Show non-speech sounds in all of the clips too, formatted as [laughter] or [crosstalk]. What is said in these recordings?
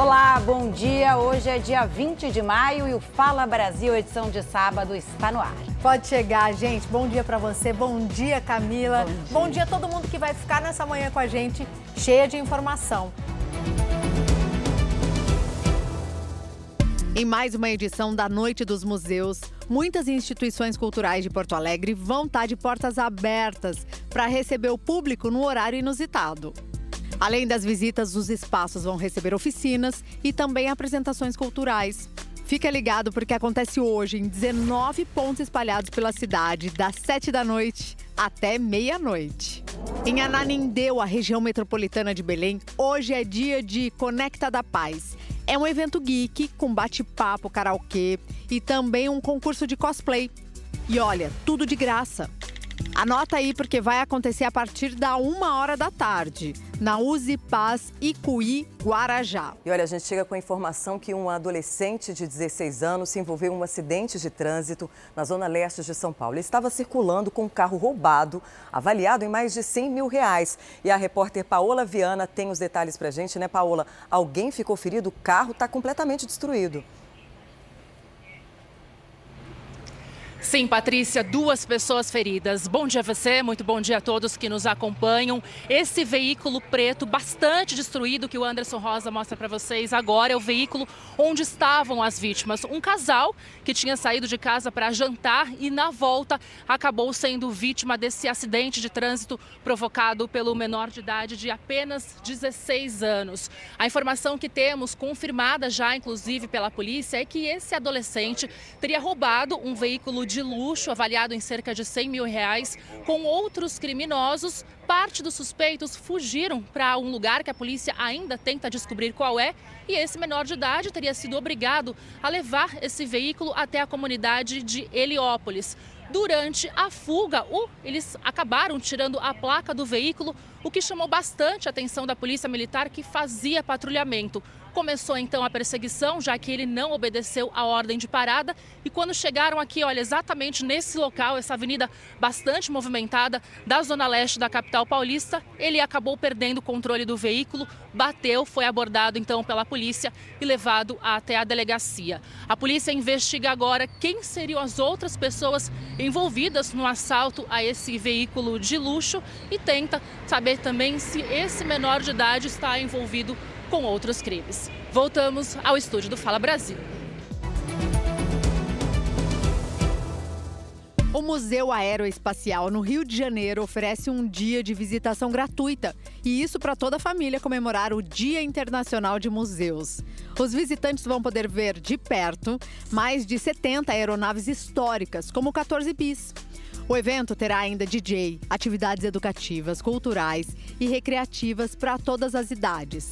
Olá, bom dia. Hoje é dia 20 de maio e o Fala Brasil, edição de sábado, está no ar. Pode chegar, gente. Bom dia para você. Bom dia, Camila. Bom dia. bom dia a todo mundo que vai ficar nessa manhã com a gente, cheia de informação. Em mais uma edição da Noite dos Museus, muitas instituições culturais de Porto Alegre vão estar de portas abertas para receber o público no horário inusitado. Além das visitas, os espaços vão receber oficinas e também apresentações culturais. Fica ligado porque acontece hoje em 19 pontos espalhados pela cidade, das 7 da noite até meia-noite. Em Ananindeu, a região metropolitana de Belém, hoje é dia de Conecta da Paz. É um evento geek com bate-papo, karaokê e também um concurso de cosplay. E olha, tudo de graça. Anota aí porque vai acontecer a partir da uma hora da tarde, na Uzi Paz Icuí, Guarajá. E olha, a gente chega com a informação que um adolescente de 16 anos se envolveu em um acidente de trânsito na zona leste de São Paulo. Ele estava circulando com um carro roubado, avaliado em mais de 100 mil reais. E a repórter Paola Viana tem os detalhes pra gente, né, Paola? Alguém ficou ferido, o carro está completamente destruído. Sim, Patrícia, duas pessoas feridas. Bom dia a você, muito bom dia a todos que nos acompanham. Esse veículo preto, bastante destruído, que o Anderson Rosa mostra para vocês agora, é o veículo onde estavam as vítimas. Um casal que tinha saído de casa para jantar e, na volta, acabou sendo vítima desse acidente de trânsito provocado pelo menor de idade de apenas 16 anos. A informação que temos, confirmada já inclusive pela polícia, é que esse adolescente teria roubado um veículo de luxo, avaliado em cerca de 100 mil reais, com outros criminosos. Parte dos suspeitos fugiram para um lugar que a polícia ainda tenta descobrir qual é. E esse menor de idade teria sido obrigado a levar esse veículo até a comunidade de Heliópolis. Durante a fuga, eles acabaram tirando a placa do veículo, o que chamou bastante a atenção da Polícia Militar que fazia patrulhamento. Começou então a perseguição, já que ele não obedeceu a ordem de parada. E quando chegaram aqui, olha, exatamente nesse local, essa avenida bastante movimentada da zona leste da capital paulista, ele acabou perdendo o controle do veículo, bateu, foi abordado então pela polícia e levado até a delegacia. A polícia investiga agora quem seriam as outras pessoas envolvidas no assalto a esse veículo de luxo e tenta saber também se esse menor de idade está envolvido com outros crimes. Voltamos ao estúdio do Fala Brasil. O Museu Aeroespacial no Rio de Janeiro oferece um dia de visitação gratuita e isso para toda a família comemorar o Dia Internacional de Museus. Os visitantes vão poder ver de perto mais de 70 aeronaves históricas, como o 14 bis. O evento terá ainda DJ, atividades educativas, culturais e recreativas para todas as idades.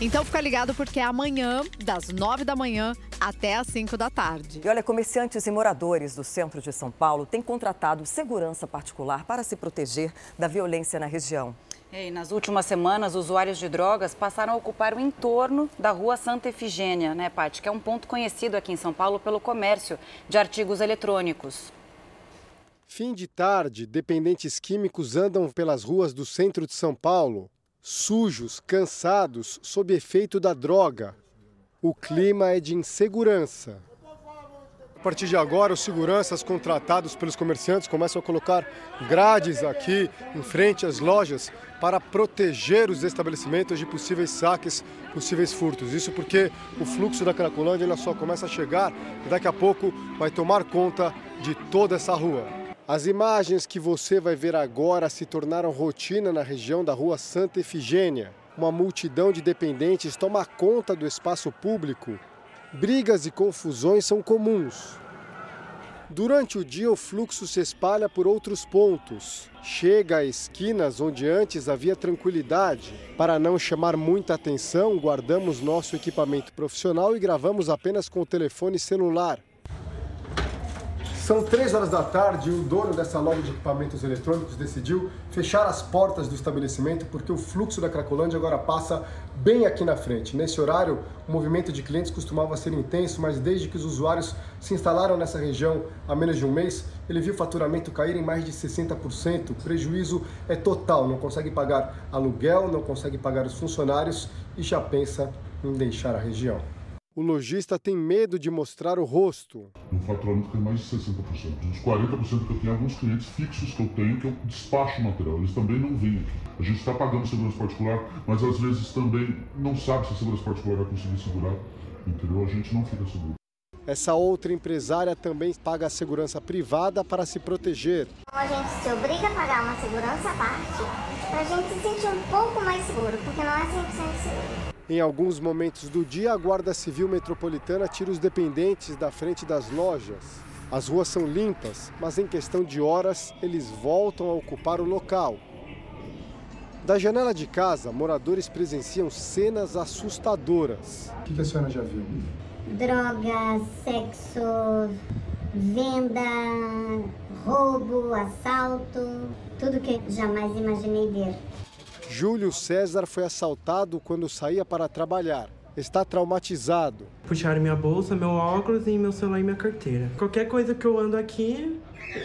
Então fica ligado porque é amanhã, das 9 da manhã até as 5 da tarde. E olha, comerciantes e moradores do centro de São Paulo têm contratado segurança particular para se proteger da violência na região. E nas últimas semanas, usuários de drogas passaram a ocupar o entorno da rua Santa Efigênia, né, Paty? Que é um ponto conhecido aqui em São Paulo pelo comércio de artigos eletrônicos. Fim de tarde, dependentes químicos andam pelas ruas do centro de São Paulo sujos, cansados, sob efeito da droga. O clima é de insegurança. A partir de agora, os seguranças contratados pelos comerciantes começam a colocar grades aqui em frente às lojas para proteger os estabelecimentos de possíveis saques, possíveis furtos. Isso porque o fluxo da Cracolândia só começa a chegar e daqui a pouco vai tomar conta de toda essa rua. As imagens que você vai ver agora se tornaram rotina na região da rua Santa Efigênia. Uma multidão de dependentes toma conta do espaço público. Brigas e confusões são comuns. Durante o dia, o fluxo se espalha por outros pontos. Chega a esquinas onde antes havia tranquilidade. Para não chamar muita atenção, guardamos nosso equipamento profissional e gravamos apenas com o telefone celular. São três horas da tarde e o dono dessa loja de equipamentos eletrônicos decidiu fechar as portas do estabelecimento porque o fluxo da Cracolândia agora passa bem aqui na frente. Nesse horário, o movimento de clientes costumava ser intenso, mas desde que os usuários se instalaram nessa região há menos de um mês, ele viu o faturamento cair em mais de 60%. O prejuízo é total, não consegue pagar aluguel, não consegue pagar os funcionários e já pensa em deixar a região. O lojista tem medo de mostrar o rosto. Um faturamento tem mais de 60%. Dos 40% que eu tenho, alguns clientes fixos que eu tenho que eu despacho o material. Eles também não vêm aqui. A gente está pagando segurança particular, mas às vezes também não sabe se a segurança particular vai conseguir segurar. Entendeu? A gente não fica seguro. Essa outra empresária também paga a segurança privada para se proteger. A gente se obriga a pagar uma segurança à parte para a gente se sentir um pouco mais seguro, porque não é 100% seguro. Em alguns momentos do dia, a Guarda Civil Metropolitana tira os dependentes da frente das lojas. As ruas são limpas, mas em questão de horas eles voltam a ocupar o local. Da janela de casa, moradores presenciam cenas assustadoras. O que a senhora já viu? Droga, sexo, venda, roubo, assalto, tudo que jamais imaginei ver. Júlio César foi assaltado quando saía para trabalhar. Está traumatizado. Puxaram minha bolsa, meu óculos e meu celular e minha carteira. Qualquer coisa que eu ando aqui,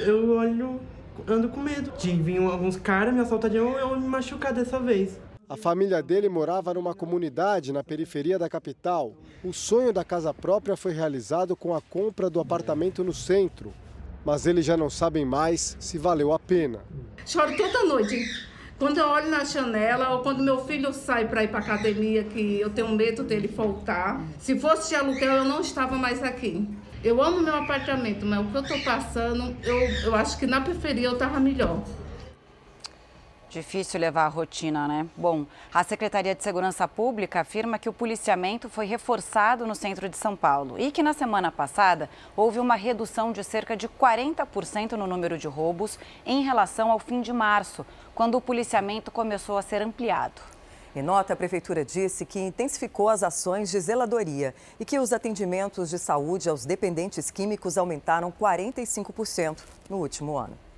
eu olho, ando com medo de vir alguns caras me assaltar de eu me machucar dessa vez. A família dele morava numa comunidade na periferia da capital. O sonho da casa própria foi realizado com a compra do apartamento no centro. Mas eles já não sabem mais se valeu a pena. Choro toda noite. Quando eu olho na janela ou quando meu filho sai para ir para academia, que eu tenho medo dele faltar. Se fosse de aluguel, eu não estava mais aqui. Eu amo meu apartamento, mas o que eu estou passando, eu, eu acho que na periferia eu estava melhor. Difícil levar a rotina, né? Bom, a Secretaria de Segurança Pública afirma que o policiamento foi reforçado no centro de São Paulo e que na semana passada houve uma redução de cerca de 40% no número de roubos em relação ao fim de março, quando o policiamento começou a ser ampliado. Em nota, a Prefeitura disse que intensificou as ações de zeladoria e que os atendimentos de saúde aos dependentes químicos aumentaram 45% no último ano.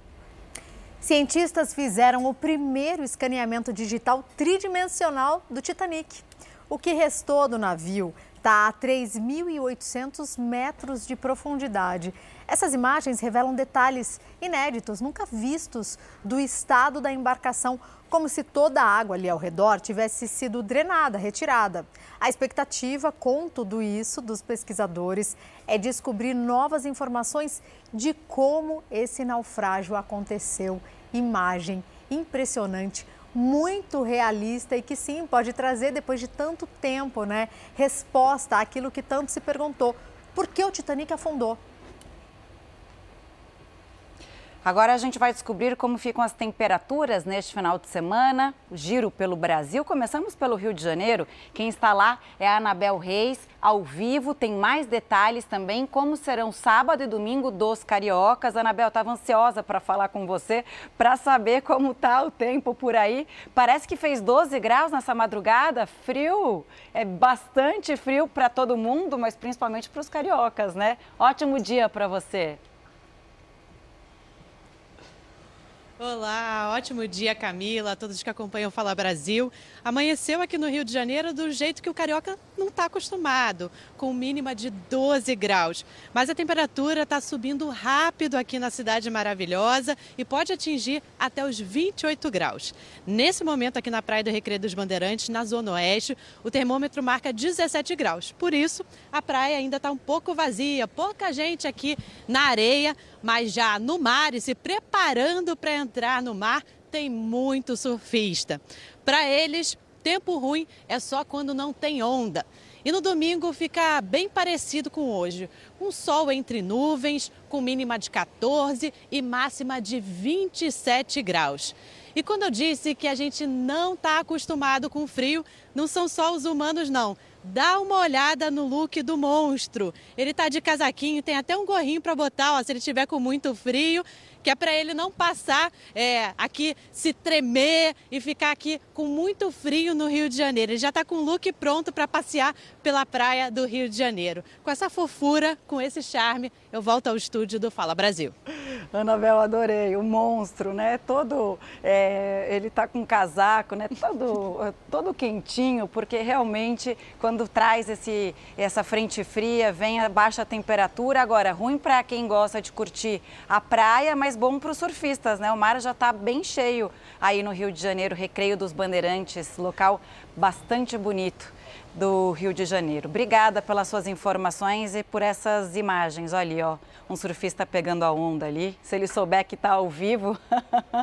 Cientistas fizeram o primeiro escaneamento digital tridimensional do Titanic. O que restou do navio está a 3.800 metros de profundidade. Essas imagens revelam detalhes inéditos, nunca vistos, do estado da embarcação, como se toda a água ali ao redor tivesse sido drenada, retirada. A expectativa, com tudo isso, dos pesquisadores é descobrir novas informações de como esse naufrágio aconteceu. Imagem impressionante, muito realista e que sim pode trazer depois de tanto tempo, né, resposta àquilo que tanto se perguntou: por que o Titanic afundou? Agora a gente vai descobrir como ficam as temperaturas neste final de semana. O giro pelo Brasil. Começamos pelo Rio de Janeiro. Quem está lá é a Anabel Reis, ao vivo. Tem mais detalhes também, como serão sábado e domingo dos cariocas. Anabel estava ansiosa para falar com você, para saber como está o tempo por aí. Parece que fez 12 graus nessa madrugada. Frio, é bastante frio para todo mundo, mas principalmente para os cariocas, né? Ótimo dia para você. Olá, ótimo dia, Camila, a todos que acompanham o Fala Brasil. Amanheceu aqui no Rio de Janeiro do jeito que o carioca não está acostumado, com mínima de 12 graus. Mas a temperatura está subindo rápido aqui na cidade maravilhosa e pode atingir até os 28 graus. Nesse momento, aqui na Praia do Recreio dos Bandeirantes, na Zona Oeste, o termômetro marca 17 graus. Por isso, a praia ainda está um pouco vazia, pouca gente aqui na areia, mas já no mar e se preparando para entrar no mar, tem muito surfista. Para eles, tempo ruim é só quando não tem onda. E no domingo fica bem parecido com hoje. Um sol entre nuvens, com mínima de 14 e máxima de 27 graus. E quando eu disse que a gente não está acostumado com frio, não são só os humanos, não. Dá uma olhada no look do monstro. Ele tá de casaquinho, tem até um gorrinho para botar, ó, se ele tiver com muito frio que é para ele não passar é, aqui, se tremer e ficar aqui com muito frio no Rio de Janeiro. Ele já está com o look pronto para passear pela praia do Rio de Janeiro. Com essa fofura, com esse charme, eu volto ao estúdio do Fala Brasil. Anabel, adorei. O monstro, né? Todo. É, ele tá com casaco, né? Todo, [laughs] todo quentinho, porque realmente, quando traz esse, essa frente fria, vem a baixa temperatura. Agora, ruim para quem gosta de curtir a praia, mas bom para os surfistas, né? O mar já está bem cheio aí no Rio de Janeiro, Recreio dos Bandeirantes, local bastante bonito. Do Rio de Janeiro. Obrigada pelas suas informações e por essas imagens. Olha ali, ó, um surfista pegando a onda ali. Se ele souber que está ao vivo,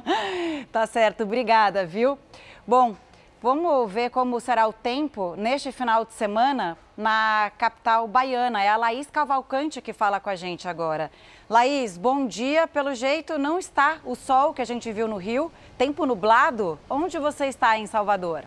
[laughs] tá certo. Obrigada, viu? Bom, vamos ver como será o tempo neste final de semana na capital baiana. É a Laís Cavalcante que fala com a gente agora. Laís, bom dia. Pelo jeito, não está o sol que a gente viu no Rio. Tempo nublado. Onde você está em Salvador?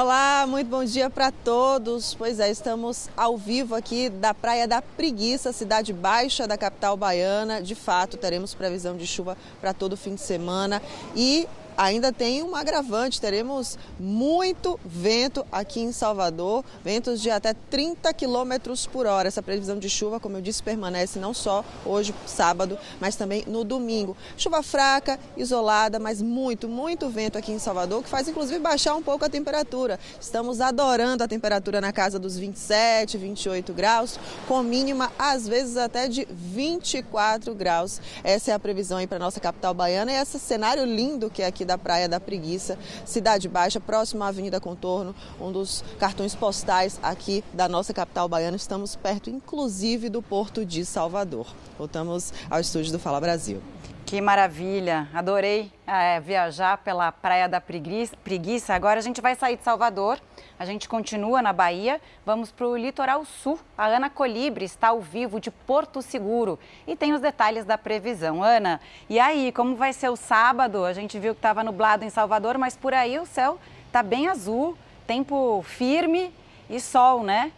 Olá, muito bom dia para todos. Pois é, estamos ao vivo aqui da Praia da Preguiça, cidade baixa da capital baiana. De fato, teremos previsão de chuva para todo o fim de semana e ainda tem um agravante, teremos muito vento aqui em Salvador, ventos de até 30 quilômetros por hora. Essa previsão de chuva, como eu disse, permanece não só hoje, sábado, mas também no domingo. Chuva fraca, isolada, mas muito, muito vento aqui em Salvador, que faz inclusive baixar um pouco a temperatura. Estamos adorando a temperatura na casa dos 27, 28 graus, com mínima às vezes até de 24 graus. Essa é a previsão aí para nossa capital baiana e esse cenário lindo que é aqui da Praia da Preguiça, Cidade Baixa, próximo à Avenida Contorno, um dos cartões postais aqui da nossa capital baiana. Estamos perto, inclusive, do Porto de Salvador. Voltamos ao estúdio do Fala Brasil. Que maravilha! Adorei é, viajar pela Praia da Preguiça. Agora a gente vai sair de Salvador, a gente continua na Bahia, vamos para o litoral sul. A Ana Colibre está ao vivo de Porto Seguro e tem os detalhes da previsão. Ana, e aí, como vai ser o sábado? A gente viu que estava nublado em Salvador, mas por aí o céu está bem azul, tempo firme e sol, né?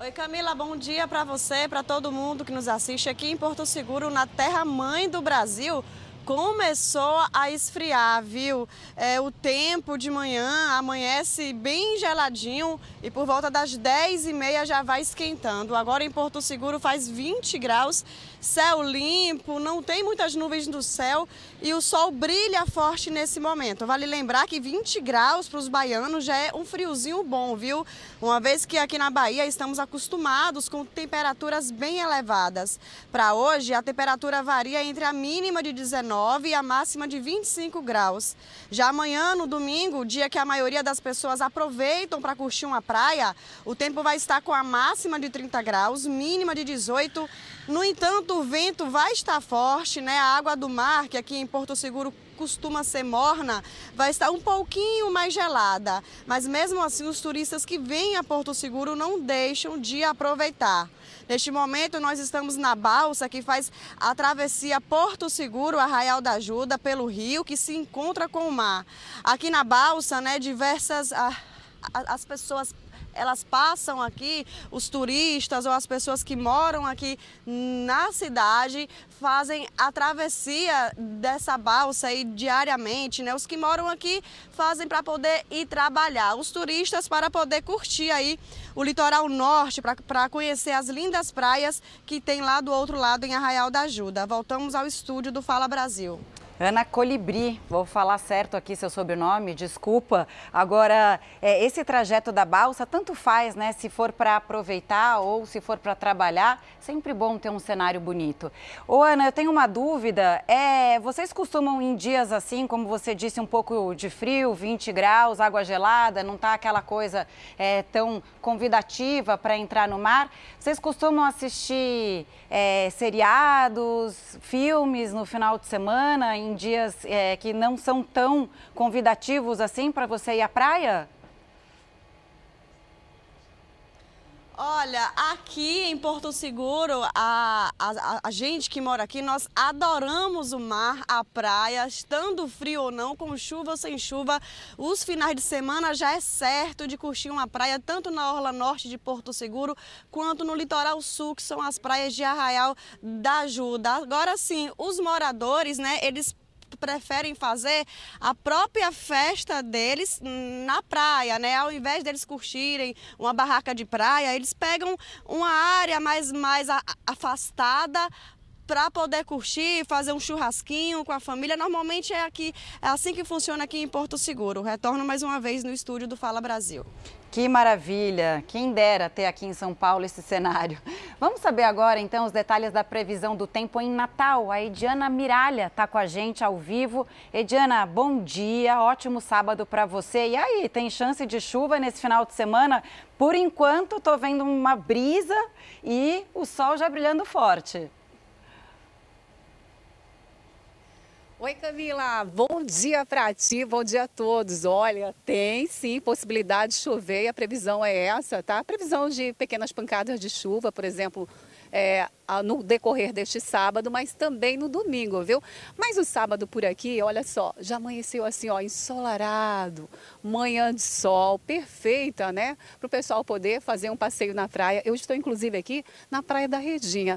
Oi Camila, bom dia para você, para todo mundo que nos assiste aqui em Porto Seguro, na terra mãe do Brasil começou a esfriar, viu? É, o tempo de manhã amanhece bem geladinho e por volta das 10 e meia já vai esquentando. Agora em Porto Seguro faz 20 graus, céu limpo, não tem muitas nuvens no céu e o sol brilha forte nesse momento. Vale lembrar que 20 graus para os baianos já é um friozinho bom, viu? Uma vez que aqui na Bahia estamos acostumados com temperaturas bem elevadas. Para hoje, a temperatura varia entre a mínima de 19 19 e a máxima de 25 graus. Já amanhã, no domingo, dia que a maioria das pessoas aproveitam para curtir uma praia, o tempo vai estar com a máxima de 30 graus, mínima de 18. No entanto, o vento vai estar forte, né? A água do mar, que aqui em Porto Seguro costuma ser morna, vai estar um pouquinho mais gelada. Mas mesmo assim, os turistas que vêm a Porto Seguro não deixam de aproveitar. Neste momento, nós estamos na balsa que faz a travessia Porto Seguro, Arraial da Ajuda, pelo rio, que se encontra com o mar. Aqui na balsa, né, diversas. A, a, as pessoas elas passam aqui, os turistas ou as pessoas que moram aqui na cidade fazem a travessia dessa balsa aí diariamente, né? Os que moram aqui fazem para poder ir trabalhar, os turistas para poder curtir aí o litoral norte, para conhecer as lindas praias que tem lá do outro lado em Arraial da Ajuda. Voltamos ao estúdio do Fala Brasil. Ana Colibri, vou falar certo aqui seu sobrenome, desculpa. Agora, é, esse trajeto da balsa, tanto faz, né? Se for para aproveitar ou se for para trabalhar, sempre bom ter um cenário bonito. Ô, Ana, eu tenho uma dúvida. É, vocês costumam em dias assim, como você disse, um pouco de frio, 20 graus, água gelada, não tá aquela coisa é, tão convidativa para entrar no mar? Vocês costumam assistir é, seriados, filmes no final de semana? Em em dias é, que não são tão convidativos assim para você ir à praia? Olha, aqui em Porto Seguro, a, a, a, gente que mora aqui, nós adoramos o mar, a praia, estando frio ou não, com chuva ou sem chuva. Os finais de semana já é certo de curtir uma praia, tanto na orla norte de Porto Seguro, quanto no litoral sul, que são as praias de Arraial da Ajuda. Agora sim, os moradores, né, eles preferem fazer a própria festa deles na praia, né? Ao invés deles curtirem uma barraca de praia, eles pegam uma área mais, mais afastada para poder curtir, fazer um churrasquinho com a família. Normalmente é aqui, é assim que funciona aqui em Porto Seguro. Retorno mais uma vez no estúdio do Fala Brasil. Que maravilha! Quem dera ter aqui em São Paulo esse cenário. [laughs] Vamos saber agora, então, os detalhes da previsão do tempo em Natal. A Ediana Miralha está com a gente ao vivo. Ediana, bom dia, ótimo sábado para você. E aí, tem chance de chuva nesse final de semana? Por enquanto, estou vendo uma brisa e o sol já brilhando forte. Oi, Camila. Bom dia para ti, bom dia a todos. Olha, tem sim possibilidade de chover e a previsão é essa, tá? A previsão de pequenas pancadas de chuva, por exemplo, é, no decorrer deste sábado, mas também no domingo, viu? Mas o sábado por aqui, olha só, já amanheceu assim, ó, ensolarado, manhã de sol, perfeita, né? Para o pessoal poder fazer um passeio na praia. Eu estou, inclusive, aqui na Praia da Redinha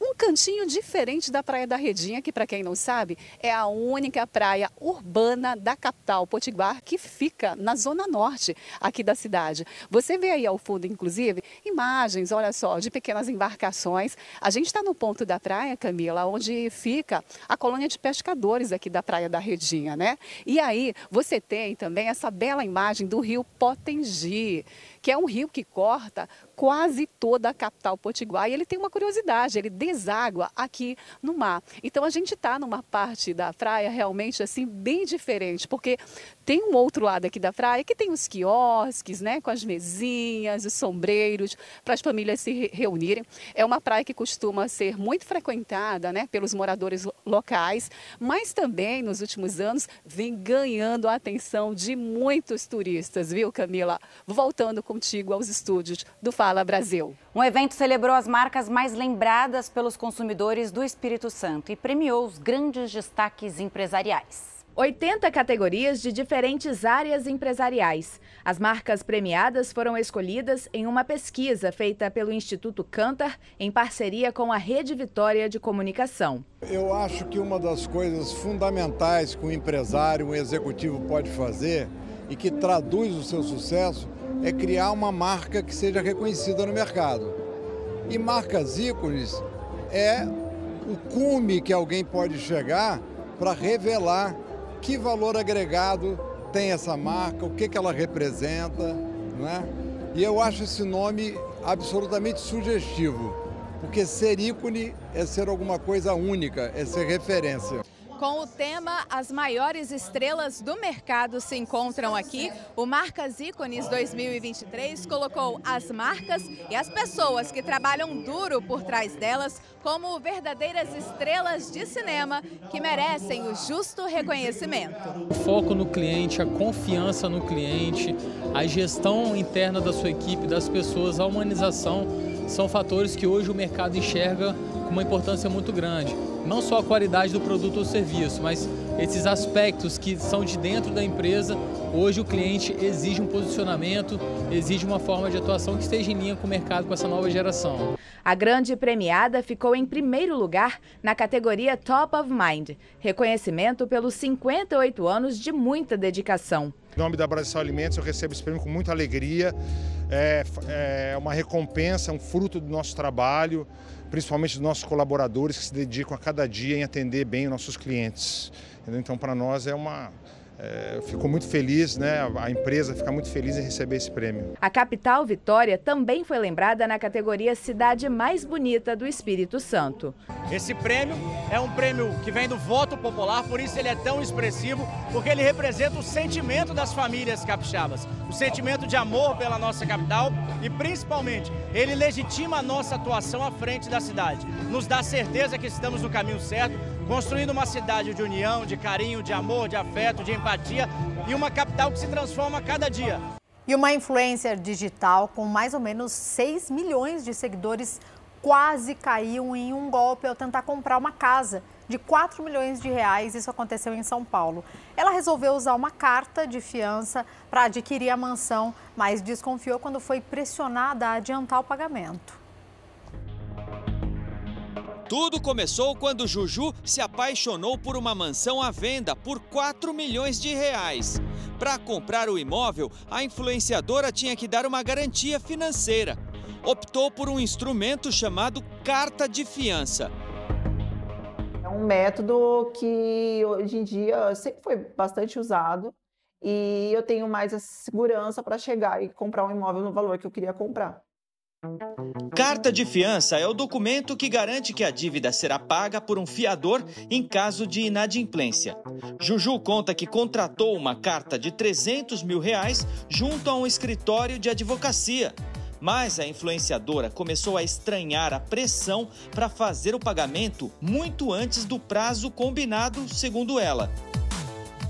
um cantinho diferente da Praia da Redinha, que para quem não sabe, é a única praia urbana da capital Potiguar que fica na zona norte aqui da cidade. Você vê aí ao fundo, inclusive, imagens, olha só, de pequenas embarcações. A gente está no ponto da praia, Camila, onde fica a colônia de pescadores aqui da Praia da Redinha, né? E aí você tem também essa bela imagem do rio Potengi que é um rio que corta quase toda a capital potiguar. E ele tem uma curiosidade, ele deságua aqui no mar. Então a gente está numa parte da praia realmente assim bem diferente, porque tem um outro lado aqui da praia que tem os quiosques, né, com as mesinhas, os sombreiros, para as famílias se reunirem. É uma praia que costuma ser muito frequentada, né, pelos moradores locais, mas também nos últimos anos vem ganhando a atenção de muitos turistas, viu, Camila? Voltando contigo aos estúdios do Fala Brasil. Um evento celebrou as marcas mais lembradas pelos consumidores do Espírito Santo e premiou os grandes destaques empresariais. 80 categorias de diferentes áreas empresariais. As marcas premiadas foram escolhidas em uma pesquisa feita pelo Instituto Cantar em parceria com a Rede Vitória de Comunicação. Eu acho que uma das coisas fundamentais que um empresário, um executivo pode fazer e que traduz o seu sucesso é criar uma marca que seja reconhecida no mercado. E marcas ícones é o cume que alguém pode chegar para revelar que valor agregado tem essa marca, o que, que ela representa, né? E eu acho esse nome absolutamente sugestivo, porque ser ícone é ser alguma coisa única, é ser referência. Com o tema As maiores estrelas do mercado se encontram aqui, o Marcas Ícones 2023 colocou as marcas e as pessoas que trabalham duro por trás delas como verdadeiras estrelas de cinema que merecem o justo reconhecimento. O foco no cliente, a confiança no cliente, a gestão interna da sua equipe, das pessoas, a humanização são fatores que hoje o mercado enxerga com uma importância muito grande não só a qualidade do produto ou serviço, mas esses aspectos que são de dentro da empresa. Hoje o cliente exige um posicionamento, exige uma forma de atuação que esteja em linha com o mercado, com essa nova geração. A grande premiada ficou em primeiro lugar na categoria Top of Mind, reconhecimento pelos 58 anos de muita dedicação. Em nome da Brasil Alimentos, eu recebo esse prêmio com muita alegria. É, é uma recompensa, um fruto do nosso trabalho principalmente dos nossos colaboradores que se dedicam a cada dia em atender bem os nossos clientes. Então, para nós é uma, é, fico muito feliz, né? A empresa fica muito feliz em receber esse prêmio. A capital Vitória também foi lembrada na categoria Cidade Mais Bonita do Espírito Santo. Esse prêmio é um prêmio que vem do voto popular, por isso ele é tão expressivo, porque ele representa o sentimento das famílias capixabas, o sentimento de amor pela nossa capital e principalmente ele legitima a nossa atuação à frente da cidade, nos dá certeza que estamos no caminho certo construindo uma cidade de união, de carinho, de amor, de afeto, de empatia e uma capital que se transforma a cada dia. E uma influencer digital com mais ou menos 6 milhões de seguidores quase caiu em um golpe ao tentar comprar uma casa de 4 milhões de reais. Isso aconteceu em São Paulo. Ela resolveu usar uma carta de fiança para adquirir a mansão, mas desconfiou quando foi pressionada a adiantar o pagamento. Tudo começou quando Juju se apaixonou por uma mansão à venda por 4 milhões de reais. Para comprar o imóvel, a influenciadora tinha que dar uma garantia financeira. Optou por um instrumento chamado carta de fiança. É um método que hoje em dia sempre foi bastante usado e eu tenho mais essa segurança para chegar e comprar um imóvel no valor que eu queria comprar. Carta de fiança é o documento que garante que a dívida será paga por um fiador em caso de inadimplência. Juju conta que contratou uma carta de 300 mil reais junto a um escritório de advocacia. Mas a influenciadora começou a estranhar a pressão para fazer o pagamento muito antes do prazo combinado, segundo ela.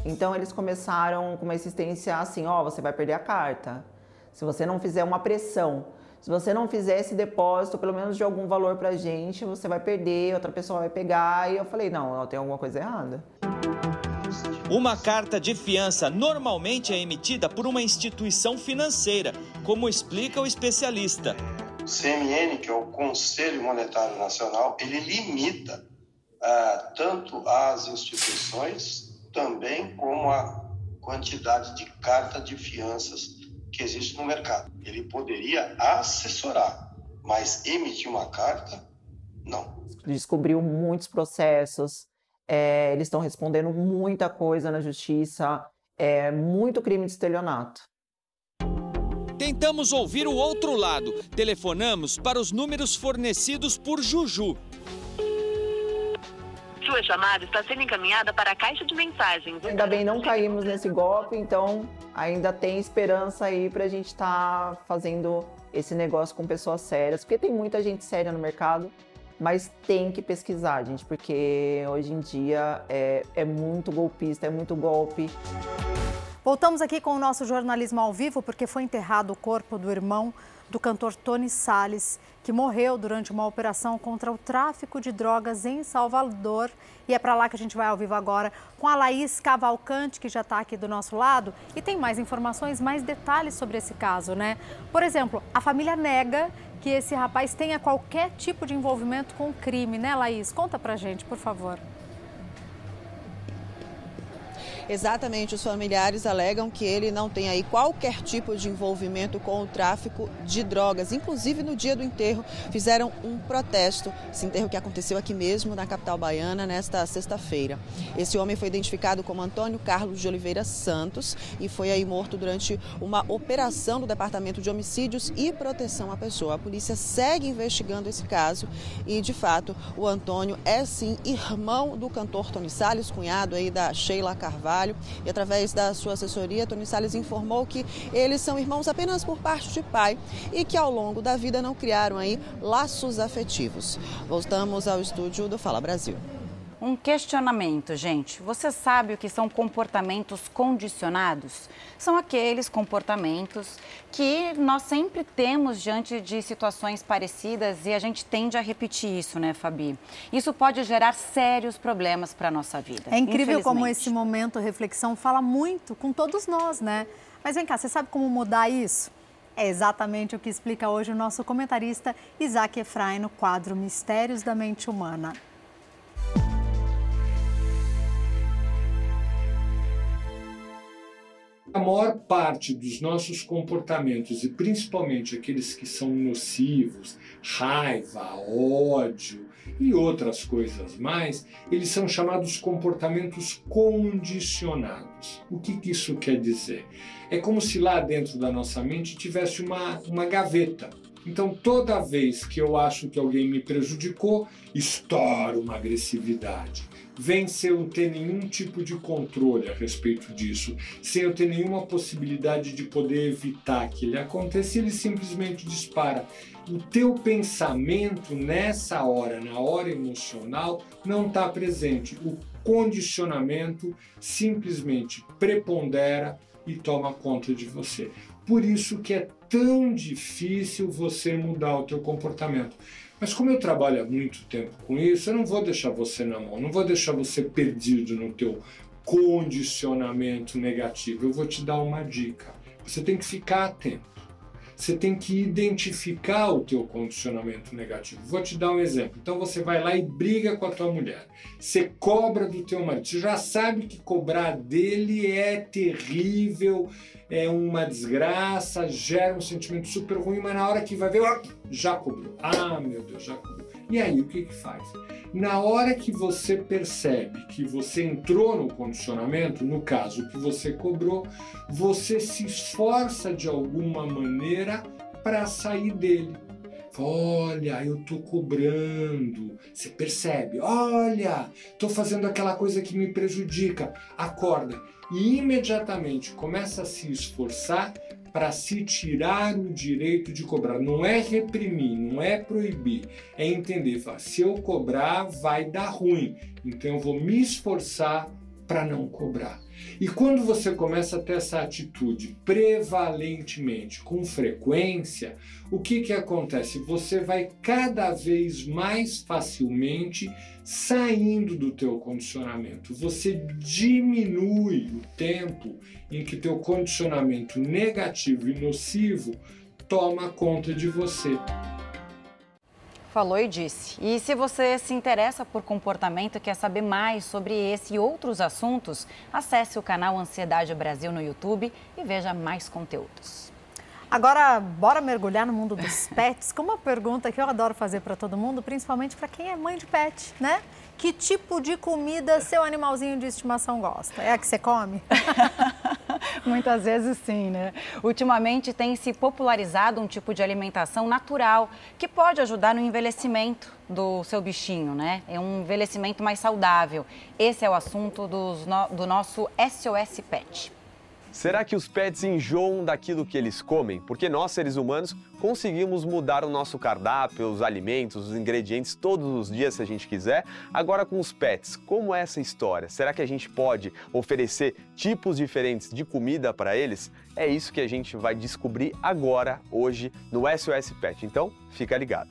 Então eles começaram com uma insistência assim: ó, oh, você vai perder a carta. Se você não fizer uma pressão se você não fizer esse depósito, pelo menos de algum valor pra gente, você vai perder, outra pessoa vai pegar. E eu falei, não, tem alguma coisa errada. Uma carta de fiança normalmente é emitida por uma instituição financeira, como explica o especialista. O CMN, que é o Conselho Monetário Nacional, ele limita uh, tanto as instituições também como a quantidade de carta de fianças que existe no mercado. Ele poderia assessorar, mas emitir uma carta, não. Descobriu muitos processos, é, eles estão respondendo muita coisa na justiça, é, muito crime de estelionato. Tentamos ouvir o outro lado. Telefonamos para os números fornecidos por Juju. Sua chamada está sendo encaminhada para a caixa de mensagens. Ainda bem não caímos nesse golpe, então ainda tem esperança aí para a gente estar tá fazendo esse negócio com pessoas sérias, porque tem muita gente séria no mercado, mas tem que pesquisar, gente, porque hoje em dia é, é muito golpista, é muito golpe. Voltamos aqui com o nosso jornalismo ao vivo, porque foi enterrado o corpo do irmão do cantor Tony Salles, que morreu durante uma operação contra o tráfico de drogas em Salvador. E é para lá que a gente vai ao vivo agora com a Laís Cavalcante, que já está aqui do nosso lado. E tem mais informações, mais detalhes sobre esse caso, né? Por exemplo, a família nega que esse rapaz tenha qualquer tipo de envolvimento com o crime, né, Laís? Conta pra gente, por favor. Exatamente, os familiares alegam que ele não tem aí qualquer tipo de envolvimento com o tráfico de drogas. Inclusive, no dia do enterro, fizeram um protesto. Esse enterro que aconteceu aqui mesmo, na capital baiana, nesta sexta-feira. Esse homem foi identificado como Antônio Carlos de Oliveira Santos e foi aí morto durante uma operação do Departamento de Homicídios e Proteção à Pessoa. A polícia segue investigando esse caso e, de fato, o Antônio é sim irmão do cantor Tony Salles, cunhado aí da Sheila Carvalho e através da sua assessoria, Tony Salles informou que eles são irmãos apenas por parte de pai e que ao longo da vida não criaram aí laços afetivos. Voltamos ao estúdio do Fala Brasil. Um questionamento, gente. Você sabe o que são comportamentos condicionados? São aqueles comportamentos que nós sempre temos diante de situações parecidas e a gente tende a repetir isso, né, Fabi? Isso pode gerar sérios problemas para a nossa vida. É incrível como esse momento reflexão fala muito com todos nós, né? Mas vem cá, você sabe como mudar isso? É exatamente o que explica hoje o nosso comentarista Isaac Efraim no quadro Mistérios da Mente Humana. A maior parte dos nossos comportamentos, e principalmente aqueles que são nocivos, raiva, ódio e outras coisas mais, eles são chamados comportamentos condicionados. O que, que isso quer dizer? É como se lá dentro da nossa mente tivesse uma, uma gaveta. Então, toda vez que eu acho que alguém me prejudicou, estouro uma agressividade vem sem eu ter nenhum tipo de controle a respeito disso, sem eu ter nenhuma possibilidade de poder evitar que ele aconteça, ele simplesmente dispara. O teu pensamento nessa hora, na hora emocional, não está presente. O condicionamento simplesmente prepondera e toma conta de você. Por isso que é tão difícil você mudar o teu comportamento. Mas como eu trabalho há muito tempo com isso, eu não vou deixar você na mão, não vou deixar você perdido no teu condicionamento negativo. Eu vou te dar uma dica. Você tem que ficar atento. Você tem que identificar o teu condicionamento negativo. Vou te dar um exemplo. Então você vai lá e briga com a tua mulher. Você cobra do teu marido. Você já sabe que cobrar dele é terrível, é uma desgraça, gera um sentimento super ruim, mas na hora que vai ver, ó, já cobrou. Ah, meu Deus, já cobrou. E aí o que, que faz? Na hora que você percebe que você entrou no condicionamento, no caso que você cobrou, você se esforça de alguma maneira para sair dele. Olha, eu tô cobrando. Você percebe? Olha, tô fazendo aquela coisa que me prejudica. Acorda e imediatamente começa a se esforçar para se tirar o direito de cobrar. Não é reprimir, não é proibir, é entender. Se eu cobrar, vai dar ruim. Então eu vou me esforçar para não cobrar. E quando você começa a ter essa atitude prevalentemente, com frequência, o que, que acontece? Você vai cada vez mais facilmente saindo do teu condicionamento. Você diminui o tempo em que teu condicionamento negativo e nocivo toma conta de você. Falou e disse. E se você se interessa por comportamento e quer saber mais sobre esse e outros assuntos, acesse o canal Ansiedade Brasil no YouTube e veja mais conteúdos. Agora, bora mergulhar no mundo dos [laughs] pets com uma pergunta que eu adoro fazer para todo mundo, principalmente para quem é mãe de pet, né? Que tipo de comida seu animalzinho de estimação gosta? É a que você come? [laughs] [laughs] Muitas vezes sim, né? Ultimamente tem se popularizado um tipo de alimentação natural que pode ajudar no envelhecimento do seu bichinho, né? É um envelhecimento mais saudável. Esse é o assunto dos, do nosso SOS Pet. Será que os pets enjoam daquilo que eles comem? Porque nós, seres humanos, conseguimos mudar o nosso cardápio, os alimentos, os ingredientes todos os dias se a gente quiser. Agora com os pets, como é essa história? Será que a gente pode oferecer tipos diferentes de comida para eles? É isso que a gente vai descobrir agora, hoje, no SOS Pet. Então, fica ligado.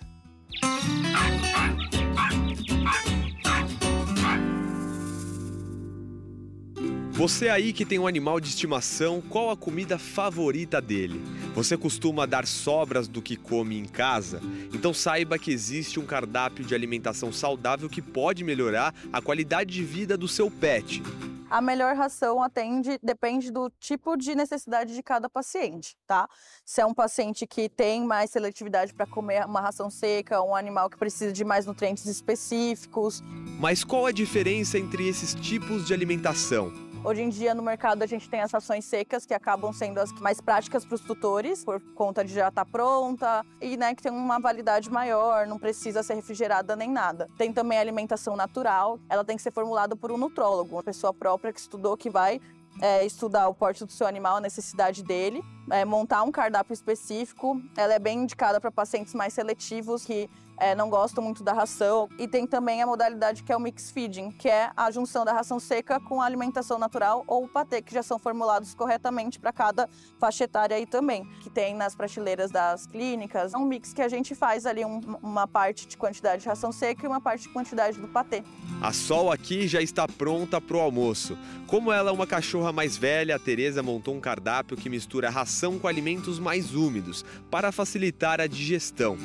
Você aí que tem um animal de estimação, qual a comida favorita dele? Você costuma dar sobras do que come em casa? Então saiba que existe um cardápio de alimentação saudável que pode melhorar a qualidade de vida do seu pet. A melhor ração atende, depende do tipo de necessidade de cada paciente, tá? Se é um paciente que tem mais seletividade para comer uma ração seca, um animal que precisa de mais nutrientes específicos. Mas qual a diferença entre esses tipos de alimentação? Hoje em dia no mercado a gente tem as rações secas que acabam sendo as mais práticas para os tutores, por conta de já estar tá pronta e né, que tem uma validade maior, não precisa ser refrigerada nem nada. Tem também a alimentação natural, ela tem que ser formulada por um nutrólogo, uma pessoa própria que estudou que vai é, estudar o porte do seu animal, a necessidade dele, é, montar um cardápio específico. Ela é bem indicada para pacientes mais seletivos que é, não gostam muito da ração. E tem também a modalidade que é o mix feeding, que é a junção da ração seca com a alimentação natural ou o patê, que já são formulados corretamente para cada faixa etária aí também, que tem nas prateleiras das clínicas. É um mix que a gente faz ali um, uma parte de quantidade de ração seca e uma parte de quantidade do patê. A Sol aqui já está pronta para o almoço. Como ela é uma cachorra mais velha, a Tereza montou um cardápio que mistura ração com alimentos mais úmidos para facilitar a digestão.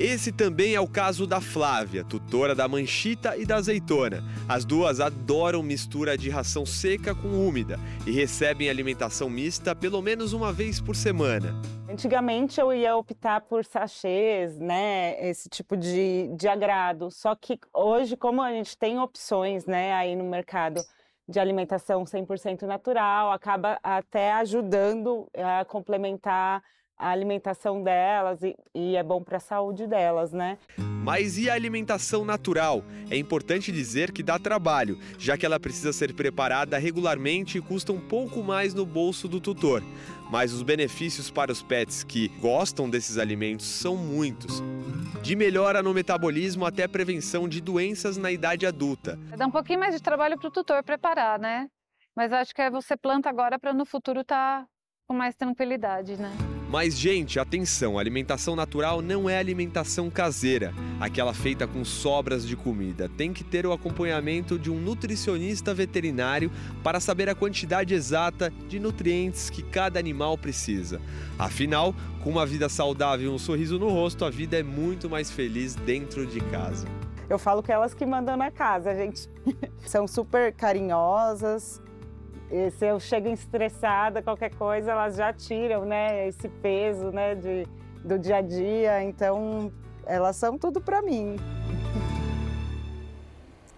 Esse também é o caso da Flávia, tutora da Manchita e da Azeitona. As duas adoram mistura de ração seca com úmida e recebem alimentação mista pelo menos uma vez por semana. Antigamente eu ia optar por sachês, né, esse tipo de, de agrado. Só que hoje, como a gente tem opções, né, aí no mercado de alimentação 100% natural, acaba até ajudando a complementar a alimentação delas e, e é bom para a saúde delas, né? Mas e a alimentação natural? É importante dizer que dá trabalho, já que ela precisa ser preparada regularmente e custa um pouco mais no bolso do tutor. Mas os benefícios para os pets que gostam desses alimentos são muitos. De melhora no metabolismo até prevenção de doenças na idade adulta. Dá um pouquinho mais de trabalho para o tutor preparar, né? Mas acho que é você planta agora para no futuro estar tá com mais tranquilidade, né? Mas, gente, atenção: alimentação natural não é alimentação caseira, aquela feita com sobras de comida. Tem que ter o acompanhamento de um nutricionista veterinário para saber a quantidade exata de nutrientes que cada animal precisa. Afinal, com uma vida saudável e um sorriso no rosto, a vida é muito mais feliz dentro de casa. Eu falo que elas que mandam na casa, gente. [laughs] São super carinhosas, e se eu chego estressada, qualquer coisa, elas já tiram, né, esse peso, né, de, do dia a dia. Então, elas são tudo para mim.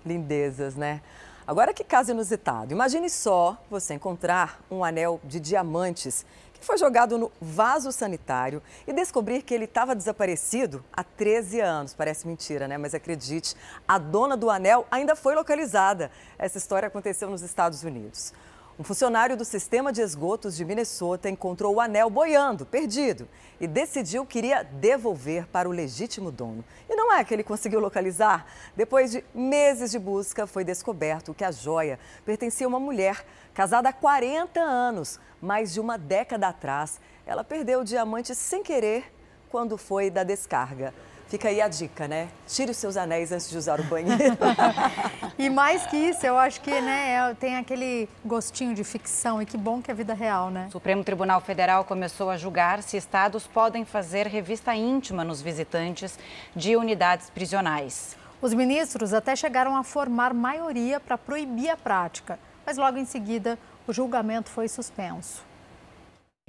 Lindezas, né? Agora que caso inusitado. Imagine só você encontrar um anel de diamantes que foi jogado no vaso sanitário e descobrir que ele estava desaparecido há 13 anos. Parece mentira, né? Mas acredite, a dona do anel ainda foi localizada. Essa história aconteceu nos Estados Unidos. Um funcionário do sistema de esgotos de Minnesota encontrou o anel boiando, perdido, e decidiu que iria devolver para o legítimo dono. E não é que ele conseguiu localizar. Depois de meses de busca, foi descoberto que a joia pertencia a uma mulher casada há 40 anos. Mais de uma década atrás, ela perdeu o diamante sem querer quando foi da descarga. Fica aí a dica, né? Tire os seus anéis antes de usar o banheiro. [laughs] e mais que isso, eu acho que né, tem aquele gostinho de ficção e que bom que é vida real, né? O Supremo Tribunal Federal começou a julgar se estados podem fazer revista íntima nos visitantes de unidades prisionais. Os ministros até chegaram a formar maioria para proibir a prática, mas logo em seguida o julgamento foi suspenso.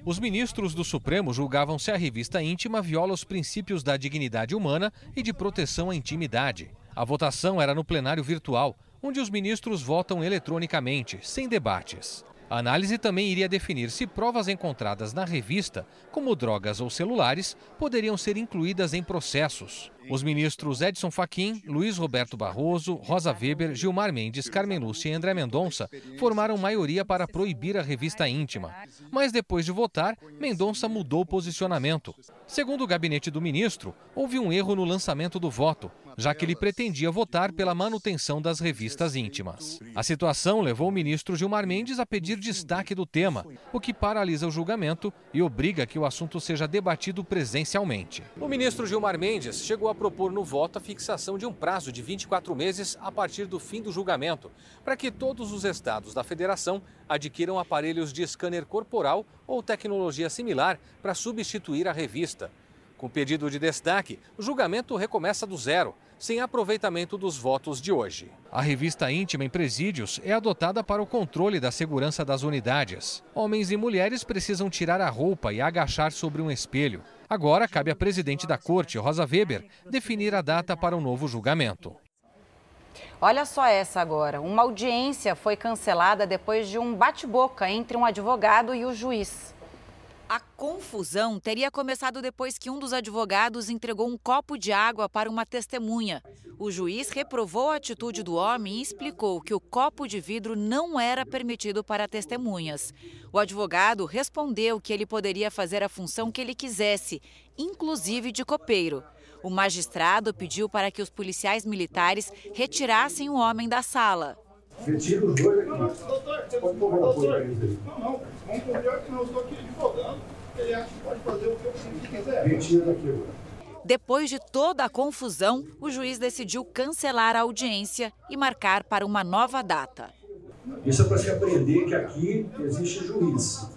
Os ministros do Supremo julgavam se a revista íntima viola os princípios da dignidade humana e de proteção à intimidade. A votação era no plenário virtual, onde os ministros votam eletronicamente, sem debates. A análise também iria definir se provas encontradas na revista, como drogas ou celulares, poderiam ser incluídas em processos. Os ministros Edson Fachin, Luiz Roberto Barroso, Rosa Weber, Gilmar Mendes, Carmen Lúcia e André Mendonça formaram maioria para proibir a revista íntima. Mas depois de votar, Mendonça mudou o posicionamento. Segundo o gabinete do ministro, houve um erro no lançamento do voto, já que ele pretendia votar pela manutenção das revistas íntimas. A situação levou o ministro Gilmar Mendes a pedir destaque do tema, o que paralisa o julgamento e obriga que o assunto seja debatido presencialmente. O ministro Gilmar Mendes chegou a propor no voto a fixação de um prazo de 24 meses a partir do fim do julgamento, para que todos os estados da federação adquiram aparelhos de scanner corporal ou tecnologia similar para substituir a revista. Com pedido de destaque, o julgamento recomeça do zero, sem aproveitamento dos votos de hoje. A revista íntima em presídios é adotada para o controle da segurança das unidades. Homens e mulheres precisam tirar a roupa e agachar sobre um espelho. Agora cabe à presidente da corte, Rosa Weber, definir a data para um novo julgamento. Olha só essa agora. Uma audiência foi cancelada depois de um bate-boca entre um advogado e o juiz. A confusão teria começado depois que um dos advogados entregou um copo de água para uma testemunha. O juiz reprovou a atitude do homem e explicou que o copo de vidro não era permitido para testemunhas. O advogado respondeu que ele poderia fazer a função que ele quisesse, inclusive de copeiro. O magistrado pediu para que os policiais militares retirassem o homem da sala. Retira os dois aqui. Doutor, você pode cobrar apoio eles aí. Não, não. Vamos combinar que não. Eu estou aqui advogando. Ele acha que pode fazer o que eu quiser. Retira daqui agora. Depois de toda a confusão, o juiz decidiu cancelar a audiência e marcar para uma nova data. Isso é para se aprender que aqui existe juiz.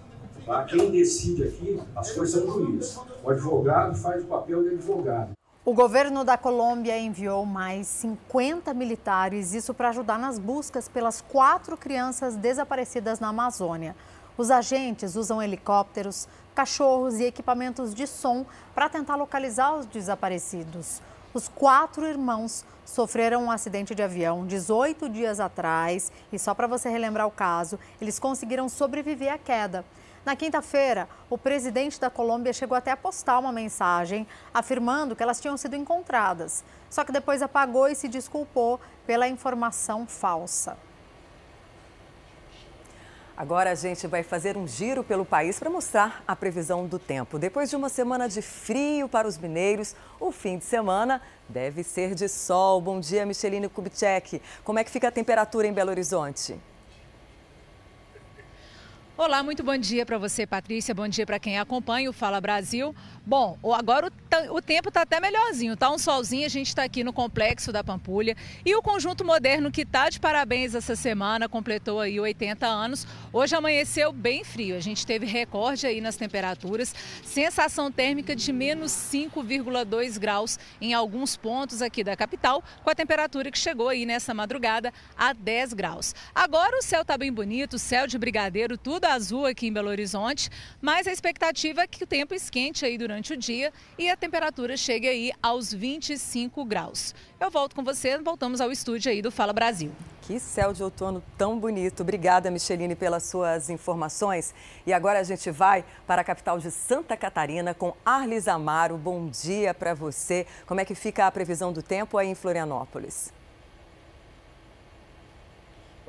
Tá? Quem decide aqui, as coisas são juiz. O advogado faz o papel de advogado. O governo da Colômbia enviou mais 50 militares, isso para ajudar nas buscas pelas quatro crianças desaparecidas na Amazônia. Os agentes usam helicópteros, cachorros e equipamentos de som para tentar localizar os desaparecidos. Os quatro irmãos sofreram um acidente de avião 18 dias atrás e, só para você relembrar o caso, eles conseguiram sobreviver à queda. Na quinta-feira, o presidente da Colômbia chegou até a postar uma mensagem afirmando que elas tinham sido encontradas. Só que depois apagou e se desculpou pela informação falsa. Agora a gente vai fazer um giro pelo país para mostrar a previsão do tempo. Depois de uma semana de frio para os mineiros, o fim de semana deve ser de sol. Bom dia, Micheline Kubitschek. Como é que fica a temperatura em Belo Horizonte? Olá, muito bom dia para você, Patrícia. Bom dia para quem acompanha o Fala Brasil. Bom, agora o, o tempo está até melhorzinho, tá um solzinho, a gente está aqui no Complexo da Pampulha e o Conjunto Moderno que está de parabéns essa semana, completou aí 80 anos, hoje amanheceu bem frio, a gente teve recorde aí nas temperaturas, sensação térmica de menos 5,2 graus em alguns pontos aqui da capital, com a temperatura que chegou aí nessa madrugada a 10 graus. Agora o céu está bem bonito, céu de brigadeiro, tudo azul aqui em Belo Horizonte, mas a expectativa é que o tempo esquente aí durante o dia e a temperatura chegue aí aos 25 graus. Eu volto com você, voltamos ao estúdio aí do Fala Brasil. Que céu de outono tão bonito. Obrigada, Micheline, pelas suas informações. E agora a gente vai para a capital de Santa Catarina com Arlis Amaro. Bom dia para você. Como é que fica a previsão do tempo aí em Florianópolis?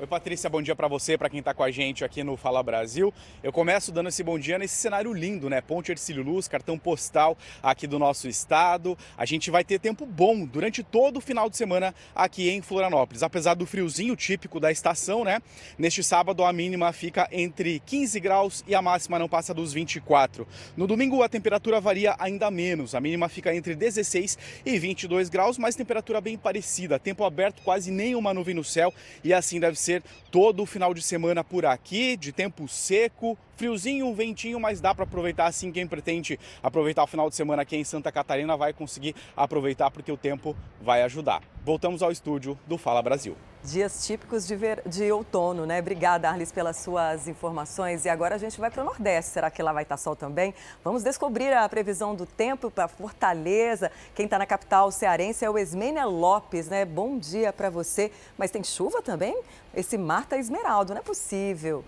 Oi, Patrícia, bom dia para você, para quem está com a gente aqui no Fala Brasil. Eu começo dando esse bom dia nesse cenário lindo, né? Ponte Ercílio Luz, cartão postal aqui do nosso estado. A gente vai ter tempo bom durante todo o final de semana aqui em Florianópolis. Apesar do friozinho típico da estação, né? Neste sábado a mínima fica entre 15 graus e a máxima não passa dos 24. No domingo a temperatura varia ainda menos. A mínima fica entre 16 e 22 graus, mas temperatura bem parecida. Tempo aberto, quase nenhuma nuvem no céu e assim deve ser ser todo o final de semana por aqui, de tempo seco, friozinho, um ventinho, mas dá para aproveitar assim. Quem pretende aproveitar o final de semana aqui em Santa Catarina vai conseguir aproveitar porque o tempo vai ajudar. Voltamos ao estúdio do Fala Brasil. Dias típicos de, ver... de outono, né? Obrigada, Arlis, pelas suas informações. E agora a gente vai para o Nordeste. Será que lá vai estar sol também? Vamos descobrir a previsão do tempo para Fortaleza. Quem está na capital cearense é o Esmênia Lopes, né? Bom dia para você. Mas tem chuva também? Esse mar está esmeraldo, não é possível.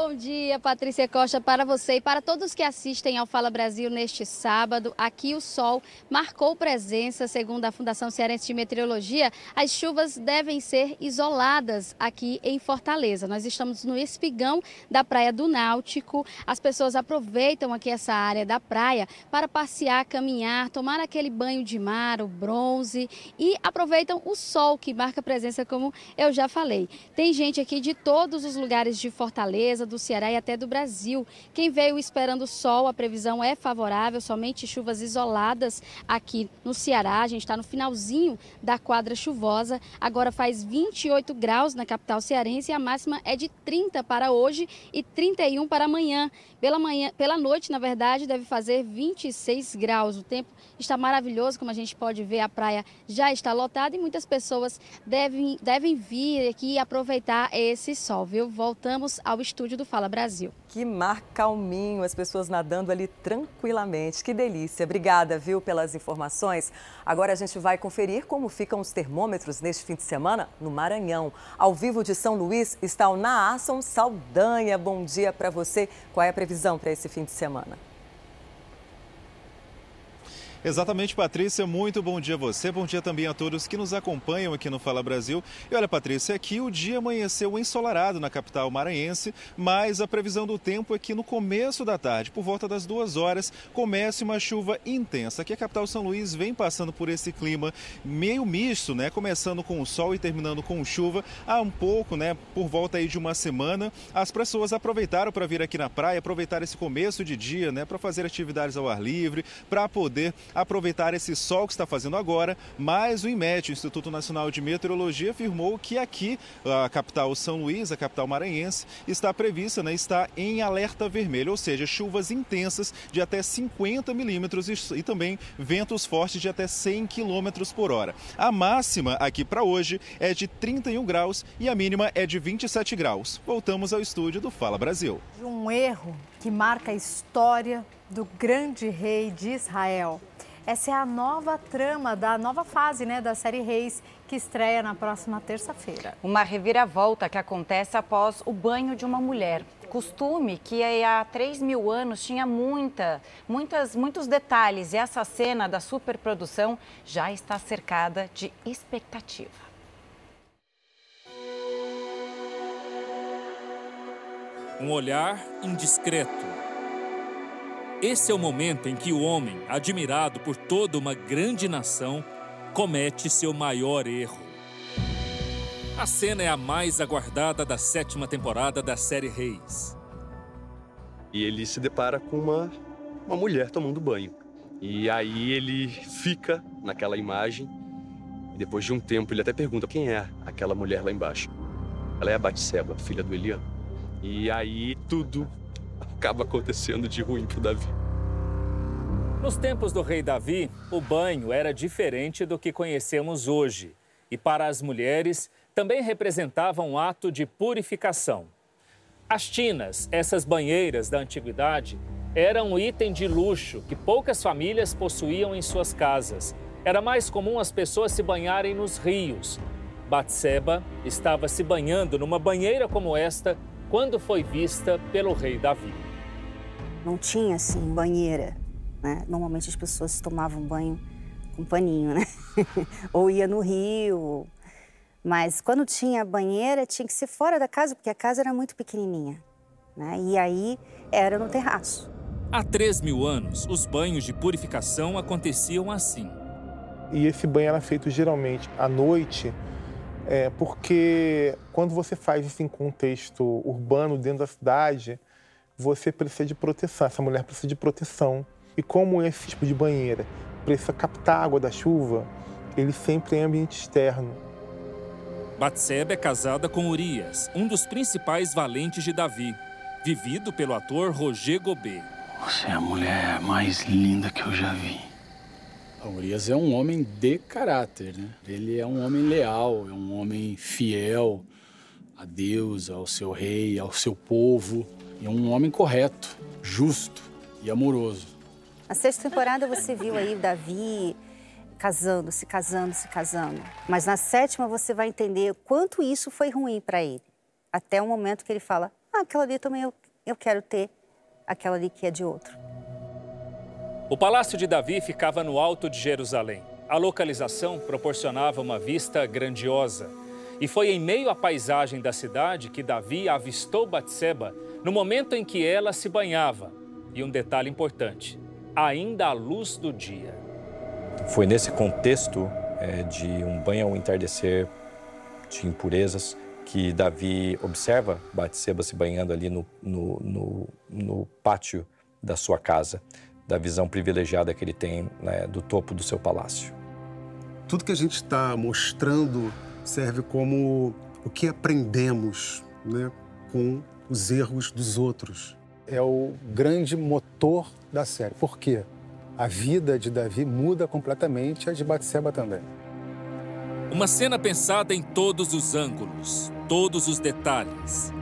Bom dia, Patrícia Costa, para você e para todos que assistem ao Fala Brasil neste sábado. Aqui o sol marcou presença, segundo a Fundação Cearense de Meteorologia. As chuvas devem ser isoladas aqui em Fortaleza. Nós estamos no espigão da Praia do Náutico. As pessoas aproveitam aqui essa área da praia para passear, caminhar, tomar aquele banho de mar, o bronze e aproveitam o sol que marca presença, como eu já falei. Tem gente aqui de todos os lugares de Fortaleza do Ceará e até do Brasil. Quem veio esperando sol, a previsão é favorável, somente chuvas isoladas aqui no Ceará. A gente está no finalzinho da quadra chuvosa. Agora faz 28 graus na capital cearense e a máxima é de 30 para hoje e 31 para amanhã. Pela, manhã, pela noite, na verdade, deve fazer 26 graus. O tempo está maravilhoso, como a gente pode ver, a praia já está lotada e muitas pessoas devem, devem vir aqui e aproveitar esse sol, viu? Voltamos ao estúdio do Fala Brasil. Que mar calminho, as pessoas nadando ali tranquilamente. Que delícia. Obrigada, viu, pelas informações. Agora a gente vai conferir como ficam os termômetros neste fim de semana no Maranhão. Ao vivo de São Luís está o Naasson Saldanha. Bom dia para você. Qual é a previsão para esse fim de semana? Exatamente, Patrícia. Muito bom dia a você. Bom dia também a todos que nos acompanham aqui no Fala Brasil. E olha, Patrícia, aqui o dia amanheceu ensolarado na capital maranhense, mas a previsão do tempo é que no começo da tarde, por volta das duas horas, comece uma chuva intensa. Aqui a capital São Luís vem passando por esse clima meio misto, né? Começando com o sol e terminando com chuva há um pouco, né? Por volta aí de uma semana. As pessoas aproveitaram para vir aqui na praia, aproveitar esse começo de dia, né? Para fazer atividades ao ar livre, para poder aproveitar esse sol que está fazendo agora, mas o IMET, o Instituto Nacional de Meteorologia, afirmou que aqui, a capital São Luís, a capital maranhense, está prevista, né, está em alerta vermelho, ou seja, chuvas intensas de até 50 milímetros e, também ventos fortes de até 100 quilômetros por hora. A máxima aqui para hoje é de 31 graus e a mínima é de 27 graus. Voltamos ao estúdio do Fala Brasil. Um erro que marca a história do grande rei de Israel. Essa é a nova trama da nova fase né, da série Reis, que estreia na próxima terça-feira. Uma reviravolta que acontece após o banho de uma mulher. Costume que há 3 mil anos tinha muita, muitas, muitos detalhes e essa cena da superprodução já está cercada de expectativa. Um olhar indiscreto esse é o momento em que o homem, admirado por toda uma grande nação, comete seu maior erro. A cena é a mais aguardada da sétima temporada da série Reis. E ele se depara com uma, uma mulher tomando banho. E aí ele fica naquela imagem. E depois de um tempo ele até pergunta quem é aquela mulher lá embaixo. Ela é a Batseba, filha do Eliam. E aí tudo acaba acontecendo de ruim pro Davi. Nos tempos do rei Davi, o banho era diferente do que conhecemos hoje. E para as mulheres, também representava um ato de purificação. As tinas, essas banheiras da antiguidade, eram um item de luxo que poucas famílias possuíam em suas casas. Era mais comum as pessoas se banharem nos rios. Batseba estava se banhando numa banheira como esta quando foi vista pelo rei Davi. Não tinha assim banheira, né? Normalmente as pessoas tomavam banho com paninho, né? [laughs] Ou ia no rio. Mas quando tinha banheira, tinha que ser fora da casa, porque a casa era muito pequenininha. Né? E aí era no terraço. Há 3 mil anos, os banhos de purificação aconteciam assim. E esse banho era feito geralmente à noite, é, porque quando você faz isso em contexto urbano, dentro da cidade, você precisa de proteção, essa mulher precisa de proteção. E como esse tipo de banheira precisa captar água da chuva, ele sempre é em ambiente externo. Batseba é casada com Urias, um dos principais valentes de Davi, vivido pelo ator Roger Gobet. Você é a mulher mais linda que eu já vi. A Urias é um homem de caráter, né? Ele é um homem leal, é um homem fiel a Deus, ao seu rei, ao seu povo. E é um homem correto, justo e amoroso. Na sexta temporada você viu aí o Davi casando, se casando, se casando. Mas na sétima você vai entender quanto isso foi ruim para ele. Até o momento que ele fala: ah, aquela ali também eu, eu quero ter aquela ali que é de outro. O palácio de Davi ficava no alto de Jerusalém. A localização proporcionava uma vista grandiosa. E foi em meio à paisagem da cidade que Davi avistou Batseba no momento em que ela se banhava. E um detalhe importante: ainda à luz do dia. Foi nesse contexto é, de um banho ao entardecer de impurezas que Davi observa Batseba se banhando ali no, no, no, no pátio da sua casa, da visão privilegiada que ele tem né, do topo do seu palácio. Tudo que a gente está mostrando serve como o que aprendemos né, com os erros dos outros. É o grande motor da série. Por quê? A vida de Davi muda completamente, a de Batseba também. Uma cena pensada em todos os ângulos, todos os detalhes.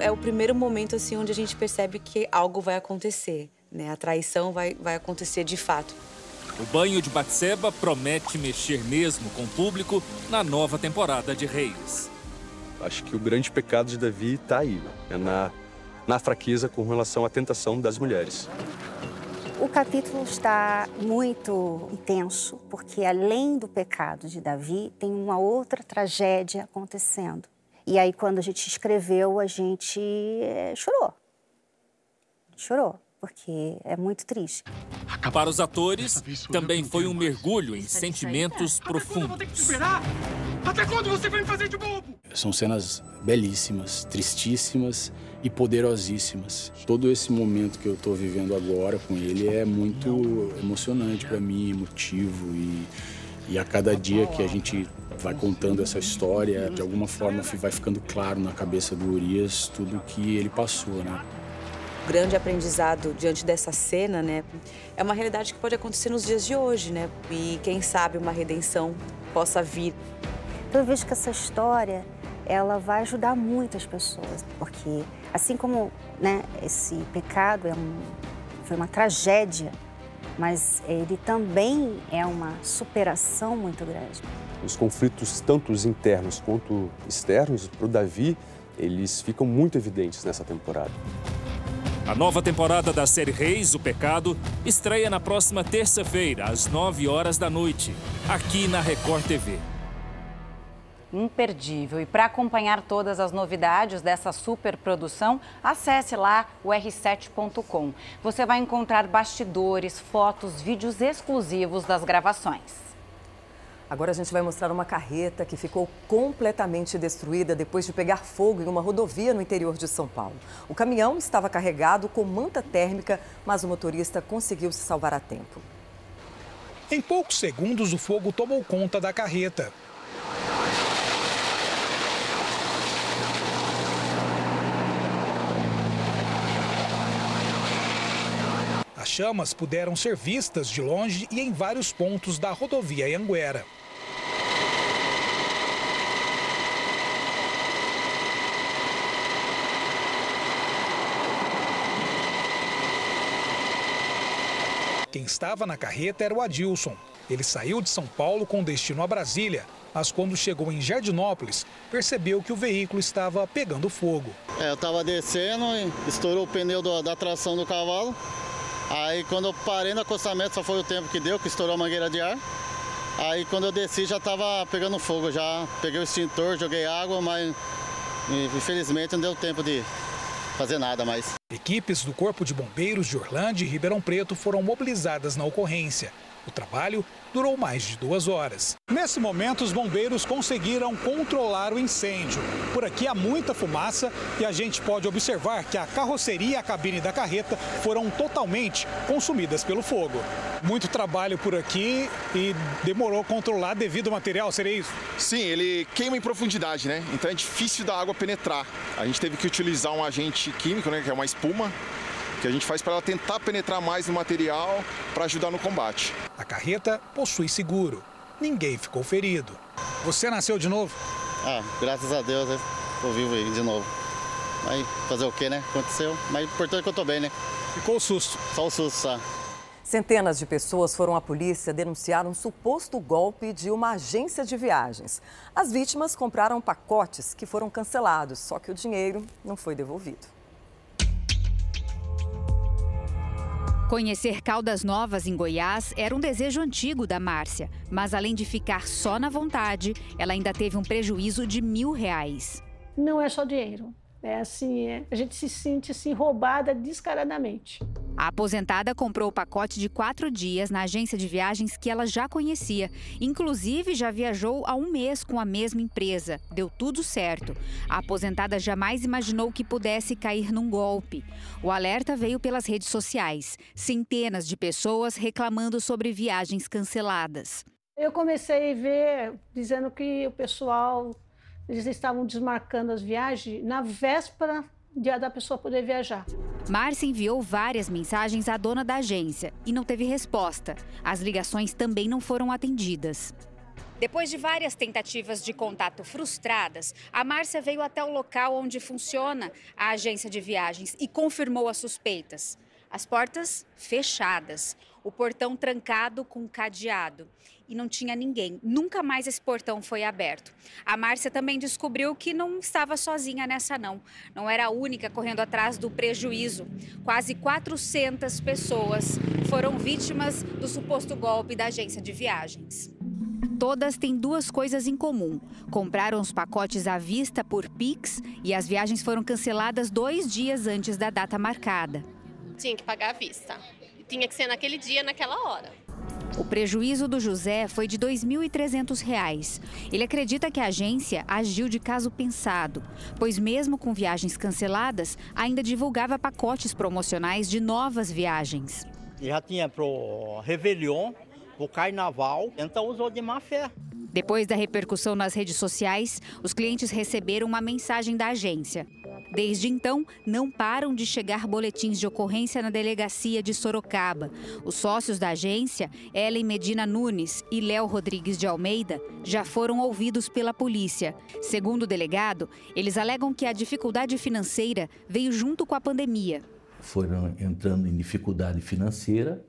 É o primeiro momento assim onde a gente percebe que algo vai acontecer, né? A traição vai, vai acontecer de fato. O banho de Batseba promete mexer mesmo com o público na nova temporada de Reis. Acho que o grande pecado de Davi está aí, é na, na fraqueza com relação à tentação das mulheres. O capítulo está muito intenso, porque além do pecado de Davi, tem uma outra tragédia acontecendo. E aí, quando a gente escreveu, a gente é, chorou. Chorou, porque é muito triste. Para os atores, também foi um mergulho em sentimentos profundos. Até quando você vai me fazer de bobo? São cenas belíssimas, tristíssimas e poderosíssimas. Todo esse momento que eu estou vivendo agora com ele é muito emocionante para mim, emotivo e, e a cada dia que a gente vai contando essa história, de alguma forma vai ficando claro na cabeça do Urias tudo que ele passou, né? Grande aprendizado diante dessa cena, né, é uma realidade que pode acontecer nos dias de hoje, né? E quem sabe uma redenção possa vir. Então eu vejo que essa história ela vai ajudar muitas pessoas, porque assim como né, esse pecado é um, foi uma tragédia, mas ele também é uma superação muito grande. Os conflitos, tanto os internos quanto externos, para o Davi, eles ficam muito evidentes nessa temporada. A nova temporada da série Reis, o Pecado, estreia na próxima terça-feira, às 9 horas da noite, aqui na Record TV imperdível. E para acompanhar todas as novidades dessa superprodução, acesse lá o r7.com. Você vai encontrar bastidores, fotos, vídeos exclusivos das gravações. Agora a gente vai mostrar uma carreta que ficou completamente destruída depois de pegar fogo em uma rodovia no interior de São Paulo. O caminhão estava carregado com manta térmica, mas o motorista conseguiu se salvar a tempo. Em poucos segundos, o fogo tomou conta da carreta. As chamas puderam ser vistas de longe e em vários pontos da rodovia Anguera. Quem estava na carreta era o Adilson. Ele saiu de São Paulo com destino a Brasília, mas quando chegou em Jardinópolis, percebeu que o veículo estava pegando fogo. É, eu estava descendo e estourou o pneu do, da tração do cavalo. Aí quando eu parei no acostamento, só foi o tempo que deu, que estourou a mangueira de ar. Aí quando eu desci já estava pegando fogo, já peguei o extintor, joguei água, mas infelizmente não deu tempo de fazer nada mais. Equipes do Corpo de Bombeiros de Orlândia e Ribeirão Preto foram mobilizadas na ocorrência. O trabalho durou mais de duas horas. Nesse momento, os bombeiros conseguiram controlar o incêndio. Por aqui há muita fumaça e a gente pode observar que a carroceria e a cabine da carreta foram totalmente consumidas pelo fogo. Muito trabalho por aqui e demorou controlar devido ao material, seria isso? Sim, ele queima em profundidade, né? Então é difícil da água penetrar. A gente teve que utilizar um agente químico, né, que é uma espuma, que a gente faz para ela tentar penetrar mais no material para ajudar no combate. A carreta possui seguro. Ninguém ficou ferido. Você nasceu de novo? Ah, graças a Deus, né? Tô vivo aí de novo. Aí fazer o que, né? Aconteceu. Mas o importante é que eu tô bem, né? Ficou o susto. Só o susto, só. Centenas de pessoas foram à polícia denunciar um suposto golpe de uma agência de viagens. As vítimas compraram pacotes que foram cancelados, só que o dinheiro não foi devolvido. Conhecer Caldas Novas em Goiás era um desejo antigo da Márcia, mas além de ficar só na vontade, ela ainda teve um prejuízo de mil reais. Não é só dinheiro. É assim, é, a gente se sente assim, roubada descaradamente. A aposentada comprou o pacote de quatro dias na agência de viagens que ela já conhecia. Inclusive, já viajou há um mês com a mesma empresa. Deu tudo certo. A aposentada jamais imaginou que pudesse cair num golpe. O alerta veio pelas redes sociais. Centenas de pessoas reclamando sobre viagens canceladas. Eu comecei a ver dizendo que o pessoal eles estavam desmarcando as viagens na véspera dia da pessoa poder viajar. Márcia enviou várias mensagens à dona da agência e não teve resposta. As ligações também não foram atendidas. Depois de várias tentativas de contato frustradas, a Márcia veio até o local onde funciona a agência de viagens e confirmou as suspeitas. As portas fechadas, o portão trancado com cadeado e não tinha ninguém. Nunca mais esse portão foi aberto. A Márcia também descobriu que não estava sozinha nessa não. Não era a única correndo atrás do prejuízo. Quase 400 pessoas foram vítimas do suposto golpe da agência de viagens. Todas têm duas coisas em comum. Compraram os pacotes à vista por Pix e as viagens foram canceladas dois dias antes da data marcada. Tinha que pagar à vista. Tinha que ser naquele dia, naquela hora. O prejuízo do José foi de R$ 2.300. Ele acredita que a agência agiu de caso pensado, pois, mesmo com viagens canceladas, ainda divulgava pacotes promocionais de novas viagens. Já tinha para o Réveillon, o Carnaval, então usou de má fé. Depois da repercussão nas redes sociais, os clientes receberam uma mensagem da agência. Desde então, não param de chegar boletins de ocorrência na delegacia de Sorocaba. Os sócios da agência, Ellen Medina Nunes e Léo Rodrigues de Almeida, já foram ouvidos pela polícia. Segundo o delegado, eles alegam que a dificuldade financeira veio junto com a pandemia. Foram entrando em dificuldade financeira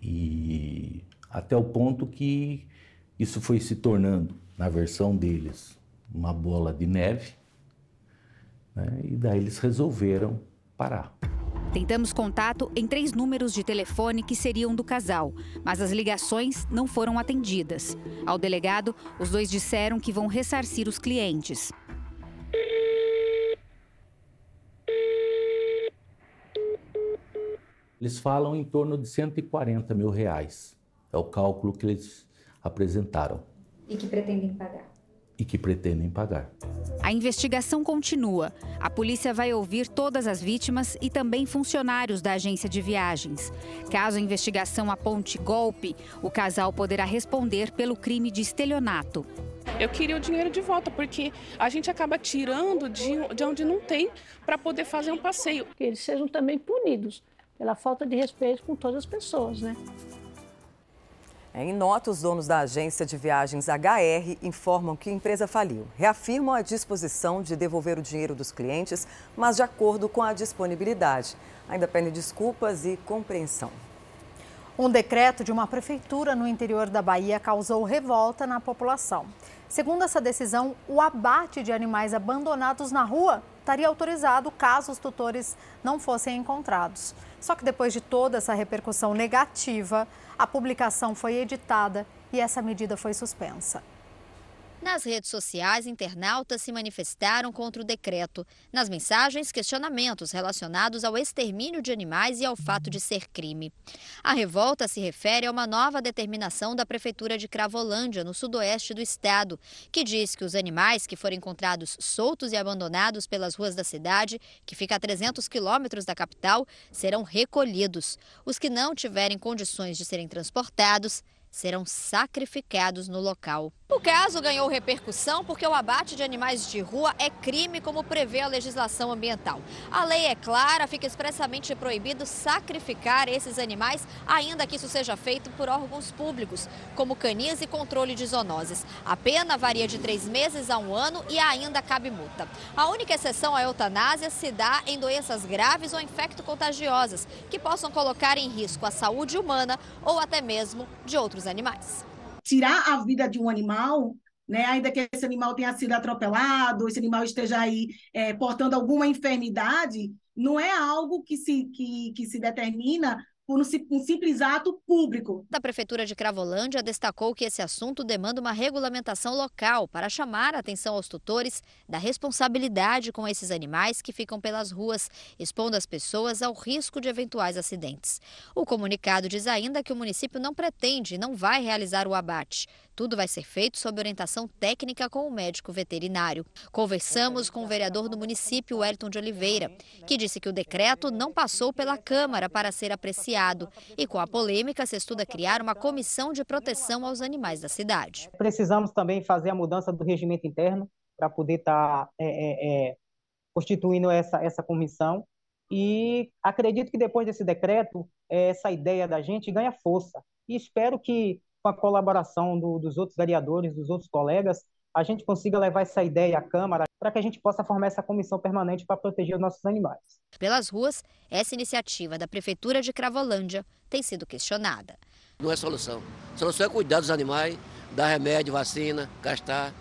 e até o ponto que isso foi se tornando, na versão deles, uma bola de neve né? E daí eles resolveram parar. Tentamos contato em três números de telefone que seriam do casal, mas as ligações não foram atendidas. Ao delegado, os dois disseram que vão ressarcir os clientes. Eles falam em torno de 140 mil reais. É o cálculo que eles apresentaram. E que pretendem pagar e que pretendem pagar. A investigação continua. A polícia vai ouvir todas as vítimas e também funcionários da agência de viagens. Caso a investigação aponte golpe, o casal poderá responder pelo crime de estelionato. Eu queria o dinheiro de volta, porque a gente acaba tirando de, de onde não tem para poder fazer um passeio. Que eles sejam também punidos pela falta de respeito com todas as pessoas, né? Em nota, os donos da agência de viagens HR informam que a empresa faliu. Reafirmam a disposição de devolver o dinheiro dos clientes, mas de acordo com a disponibilidade. Ainda pedem desculpas e compreensão. Um decreto de uma prefeitura no interior da Bahia causou revolta na população. Segundo essa decisão, o abate de animais abandonados na rua estaria autorizado caso os tutores não fossem encontrados. Só que depois de toda essa repercussão negativa, a publicação foi editada e essa medida foi suspensa. Nas redes sociais, internautas se manifestaram contra o decreto. Nas mensagens, questionamentos relacionados ao extermínio de animais e ao fato de ser crime. A revolta se refere a uma nova determinação da Prefeitura de Cravolândia, no sudoeste do estado, que diz que os animais que forem encontrados soltos e abandonados pelas ruas da cidade, que fica a 300 quilômetros da capital, serão recolhidos. Os que não tiverem condições de serem transportados serão sacrificados no local. O caso ganhou repercussão porque o abate de animais de rua é crime, como prevê a legislação ambiental. A lei é clara, fica expressamente proibido sacrificar esses animais, ainda que isso seja feito por órgãos públicos, como canis e controle de zoonoses. A pena varia de três meses a um ano e ainda cabe multa. A única exceção à eutanásia se dá em doenças graves ou infecto-contagiosas, que possam colocar em risco a saúde humana ou até mesmo de outros animais tirar a vida de um animal, né, ainda que esse animal tenha sido atropelado, esse animal esteja aí é, portando alguma enfermidade, não é algo que se, que, que se determina por um simples ato público. Da Prefeitura de Cravolândia destacou que esse assunto demanda uma regulamentação local para chamar a atenção aos tutores da responsabilidade com esses animais que ficam pelas ruas, expondo as pessoas ao risco de eventuais acidentes. O comunicado diz ainda que o município não pretende e não vai realizar o abate. Tudo vai ser feito sob orientação técnica com o médico veterinário. Conversamos com o vereador do município, Wellington de Oliveira, que disse que o decreto não passou pela Câmara para ser apreciado. E com a polêmica, se estuda criar uma comissão de proteção aos animais da cidade. Precisamos também fazer a mudança do regimento interno para poder estar tá, é, é, é, constituindo essa, essa comissão. E acredito que depois desse decreto, essa ideia da gente ganha força. E espero que com a colaboração do, dos outros vereadores, dos outros colegas, a gente consiga levar essa ideia à Câmara para que a gente possa formar essa comissão permanente para proteger os nossos animais. Pelas ruas, essa iniciativa da Prefeitura de Cravolândia tem sido questionada. Não é solução. A solução é cuidar dos animais, dar remédio, vacina, gastar.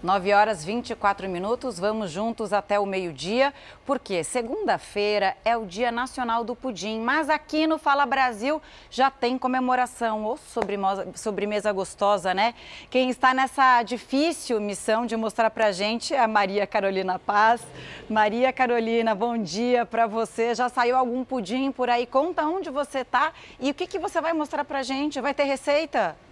9 horas 24 minutos, vamos juntos até o meio-dia, porque segunda-feira é o Dia Nacional do Pudim, mas aqui no Fala Brasil já tem comemoração, ou sobremesa gostosa, né? Quem está nessa difícil missão de mostrar pra gente é a Maria Carolina Paz. Maria Carolina, bom dia para você. Já saiu algum pudim por aí? Conta onde você tá e o que, que você vai mostrar pra gente? Vai ter receita?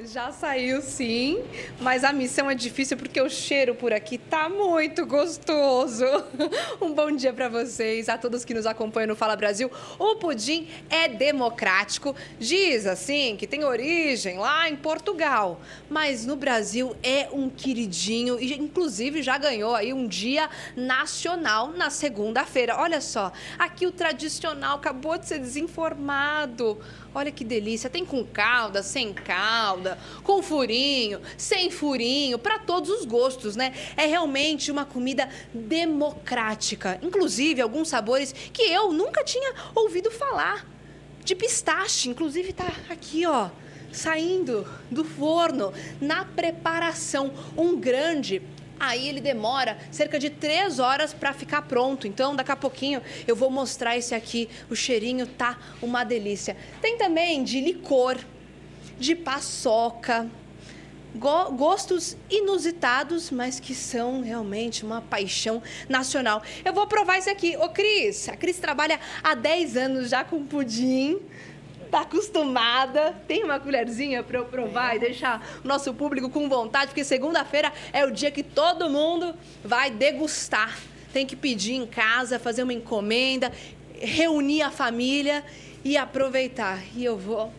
Já saiu sim, mas a missão é difícil porque o cheiro por aqui tá muito gostoso. [laughs] Um bom dia para vocês, a todos que nos acompanham no Fala Brasil. O pudim é democrático, diz assim que tem origem lá em Portugal, mas no Brasil é um queridinho e inclusive já ganhou aí um dia nacional na segunda-feira. Olha só, aqui o tradicional acabou de ser desinformado. Olha que delícia, tem com calda, sem calda, com furinho, sem furinho, para todos os gostos, né? É realmente uma comida democrática. Inclusive, alguns sabores que eu nunca tinha ouvido falar. De pistache, inclusive tá aqui, ó, saindo do forno na preparação. Um grande aí ele demora cerca de três horas para ficar pronto. Então, daqui a pouquinho eu vou mostrar esse aqui. O cheirinho tá uma delícia. Tem também de licor, de paçoca, go gostos inusitados, mas que são realmente uma paixão nacional. Eu vou provar esse aqui. Ô, Cris, a Cris trabalha há 10 anos já com pudim tá acostumada. Tem uma colherzinha para eu provar e deixar o nosso público com vontade, porque segunda-feira é o dia que todo mundo vai degustar. Tem que pedir em casa, fazer uma encomenda, reunir a família e aproveitar. E eu vou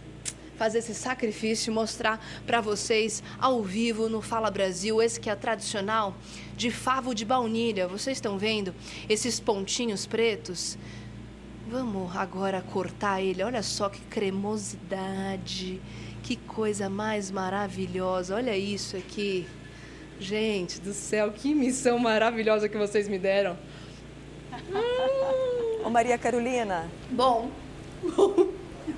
fazer esse sacrifício e mostrar para vocês ao vivo no Fala Brasil, esse que é tradicional de favo de baunilha. Vocês estão vendo esses pontinhos pretos? Vamos agora cortar ele. Olha só que cremosidade. Que coisa mais maravilhosa. Olha isso aqui. Gente do céu, que missão maravilhosa que vocês me deram. Ô Maria Carolina. Bom.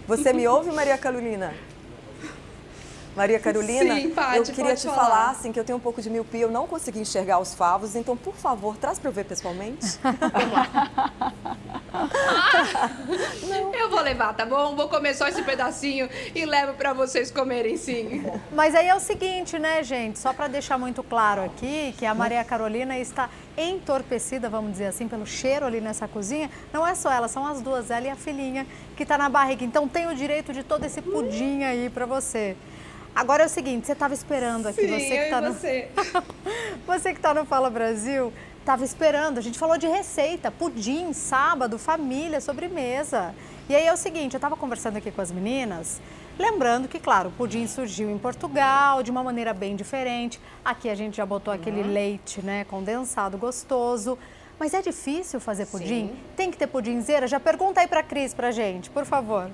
Você me ouve, Maria Carolina? Maria Carolina, Sim, eu queria pode te falar. falar assim que eu tenho um pouco de miopia, eu não consegui enxergar os favos, então por favor, traz para eu ver pessoalmente. [laughs] Eu vou levar, tá bom? Vou comer só esse pedacinho e levo pra vocês comerem sim. Mas aí é o seguinte, né, gente? Só para deixar muito claro aqui que a Maria Carolina está entorpecida, vamos dizer assim, pelo cheiro ali nessa cozinha. Não é só ela, são as duas, ela e a filhinha que está na barriga. Então tem o direito de todo esse pudim aí para você. Agora é o seguinte, você estava esperando aqui, Sim, você que está no você. [laughs] você que está no Fala Brasil, estava esperando. A gente falou de receita, pudim, sábado, família, sobremesa. E aí é o seguinte, eu estava conversando aqui com as meninas, lembrando que, claro, o pudim surgiu em Portugal de uma maneira bem diferente. Aqui a gente já botou aquele Uhum. leite, né, condensado, gostoso. Mas é difícil fazer pudim? Sim. Tem que ter pudinzeira? Já pergunta aí pra Cris, pra gente, por favor.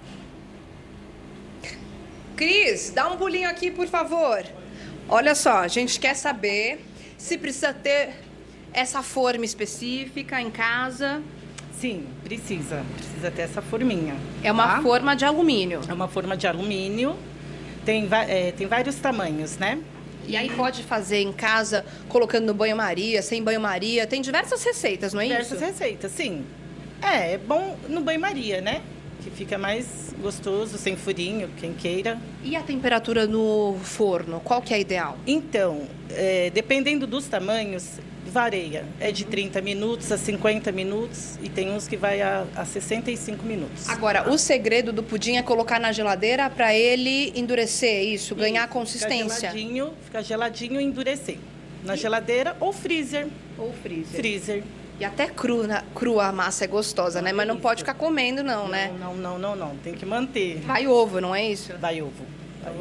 Cris, dá um pulinho aqui, por favor. Olha só, a gente quer saber se precisa ter essa forma específica em casa. Sim, precisa. Precisa ter essa forminha. É uma tá? forma de alumínio. É uma forma de alumínio. Tem, é, tem vários tamanhos, né? E aí pode fazer em casa, colocando no banho-maria, sem banho-maria. Tem diversas receitas, não é Diversas isso? receitas, sim. É, é bom no banho-maria, né? Que fica mais gostoso, sem furinho, quem queira. E a temperatura no forno, qual que é a ideal? Então, é, dependendo dos tamanhos, varia. É de 30 minutos a 50 minutos e tem uns que vai a, a 65 minutos. Agora, o segredo do pudim é colocar na geladeira para ele endurecer isso, ganhar Fica consistência. geladinho, fica geladinho e endurecer. Na geladeira ou freezer. Ou freezer. Freezer. E até cru, na- crua a massa é gostosa, né? Mas não pode ficar comendo, não, né? Não, não, não, não. Tem que manter. Vai ovo, não é isso? Vai ovo.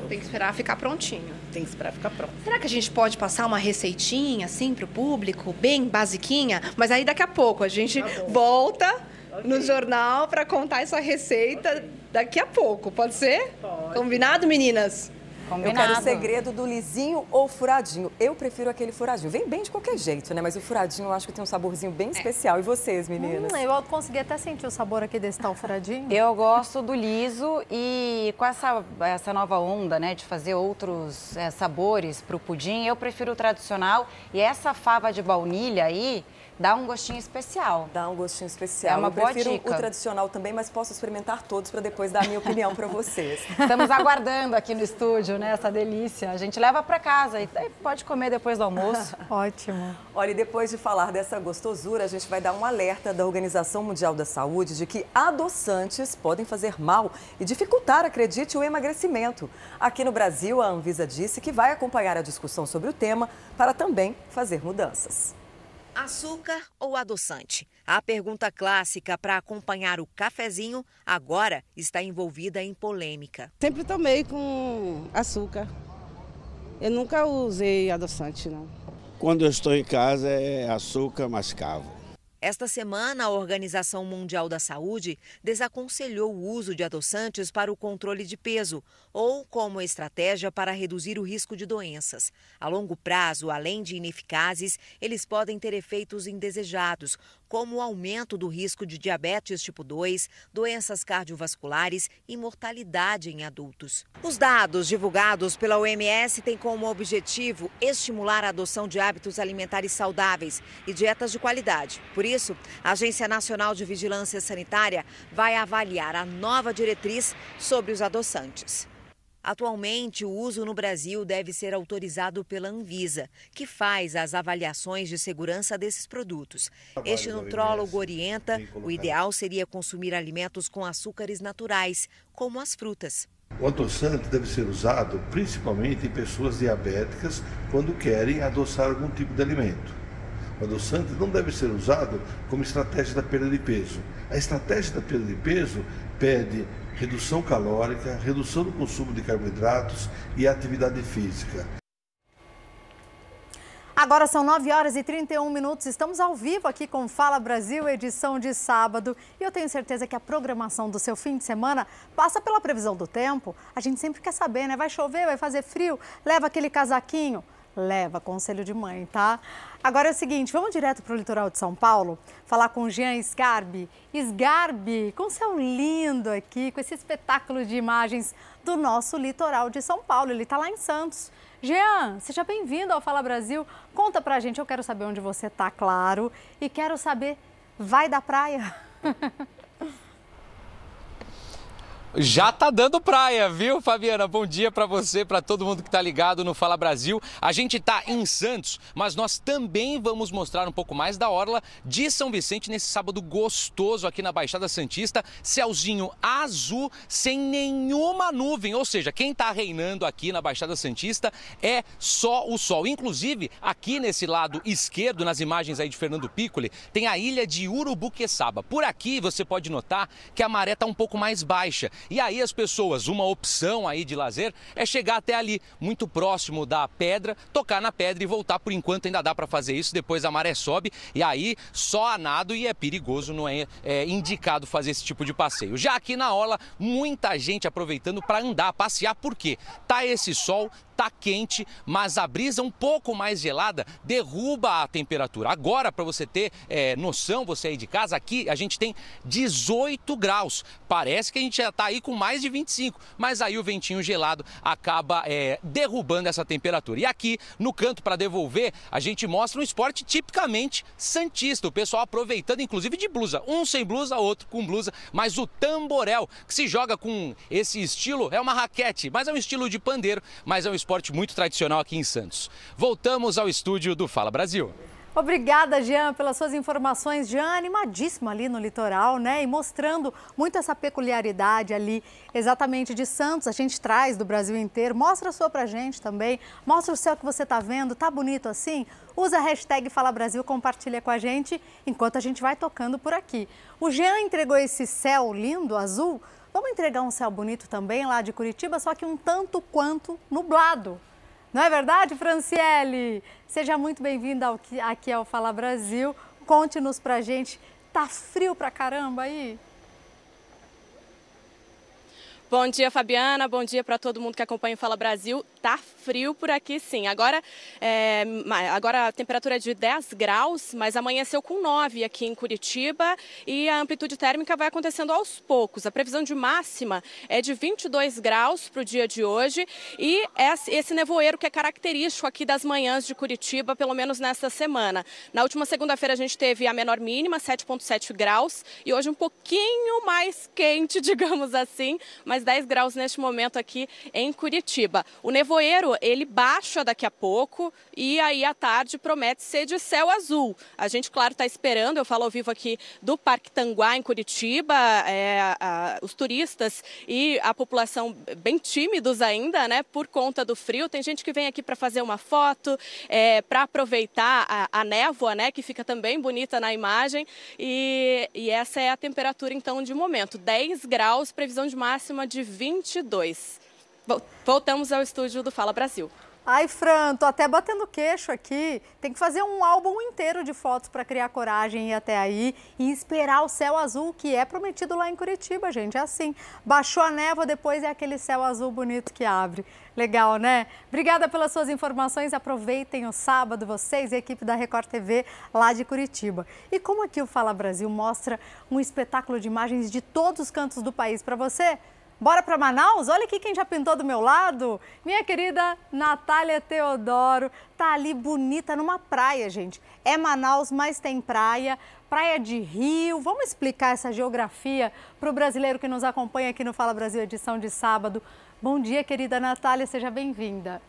Tem que esperar ficar prontinho. Tem que esperar ficar pronto. Será que a gente pode passar uma receitinha assim pro público, bem basiquinha? Mas aí daqui a pouco a gente volta no jornal para contar essa receita daqui a pouco, pode ser? Combinado, meninas? Eu quero o segredo do lisinho ou furadinho. Eu prefiro aquele furadinho. Vem bem de qualquer jeito, né? Mas o furadinho eu acho que tem um saborzinho bem especial. E vocês, meninas? Hum, eu consegui até sentir o sabor aqui desse tal furadinho. Eu gosto do liso e com essa, essa nova onda, né, de fazer outros eh, sabores para o pudim, eu prefiro o tradicional. E essa fava de baunilha aí dá um gostinho especial. Dá um gostinho especial. É uma eu boa prefiro dica. o tradicional também, mas posso experimentar todos para depois dar a minha opinião para vocês. [laughs] Estamos aguardando aqui no estúdio, né, essa delícia. A gente leva para casa e pode comer depois do almoço. [laughs] Ótimo. Olha, e depois de falar dessa gostosura, a gente vai dar um alerta da Organização Mundial da Saúde de que adoçantes podem fazer mal e dificultar, acredite, o emagrecimento. Aqui no Brasil, a Anvisa disse que vai acompanhar a discussão sobre o tema para também fazer mudanças. Açúcar ou adoçante? A pergunta clássica para acompanhar o cafezinho agora está envolvida em polêmica. Sempre tomei com açúcar. Eu nunca usei adoçante, não. Quando eu estou em casa é açúcar mascavo. Esta semana, a Organização Mundial da Saúde desaconselhou o uso de adoçantes para o controle de peso ou como estratégia para reduzir o risco de doenças. A longo prazo, além de ineficazes, eles podem ter efeitos indesejados, como o aumento do risco de diabetes tipo 2, doenças cardiovasculares e mortalidade em adultos. Os dados divulgados pela OMS têm como objetivo estimular a adoção de hábitos alimentares saudáveis e dietas de qualidade. Por isso, a Agência Nacional de Vigilância Sanitária vai avaliar a nova diretriz sobre os adoçantes. Atualmente, o uso no Brasil deve ser autorizado pela Anvisa, que faz as avaliações de segurança desses produtos. Este nutrólogo orienta: o ideal seria consumir alimentos com açúcares naturais, como as frutas. O adoçante deve ser usado principalmente em pessoas diabéticas quando querem adoçar algum tipo de alimento. O adoçante não deve ser usado como estratégia da perda de peso. A estratégia da perda de peso pede redução calórica, redução do consumo de carboidratos e atividade física. Agora são 9 horas e 31 minutos. Estamos ao vivo aqui com Fala Brasil, edição de sábado. E eu tenho certeza que a programação do seu fim de semana passa pela previsão do tempo. A gente sempre quer saber, né? Vai chover, vai fazer frio? Leva aquele casaquinho. Leva, conselho de mãe, tá? Agora é o seguinte, vamos direto para o litoral de São Paulo, falar com Jean Sgarbi. Sgarbi, com céu lindo aqui, com esse espetáculo de imagens do nosso litoral de São Paulo. Ele está lá em Santos. Jean, seja bem-vindo ao Fala Brasil. Conta pra gente, eu quero saber onde você está, claro, e quero saber, vai da praia? [laughs] Já tá dando praia, viu, Fabiana? Bom dia para você, para todo mundo que tá ligado no Fala Brasil. A gente tá em Santos, mas nós também vamos mostrar um pouco mais da orla de São Vicente nesse sábado gostoso aqui na Baixada Santista. Céuzinho azul, sem nenhuma nuvem, ou seja, quem tá reinando aqui na Baixada Santista é só o sol. Inclusive, aqui nesse lado esquerdo, nas imagens aí de Fernando Piccoli, tem a ilha de Urubuqueçaba. Por aqui você pode notar que a maré tá um pouco mais baixa. E aí as pessoas, uma opção aí de lazer é chegar até ali, muito próximo da pedra, tocar na pedra e voltar. Por enquanto ainda dá para fazer isso, depois a maré sobe e aí só a nado e é perigoso, não é, é indicado fazer esse tipo de passeio. Já aqui na orla, muita gente aproveitando para andar, passear, porque tá esse sol, tá quente, mas a brisa um pouco mais gelada derruba a temperatura. Agora, para você ter é, noção, você aí de casa, aqui a gente tem 18 graus. Parece que a gente já está aí com mais de 25, mas aí o ventinho gelado acaba é, derrubando essa temperatura. E aqui no canto para devolver, a gente mostra um esporte tipicamente santista. O pessoal aproveitando, inclusive de blusa, um sem blusa, outro com blusa, mas o tamborel que se joga com esse estilo é uma raquete, mas é um estilo de pandeiro, mas é um esporte esporte muito tradicional aqui em Santos. Voltamos ao estúdio do Fala Brasil. Obrigada, Jean, pelas suas informações. Jean, animadíssimo ali no litoral, né? E mostrando muito essa peculiaridade ali, exatamente de Santos. A gente traz do Brasil inteiro. Mostra a sua pra gente também. Mostra o céu que você tá vendo. Tá bonito assim? Usa a hashtag Fala Brasil, compartilha com a gente enquanto a gente vai tocando por aqui. O Jean entregou esse céu lindo, azul, Vamos entregar um céu bonito também lá de Curitiba, só que um tanto quanto nublado. Não é verdade, Franciele? Seja muito bem-vinda aqui ao Fala Brasil. Conte-nos pra gente. Tá frio pra caramba aí? Bom dia, Fabiana. Bom dia para todo mundo que acompanha o Fala Brasil. Tá frio por aqui, sim. Agora, é, agora a temperatura é de 10 graus, mas amanheceu com 9 aqui em Curitiba e a amplitude térmica vai acontecendo aos poucos. A previsão de máxima é de 22 graus para o dia de hoje e esse nevoeiro que é característico aqui das manhãs de Curitiba, pelo menos nesta semana. Na última segunda-feira a gente teve a menor mínima, 7,7 graus, e hoje um pouquinho mais quente, [laughs] digamos assim, mas mais 10 graus neste momento aqui em Curitiba. O nevoeiro, ele baixa daqui a pouco e aí à tarde promete ser de céu azul. A gente, claro, está esperando, eu falo ao vivo aqui do Parque Tanguá, em Curitiba, é, a, os turistas e a população bem tímidos ainda, né, por conta do frio. Tem gente que vem aqui para fazer uma foto, é, para aproveitar a, a, névoa, né, que fica também bonita na imagem. E, e essa é a temperatura, então, de momento. 10 graus, previsão de máxima de 22. Voltamos ao estúdio do Fala Brasil. Ai, Fran, tô até batendo queixo aqui. Tem que fazer um álbum inteiro de fotos para criar coragem e ir até aí e esperar o céu azul que é prometido lá em Curitiba, gente. É assim. Baixou a névoa, depois é aquele céu azul bonito que abre. Legal, né? Obrigada pelas suas informações. Aproveitem o sábado, vocês e a equipe da Record TV lá de Curitiba. E como aqui o Fala Brasil mostra um espetáculo de imagens de todos os cantos do país para você, Bora para Manaus? Olha aqui quem já pintou do meu lado. Minha querida Natália Teodoro. Tá ali bonita numa praia, gente. É Manaus, mas tem praia. Praia de Rio. Vamos explicar essa geografia para o brasileiro que nos acompanha aqui no Fala Brasil, edição de sábado. Bom dia, querida Natália. Seja bem-vinda.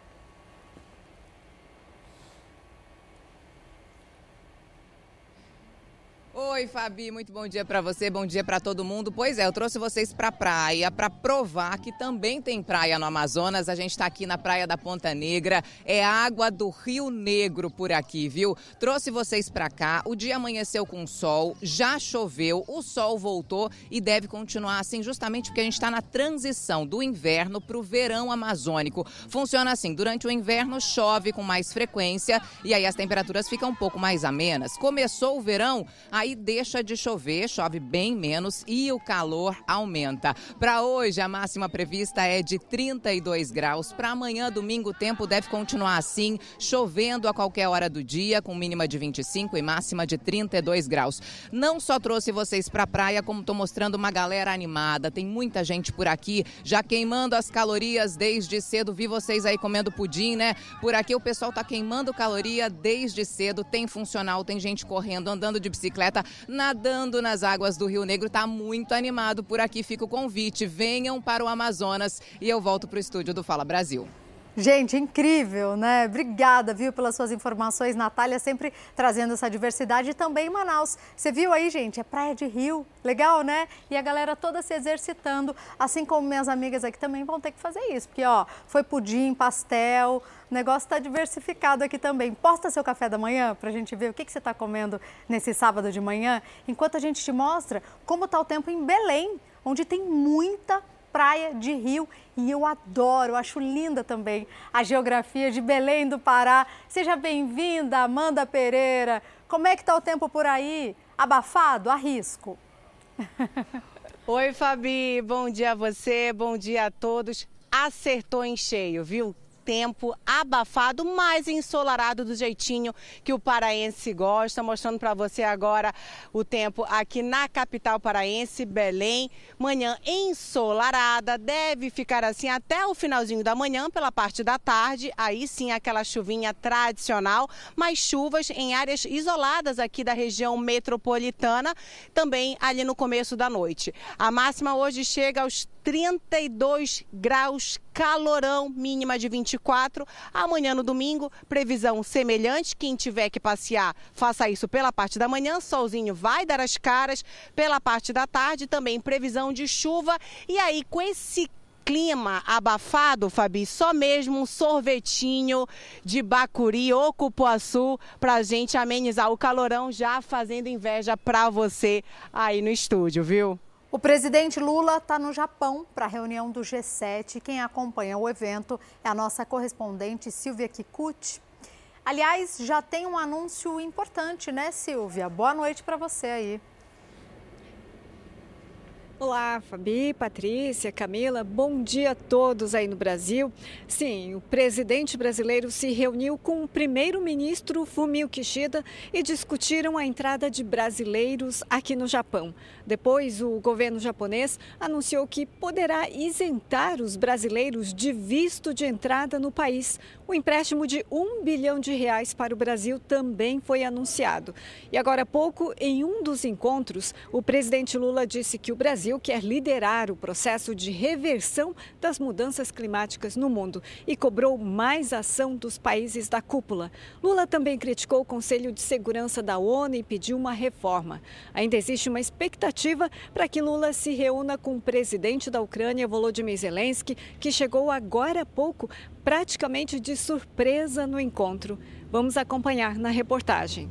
Oi, Fabi, muito bom dia para você, bom dia para todo mundo. Pois é, eu trouxe vocês para praia para provar que também tem praia no Amazonas. A gente está aqui na praia da Ponta Negra, é água do Rio Negro por aqui, viu? Trouxe vocês para cá. O dia amanheceu com sol, já choveu, o sol voltou e deve continuar assim, justamente porque a gente está na transição do inverno para o verão amazônico. Funciona assim: durante o inverno chove com mais frequência e aí as temperaturas ficam um pouco mais amenas. Começou o verão, aí deixa de chover, chove bem menos e o calor aumenta. Para hoje, a máxima prevista é de 32 graus. Para amanhã, domingo, o tempo deve continuar assim, chovendo a qualquer hora do dia, com mínima de 25 e máxima de 32 graus. Não só trouxe vocês para a praia, como estou mostrando uma galera animada. Tem muita gente por aqui já queimando as calorias desde cedo. Vi vocês aí comendo pudim, né? Por aqui o pessoal está queimando caloria desde cedo. Tem funcional, tem gente correndo, andando de bicicleta, nadando nas águas do Rio Negro. Tá muito animado por aqui. Fica o convite. Venham para o Amazonas e eu volto para o estúdio do Fala Brasil. Gente, incrível, né? Obrigada, viu, pelas suas informações. Natália sempre trazendo essa diversidade e também em Manaus. Você viu aí, gente? É praia de rio. Legal, né? E a galera toda se exercitando, assim como minhas amigas aqui também vão ter que fazer isso. Porque, ó, foi pudim, pastel, o negócio está diversificado aqui também. Posta seu café da manhã para a gente ver o que, que você está comendo nesse sábado de manhã, enquanto a gente te mostra como está o tempo em Belém, onde tem muita praia de rio e eu adoro, acho linda também a geografia de Belém do Pará. Seja bem-vinda, Amanda Pereira. Como é que está o tempo por aí? Abafado? Arrisco. [laughs] Oi, Fabi. Bom dia a você, bom dia a todos. Acertou em cheio, viu? Tempo abafado, mais ensolarado do jeitinho que o paraense gosta. Mostrando para você agora o tempo aqui na capital paraense, Belém. Manhã ensolarada, deve ficar assim até o finalzinho da manhã, pela parte da tarde. Aí sim, aquela chuvinha tradicional, mas chuvas em áreas isoladas aqui da região metropolitana, também ali no começo da noite. A máxima hoje chega aos 32 graus, calorão, mínima de 24. Amanhã no domingo, previsão semelhante. Quem tiver que passear, faça isso pela parte da manhã. Solzinho vai dar as caras. Pela parte da tarde, também previsão de chuva. E aí, com esse clima abafado, Fabi, só mesmo um sorvetinho de bacuri ou cupuaçu pra gente amenizar o calorão, já fazendo inveja pra você aí no estúdio, viu? O presidente Lula está no Japão para a reunião do G7. Quem acompanha o evento é a nossa correspondente Silvia Kikuchi. Aliás, já tem um anúncio importante, né, Silvia? Boa noite para você aí. Olá, Fabi, Patrícia, Camila, bom dia a todos aí no Brasil. Sim, o presidente brasileiro se reuniu com o primeiro-ministro Fumio Kishida e discutiram a entrada de brasileiros aqui no Japão. Depois, o governo japonês anunciou que poderá isentar os brasileiros de visto de entrada no país. O empréstimo de um bilhão de reais para o Brasil também foi anunciado. E agora há pouco, em um dos encontros, o presidente Lula disse que o Brasil quer liderar o processo de reversão das mudanças climáticas no mundo e cobrou mais ação dos países da cúpula. Lula também criticou o Conselho de Segurança da ONU e pediu uma reforma. Ainda existe uma expectativa para que Lula se reúna com o presidente da Ucrânia, Volodymyr Zelensky, que chegou agora há pouco praticamente de surpresa no encontro. Vamos acompanhar na reportagem.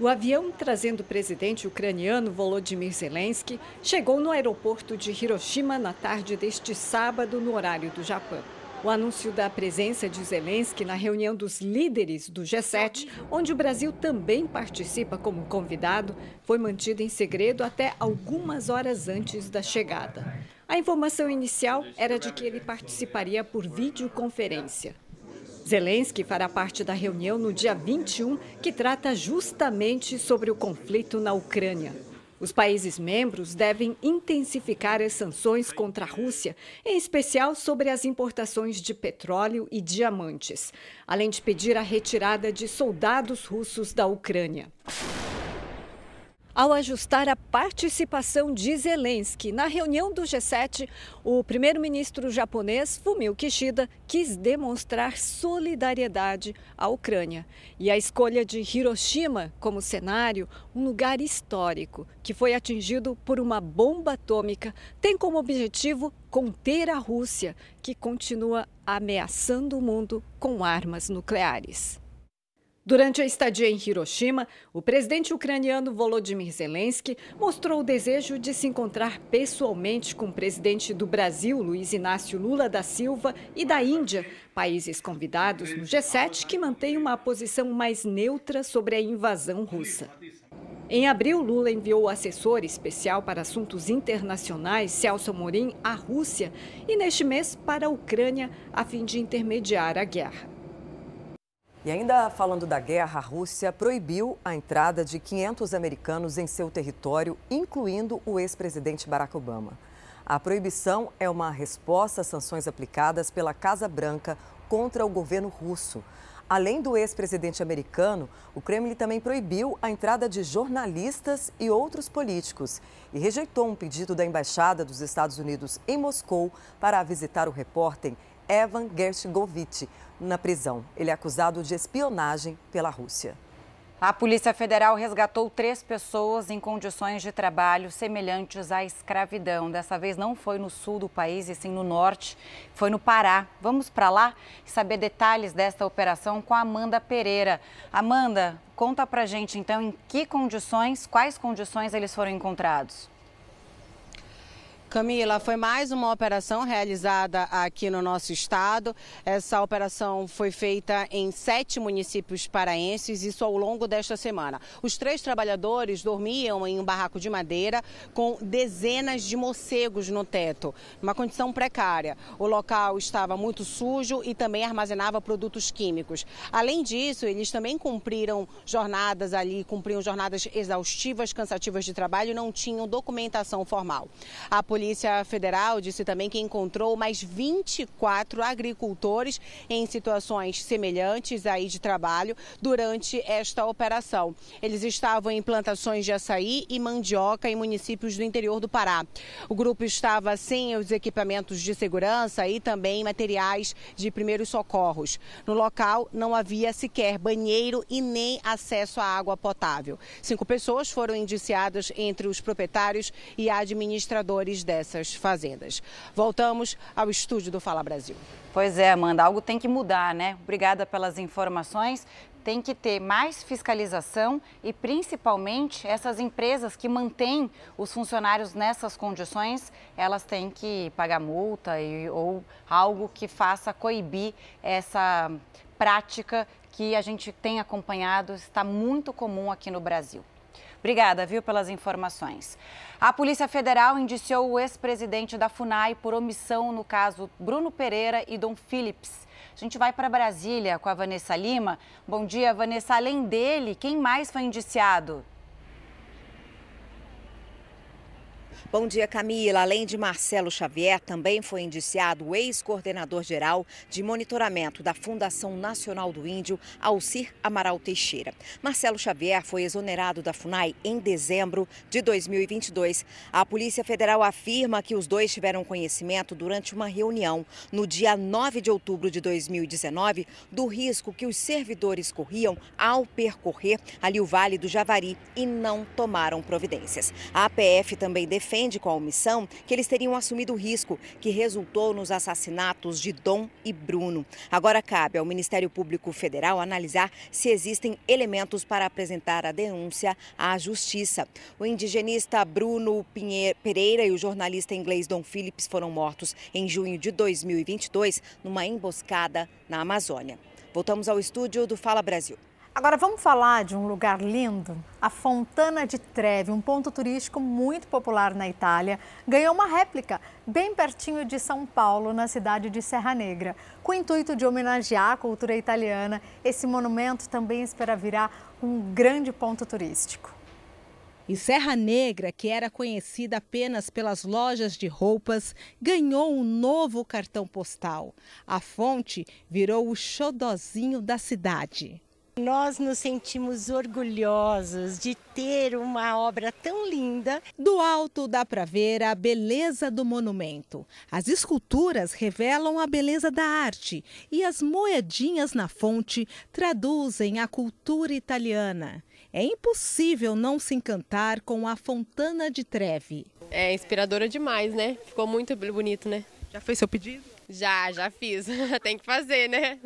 O avião trazendo o presidente ucraniano Volodymyr Zelensky chegou no aeroporto de Hiroshima na tarde deste sábado, no horário do Japão. O anúncio da presença de Zelensky na reunião dos líderes do G7, onde o Brasil também participa como convidado, foi mantido em segredo até algumas horas antes da chegada. A informação inicial era de que ele participaria por videoconferência. Zelensky fará parte da reunião no dia 21, que trata justamente sobre o conflito na Ucrânia. Os países membros devem intensificar as sanções contra a Rússia, em especial sobre as importações de petróleo e diamantes, além de pedir a retirada de soldados russos da Ucrânia. Ao ajustar a participação de Zelensky na reunião do G7, o primeiro-ministro japonês Fumio Kishida quis demonstrar solidariedade à Ucrânia. E a escolha de Hiroshima como cenário, um lugar histórico que foi atingido por uma bomba atômica, tem como objetivo conter a Rússia, que continua ameaçando o mundo com armas nucleares. Durante a estadia em Hiroshima, o presidente ucraniano Volodymyr Zelensky mostrou o desejo de se encontrar pessoalmente com o presidente do Brasil, Luiz Inácio Lula da Silva, e da Índia, países convidados no G7 que mantêm uma posição mais neutra sobre a invasão russa. Em abril, Lula enviou o assessor especial para assuntos internacionais, Celso Amorim, à Rússia e, neste mês, para a Ucrânia, a fim de intermediar a guerra. E ainda falando da guerra, a Rússia proibiu a entrada de 500 americanos em seu território, incluindo o ex-presidente Barack Obama. A proibição é uma resposta às sanções aplicadas pela Casa Branca contra o governo russo. Além do ex-presidente americano, o Kremlin também proibiu a entrada de jornalistas e outros políticos e rejeitou um pedido da Embaixada dos Estados Unidos em Moscou para visitar o repórter Evan Gershkovich na prisão. Ele é acusado de espionagem pela Rússia. A Polícia Federal resgatou três pessoas em condições de trabalho semelhantes à escravidão. Dessa vez não foi no sul do país, e sim no norte, foi no Pará. Vamos para lá saber detalhes desta operação com a Amanda Pereira. Amanda, conta pra gente então em que condições, quais condições eles foram encontrados. Camila, foi mais uma operação realizada aqui no nosso estado. Essa operação foi feita em sete municípios paraenses, isso ao longo desta semana. Os três trabalhadores dormiam em um barraco de madeira com dezenas de morcegos no teto, uma condição precária. O local estava muito sujo e também armazenava produtos químicos. Além disso, eles também cumpriram jornadas ali, cumpriam jornadas exaustivas, cansativas de trabalho não tinham documentação formal. A polícia Polícia Federal disse também que encontrou mais 24 agricultores em situações semelhantes aí de trabalho durante esta operação. Eles estavam em plantações de açaí e mandioca em municípios do interior do Pará. O grupo estava sem os equipamentos de segurança e também materiais de primeiros socorros. No local não havia sequer banheiro e nem acesso à água potável. Cinco pessoas foram indiciadas entre os proprietários e administradores dessas fazendas. Voltamos ao estúdio do Fala Brasil. Pois é, Amanda, algo tem que mudar, né? Obrigada pelas informações. Tem que ter mais fiscalização e, principalmente, essas empresas que mantêm os funcionários nessas condições, elas têm que pagar multa e, ou algo que faça coibir essa prática que a gente tem acompanhado, está muito comum aqui no Brasil. Obrigada, viu, pelas informações. A Polícia Federal indiciou o ex-presidente da FUNAI por omissão no caso Bruno Pereira e Dom Phillips. A gente vai para Brasília com a Vanessa Lima. Bom dia, Vanessa. Além dele, quem mais foi indiciado? Bom dia, Camila. Além de Marcelo Xavier, também foi indiciado o ex-coordenador geral de monitoramento da Fundação Nacional do Índio, Alcir Amaral Teixeira. Marcelo Xavier foi exonerado da FUNAI em dezembro de 2022. A Polícia Federal afirma que os dois tiveram conhecimento durante uma reunião no dia 9 de outubro de 2019 do risco que os servidores corriam ao percorrer ali o Vale do Javari e não tomaram providências. A APF também defende defende com a omissão que eles teriam assumido o risco que resultou nos assassinatos de Dom e Bruno. Agora cabe ao Ministério Público Federal analisar se existem elementos para apresentar a denúncia à Justiça. O indigenista Bruno Pinheiro Pereira e o jornalista inglês Dom Phillips foram mortos em junho de 2022 numa emboscada na Amazônia. Voltamos ao estúdio do Fala Brasil. Agora vamos falar de um lugar lindo. A Fontana de Trevi, um ponto turístico muito popular na Itália, ganhou uma réplica bem pertinho de São Paulo, na cidade de Serra Negra. Com o intuito de homenagear a cultura italiana, esse monumento também espera virar um grande ponto turístico. E Serra Negra, que era conhecida apenas pelas lojas de roupas, ganhou um novo cartão postal. A fonte virou o xodozinho da cidade. Nós nos sentimos orgulhosos de ter uma obra tão linda. Do alto dá para ver a beleza do monumento. As esculturas revelam a beleza da arte e as moedinhas na fonte traduzem a cultura italiana. É impossível não se encantar com a Fontana de Trevi. É inspiradora demais, né? Ficou muito bonito, né? Já fez seu pedido? Já, já fiz. [laughs] Tem que fazer, né?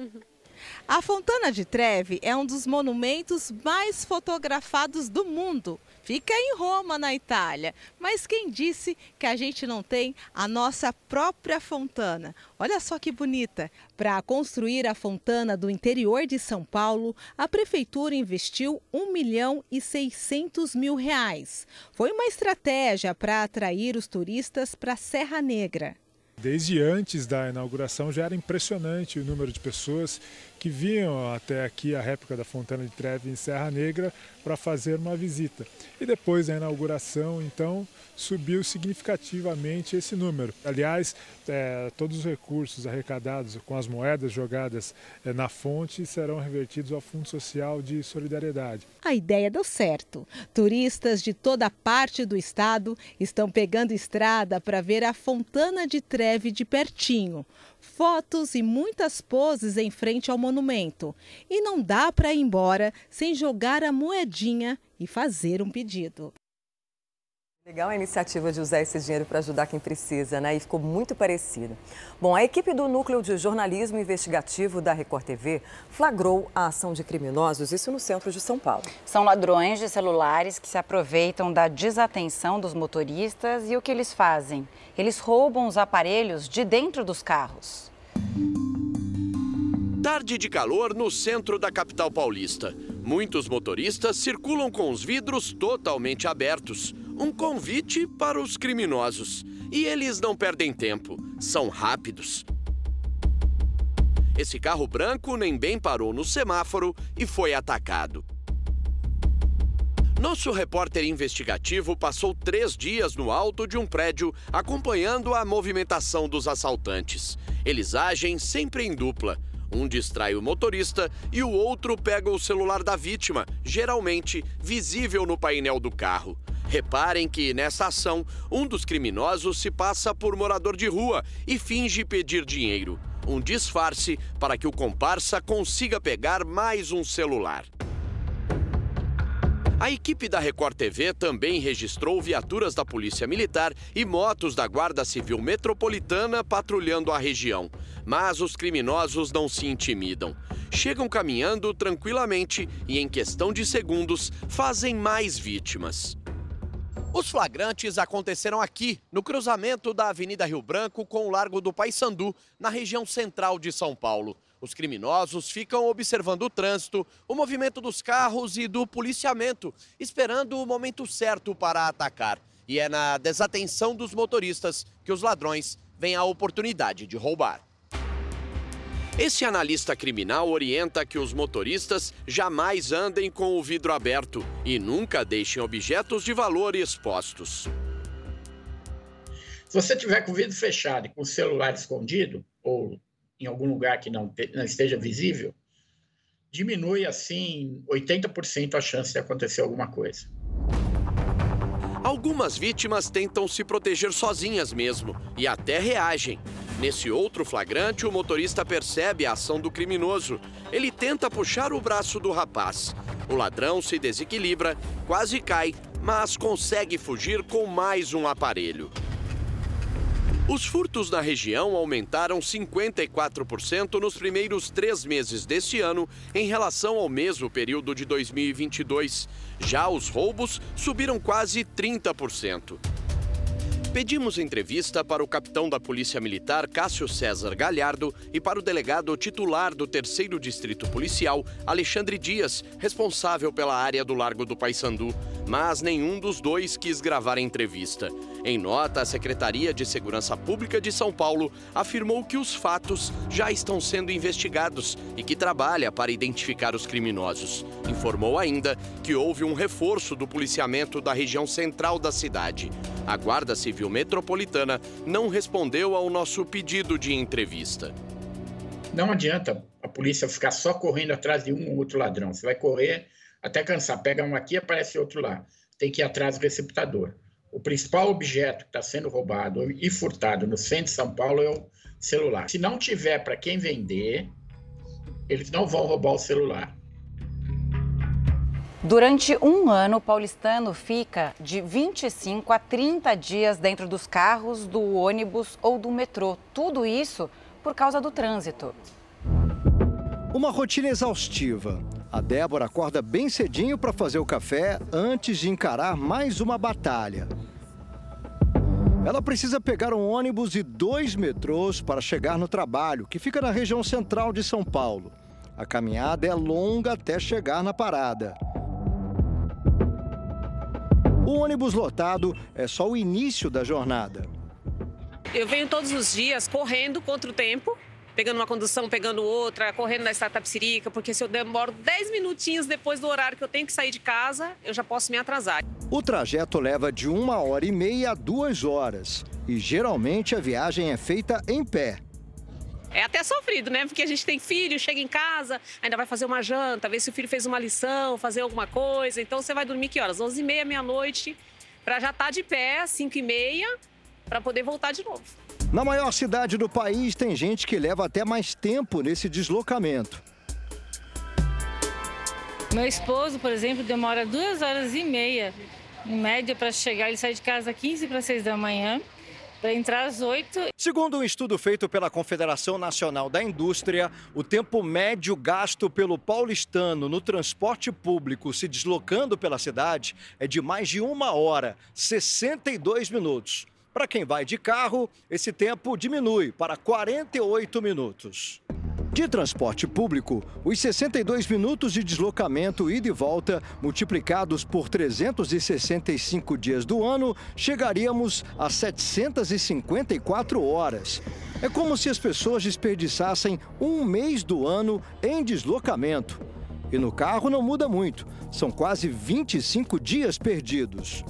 A Fontana de Trevi é um dos monumentos mais fotografados do mundo. Fica em Roma, na Itália. Mas quem disse que a gente não tem a nossa própria fontana? Olha só que bonita! Para construir a fontana do interior de São Paulo, a prefeitura investiu 1 milhão e 600 mil reais. Foi uma estratégia para atrair os turistas para a Serra Negra. Desde antes da inauguração já era impressionante o número de pessoas que vinham até aqui a réplica da Fontana de Trevi em Serra Negra para fazer uma visita. E depois da inauguração, então, subiu significativamente esse número. Aliás, é, todos os recursos arrecadados com as moedas jogadas é, na fonte serão revertidos ao Fundo Social de Solidariedade. A ideia deu certo. Turistas de toda parte do estado estão pegando estrada para ver a Fontana de Trevi de pertinho fotos e muitas poses em frente ao monumento. E não dá para ir embora sem jogar a moedinha e fazer um pedido. Legal a iniciativa de usar esse dinheiro para ajudar quem precisa, né? E ficou muito parecida. Bom, a equipe do Núcleo de Jornalismo Investigativo da Record TV flagrou a ação de criminosos, isso no centro de São Paulo. São ladrões de celulares que se aproveitam da desatenção dos motoristas e o que eles fazem? Eles roubam os aparelhos de dentro dos carros. Tarde de calor no centro da capital paulista. Muitos motoristas circulam com os vidros totalmente abertos. Um convite para os criminosos. E eles não perdem tempo, são rápidos. Esse carro branco nem bem parou no semáforo e foi atacado. Nosso repórter investigativo passou três dias no alto de um prédio acompanhando a movimentação dos assaltantes. Eles agem sempre em dupla. Um distrai o motorista e o outro pega o celular da vítima, geralmente visível no painel do carro. Reparem que nessa ação, um dos criminosos se passa por morador de rua e finge pedir dinheiro. Um disfarce para que o comparsa consiga pegar mais um celular. A equipe da Record TV também registrou viaturas da Polícia Militar e motos da Guarda Civil Metropolitana patrulhando a região. Mas os criminosos não se intimidam. Chegam caminhando tranquilamente e, em questão de segundos, fazem mais vítimas. Os flagrantes aconteceram aqui, no cruzamento da Avenida Rio Branco com o Largo do Paissandu, na região central de São Paulo. Os criminosos ficam observando o trânsito, o movimento dos carros e do policiamento, esperando o momento certo para atacar. E é na desatenção dos motoristas que os ladrões vêm a oportunidade de roubar. Esse analista criminal orienta que os motoristas jamais andem com o vidro aberto e nunca deixem objetos de valor expostos. Se você tiver com o vidro fechado e com o celular escondido, ou em algum lugar que não, não esteja visível, diminui assim 80% a chance de acontecer alguma coisa. Algumas vítimas tentam se proteger sozinhas mesmo e até reagem. Nesse outro flagrante, o motorista percebe a ação do criminoso. Ele tenta puxar o braço do rapaz. O ladrão se desequilibra, quase cai, mas consegue fugir com mais um aparelho. Os furtos na região aumentaram 54% nos primeiros três meses deste ano em relação ao mesmo período de 2022. Já os roubos subiram quase 30%. Pedimos entrevista para o capitão da Polícia Militar, Cássio César Galhardo, e para o delegado titular do Terceiro Distrito Policial, Alexandre Dias, responsável pela área do Largo do Paissandu. Mas nenhum dos dois quis gravar a entrevista. Em nota, a Secretaria de Segurança Pública de São Paulo afirmou que os fatos já estão sendo investigados e que trabalha para identificar os criminosos. Informou ainda que houve um reforço do policiamento da região central da cidade. A Guarda Civil Metropolitana não respondeu ao nosso pedido de entrevista. Não adianta a polícia ficar só correndo atrás de um ou outro ladrão. Você vai correr até cansar, pega um aqui, aparece outro lá. Tem que ir atrás do receptador. O principal objeto que está sendo roubado e furtado no centro de São Paulo é o celular. Se não tiver para quem vender, eles não vão roubar o celular. Durante um ano, o paulistano fica de 25 a 30 dias dentro dos carros, do ônibus ou do metrô. Tudo isso por causa do trânsito. Uma rotina exaustiva. A Débora acorda bem cedinho para fazer o café antes de encarar mais uma batalha. Ela precisa pegar um ônibus e dois metrôs para chegar no trabalho, que fica na região central de São Paulo. A caminhada é longa até chegar na parada. O ônibus lotado é só o início da jornada. Eu venho todos os dias correndo contra o tempo pegando uma condução, pegando outra, correndo na startup Sirica, porque se eu demoro 10 minutinhos depois do horário que eu tenho que sair de casa, eu já posso me atrasar. O trajeto leva de uma hora e meia a duas horas. E geralmente a viagem é feita em pé. É até sofrido, né? Porque a gente tem filho, chega em casa, ainda vai fazer uma janta, ver se o filho fez uma lição, fazer alguma coisa. Então você vai dormir que horas? 11 e meia, meia-noite, para já estar tá de pé, 5 e meia, para poder voltar de novo. Na maior cidade do país, tem gente que leva até mais tempo nesse deslocamento. Meu esposo, por exemplo, demora duas horas e meia, em média, para chegar. Ele sai de casa às 15 para 6 da manhã, para entrar às 8. Segundo um estudo feito pela Confederação Nacional da Indústria, o tempo médio gasto pelo paulistano no transporte público se deslocando pela cidade é de mais de uma hora, 62 minutos. Para quem vai de carro, esse tempo diminui para 48 minutos. De transporte público, os 62 minutos de deslocamento ida e volta, multiplicados por 365 dias do ano, chegaríamos a 754 horas. É como se as pessoas desperdiçassem um mês do ano em deslocamento. E no carro não muda muito, são quase 25 dias perdidos.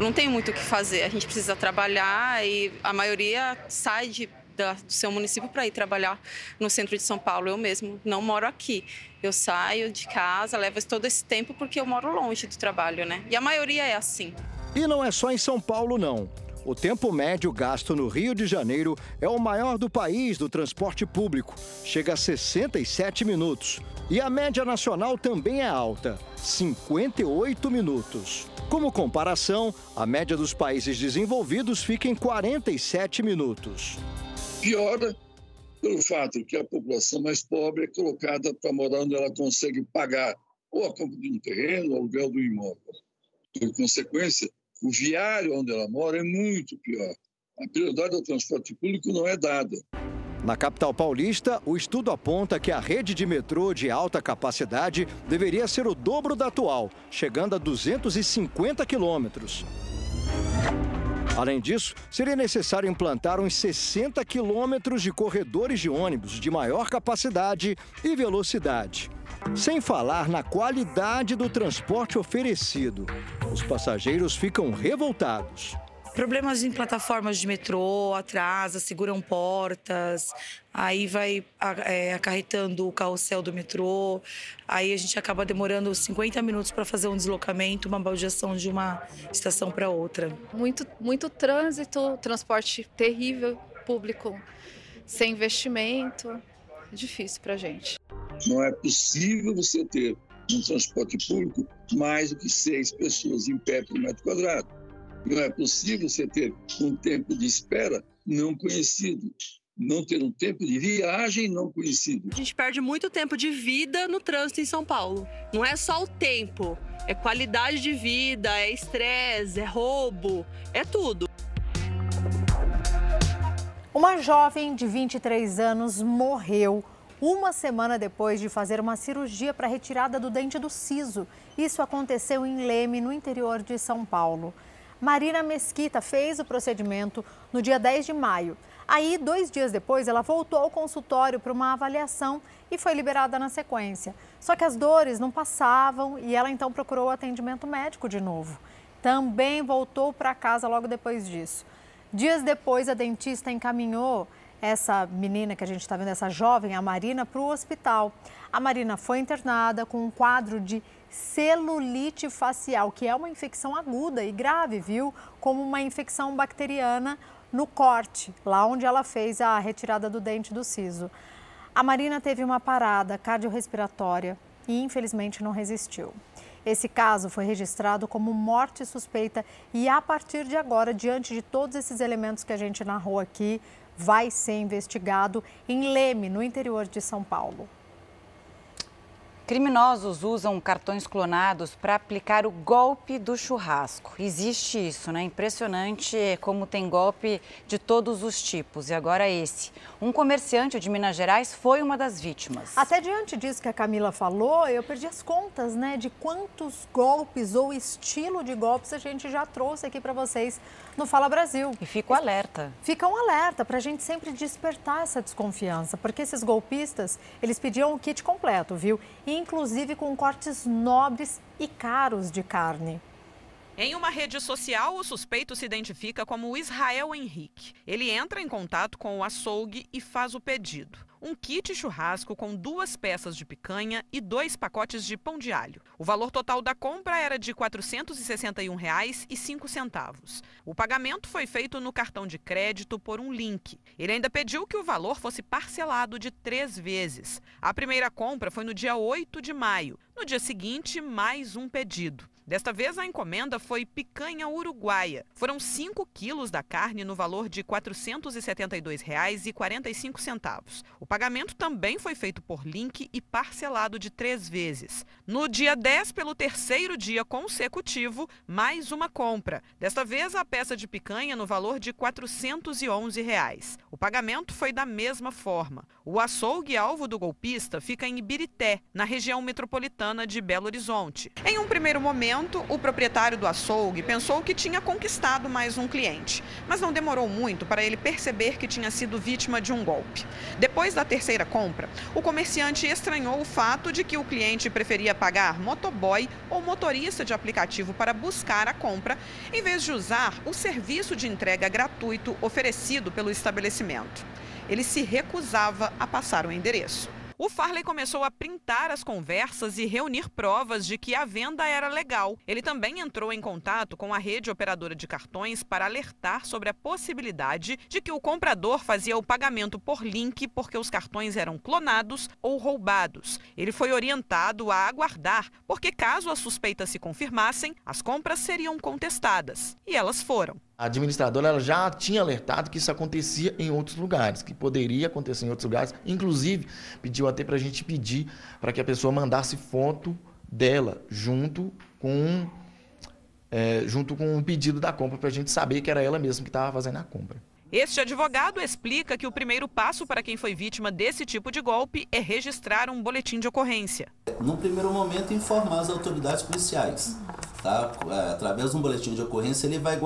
Não tem muito o que fazer, a gente precisa trabalhar e a maioria sai de, da, do seu município para ir trabalhar no centro de São Paulo. Eu mesmo não moro aqui. Eu saio de casa, levo todo esse tempo porque eu moro longe do trabalho, né? E a maioria é assim. E não é só em São Paulo, não. O tempo médio gasto no Rio de Janeiro é o maior do país do transporte público, chega a 67 minutos. E a média nacional também é alta, 58 minutos. Como comparação, a média dos países desenvolvidos fica em 47 minutos. Piora pelo fato que a população mais pobre é colocada para morar onde ela consegue pagar ou a compra de um terreno ou aluguel do imóvel. Por consequência, o viário onde ela mora é muito pior. A prioridade ao transporte público não é dada. Na capital paulista, o estudo aponta que a rede de metrô de alta capacidade deveria ser o dobro da atual, chegando a 250 quilômetros. Além disso, seria necessário implantar uns 60 quilômetros de corredores de ônibus de maior capacidade e velocidade. Sem falar na qualidade do transporte oferecido. Os passageiros ficam revoltados. Problemas em plataformas de metrô, atrasa, seguram portas, aí vai é, acarretando o carrossel do metrô, aí a gente acaba demorando 50 minutos para fazer um deslocamento, uma baldeação de uma estação para outra. Muito, muito trânsito, transporte terrível, público sem investimento, é difícil para a gente. Não é possível você ter um transporte público mais do que seis pessoas em pé por metro quadrado. Não é possível você ter um tempo de espera não conhecido, não ter um tempo de viagem não conhecido. A gente perde muito tempo de vida no trânsito em São Paulo. Não é só o tempo, é qualidade de vida, é estresse, é roubo, é tudo. Uma jovem de 23 anos morreu uma semana depois de fazer uma cirurgia para retirada do dente do siso. Isso aconteceu em Leme, no interior de São Paulo. Marina Mesquita fez o procedimento no dia 10 de maio. Aí, dois dias depois, ela voltou ao consultório para uma avaliação e foi liberada na sequência. Só que as dores não passavam e ela então procurou atendimento médico de novo. Também voltou para casa logo depois disso. Dias depois, a dentista encaminhou essa menina que a gente está vendo, essa jovem, a Marina, para o hospital. A Marina foi internada com um quadro de celulite facial, que é uma infecção aguda e grave, viu? Como uma infecção bacteriana no corte, lá onde ela fez a retirada do dente do siso. A Marina teve uma parada cardiorrespiratória e infelizmente não resistiu. Esse caso foi registrado como morte suspeita e a partir de agora, diante de todos esses elementos que a gente narrou aqui, vai ser investigado em Leme, no interior de São Paulo. Criminosos usam cartões clonados para aplicar o golpe do churrasco. Existe isso, né? Impressionante como tem golpe de todos os tipos. E agora esse. Um comerciante de Minas Gerais foi uma das vítimas. Até diante disso que a Camila falou, eu perdi as contas, né? De quantos golpes ou estilo de golpes a gente já trouxe aqui para vocês no Fala Brasil. E fica o alerta. Fica um alerta para a gente sempre despertar essa desconfiança, porque esses golpistas, eles pediam o kit completo, viu? E inclusive com cortes nobres e caros de carne. Em uma rede social, o suspeito se identifica como Israel Henrique. Ele entra em contato com o açougue e faz o pedido um kit churrasco com duas peças de picanha e dois pacotes de pão de alho. O valor total da compra era de R$ 461,05. O pagamento foi feito no cartão de crédito por um link. Ele ainda pediu que o valor fosse parcelado de três vezes. A primeira compra foi no dia 8 de maio. No dia seguinte, mais um pedido. Desta vez, a encomenda foi picanha uruguaia. Foram 5 quilos da carne no valor de R$ 472,45. O pagamento também foi feito por link e parcelado de três vezes. No dia 10, pelo terceiro dia consecutivo, mais uma compra. Desta vez, a peça de picanha no valor de 411 reais. O pagamento foi da mesma forma. O açougue alvo do golpista fica em Ibirité, na região metropolitana de Belo Horizonte. Em um primeiro momento, o proprietário do açougue pensou que tinha conquistado mais um cliente, mas não demorou muito para ele perceber que tinha sido vítima de um golpe. Depois da terceira compra, o comerciante estranhou o fato de que o cliente preferia pagar motoboy ou motorista de aplicativo para buscar a compra, em vez de usar o serviço de entrega gratuito oferecido pelo estabelecimento ele se recusava a passar o endereço. O Farley começou a printar as conversas e reunir provas de que a venda era legal. Ele também entrou em contato com a rede operadora de cartões para alertar sobre a possibilidade de que o comprador fazia o pagamento por link porque os cartões eram clonados ou roubados. Ele foi orientado a aguardar, porque caso as suspeitas se confirmassem, as compras seriam contestadas. E elas foram. A administradora ela já tinha alertado que isso acontecia em outros lugares, que poderia acontecer em outros lugares. Inclusive, pediu até para a gente pedir para que a pessoa mandasse foto dela junto com é, junto com o pedido da compra para a gente saber que era ela mesma que estava fazendo a compra. Este advogado explica que o primeiro passo para quem foi vítima desse tipo de golpe é registrar um boletim de ocorrência. No primeiro momento, informar as autoridades policiais. Tá? É, através de um boletim de ocorrência, ele vai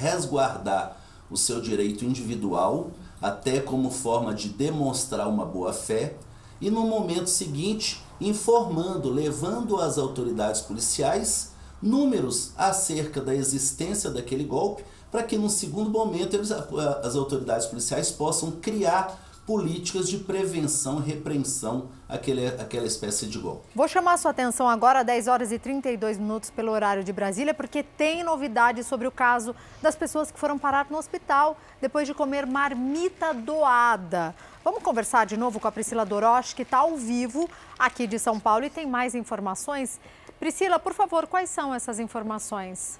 resguardar o seu direito individual, até como forma de demonstrar uma boa fé, e no momento seguinte, informando, levando às autoridades policiais números acerca da existência daquele golpe para que no segundo momento eles, as autoridades policiais possam criar políticas de prevenção repreensão àquele, àquela espécie de golpe. Vou chamar sua atenção agora, 10 horas e 32 minutos pelo horário de Brasília, porque tem novidades sobre o caso das pessoas que foram parar no hospital depois de comer marmita doada. Vamos conversar de novo com a Priscila Doroche, que está ao vivo aqui de São Paulo e tem mais informações. Priscila, por favor, quais são essas informações?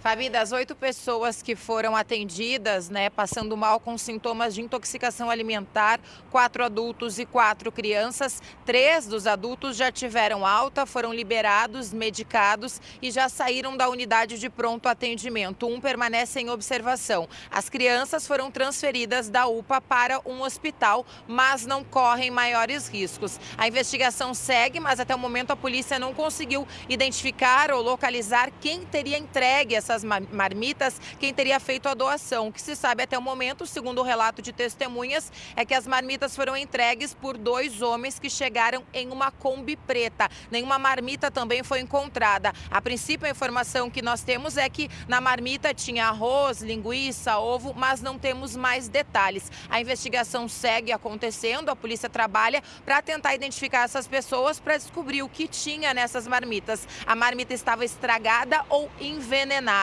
Fabi, das oito pessoas que foram atendidas, né, passando mal com sintomas de intoxicação alimentar, quatro adultos e quatro crianças, três dos adultos já tiveram alta, foram liberados, medicados e já saíram da unidade de pronto atendimento. Um permanece em observação. As crianças foram transferidas da UPA para um hospital, mas não correm maiores riscos. A investigação segue, mas até o momento a polícia não conseguiu identificar ou localizar quem teria entregue essa essas marmitas quem teria feito a doação. O que se sabe até o momento, segundo o relato de testemunhas, é que as marmitas foram entregues por dois homens que chegaram em uma Kombi preta. Nenhuma marmita também foi encontrada. A princípio, a informação que nós temos é que na marmita tinha arroz, linguiça, ovo, mas não temos mais detalhes. A investigação segue acontecendo, a polícia trabalha para tentar identificar essas pessoas para descobrir o que tinha nessas marmitas. A marmita estava estragada ou envenenada.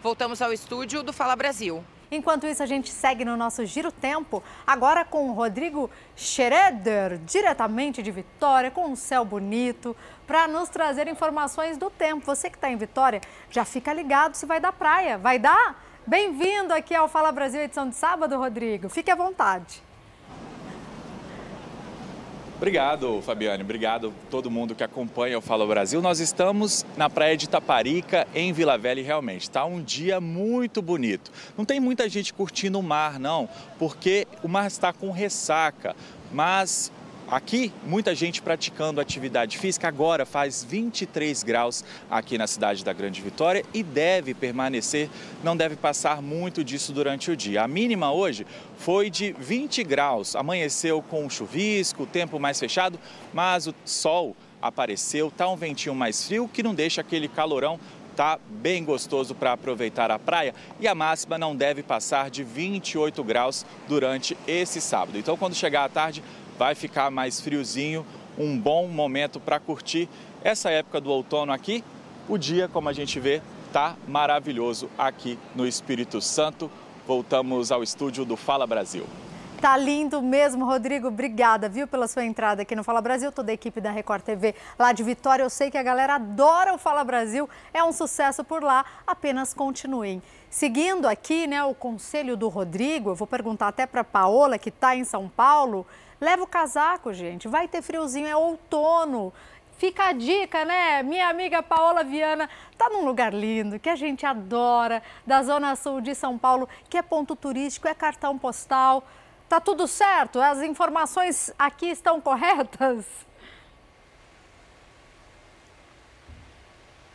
Voltamos ao estúdio do Fala Brasil. Enquanto isso, a gente segue no nosso Giro Tempo, agora com o Rodrigo Schroeder, diretamente de Vitória, com um céu bonito, para nos trazer informações do tempo. Você que está em Vitória, já fica ligado se vai dar praia. Vai dar? Bem-vindo aqui ao Fala Brasil, edição de sábado, Rodrigo. Fique à vontade. Obrigado, Fabiane. Obrigado a todo mundo que acompanha o Fala Brasil. Nós estamos na praia de Taparica, em Vila Velha, e realmente está um dia muito bonito. Não tem muita gente curtindo o mar, não, porque o mar está com ressaca. Mas Aqui, muita gente praticando atividade física. Agora faz 23 graus aqui na cidade da Grande Vitória e deve permanecer, não deve passar muito disso durante o dia. A mínima hoje foi de 20 graus. Amanheceu com chuvisco, tempo mais fechado, mas o sol apareceu, tá um ventinho mais frio que não deixa aquele calorão tá bem gostoso para aproveitar a praia e a máxima não deve passar de 28 graus durante esse sábado. Então, quando chegar à tarde, vai ficar mais friozinho, um bom momento para curtir essa época do outono aqui. O dia, como a gente vê, tá maravilhoso aqui no Espírito Santo. Voltamos ao estúdio do Fala Brasil. Tá lindo mesmo, Rodrigo. Obrigada, viu, pela sua entrada aqui no Fala Brasil. Toda a equipe da Record TV lá de Vitória. Eu sei que a galera adora o Fala Brasil. É um sucesso por lá. Apenas continuem. Seguindo aqui, né, o conselho do Rodrigo, eu vou perguntar até para Paola, que está em São Paulo. Leva o casaco, gente. Vai ter friozinho, é outono. Fica a dica, né? Minha amiga Paola Viana tá num lugar lindo que a gente adora, da Zona Sul de São Paulo, que é ponto turístico, é cartão postal. Tá tudo certo? As informações aqui estão corretas?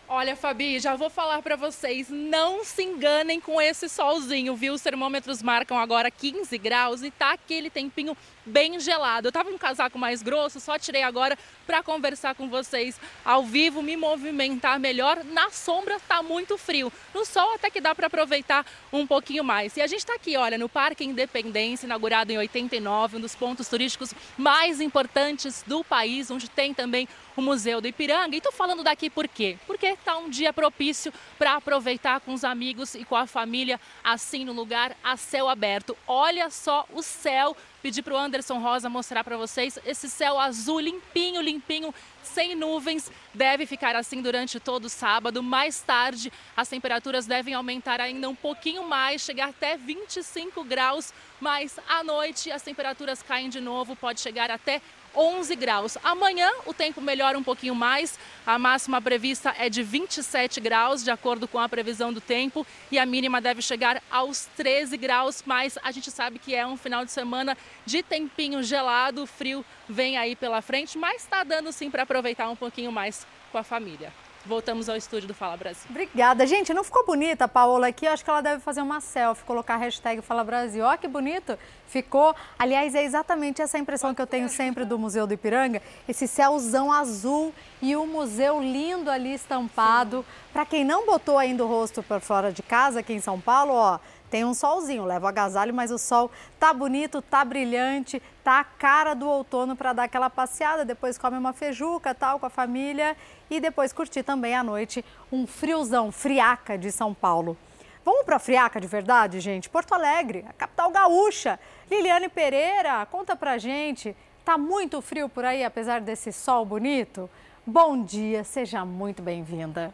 Olha, Fabi, já vou falar para vocês, não se enganem com esse solzinho, viu? Os termômetros marcam agora 15 graus e tá aquele tempinho bem gelado. Eu tava com um casaco mais grosso, só tirei agora para conversar com vocês ao vivo, me movimentar melhor. Na sombra tá muito frio. No sol até que dá para aproveitar um pouquinho mais. E a gente está aqui, olha, no Parque Independência, inaugurado em 89, um dos pontos turísticos mais importantes do país, onde tem também o Museu do Ipiranga. E tô falando daqui por quê? Porque tá um dia propício para aproveitar com os amigos e com a família, assim no lugar a céu aberto. Olha só o céu pedir para o Anderson Rosa mostrar para vocês esse céu azul limpinho, limpinho, sem nuvens. Deve ficar assim durante todo o sábado. Mais tarde, as temperaturas devem aumentar ainda um pouquinho mais, chegar até 25 graus. Mas à noite as temperaturas caem de novo, pode chegar até 11 graus. Amanhã o tempo melhora um pouquinho mais, a máxima prevista é de 27 graus, de acordo com a previsão do tempo, e a mínima deve chegar aos 13 graus, mas a gente sabe que é um final de semana de tempinho gelado, frio vem aí pela frente, mas está dando sim para aproveitar um pouquinho mais com a família voltamos ao estúdio do Fala Brasil. Obrigada. Gente, não ficou bonita a Paola aqui? Eu acho que ela deve fazer uma selfie, colocar a hashtag Fala Brasil. Ó, que bonito. Ficou. Aliás, é exatamente essa impressão que eu tenho sempre do Museu do Ipiranga. Esse céuzão azul e o museu lindo ali estampado. Para quem não botou ainda o rosto para fora de casa aqui em São Paulo, ó, tem um solzinho, leva o agasalho, mas o sol tá bonito, tá brilhante, tá a cara do outono para dar aquela passeada, depois come uma feijuca, tal, com a família e depois curtir também à noite um friozão, friaca de São Paulo. Vamos para Friaca de verdade, gente? Porto Alegre, a capital gaúcha. Liliane Pereira, conta pra gente. Tá muito frio por aí, apesar desse sol bonito? Bom dia, seja muito bem-vinda.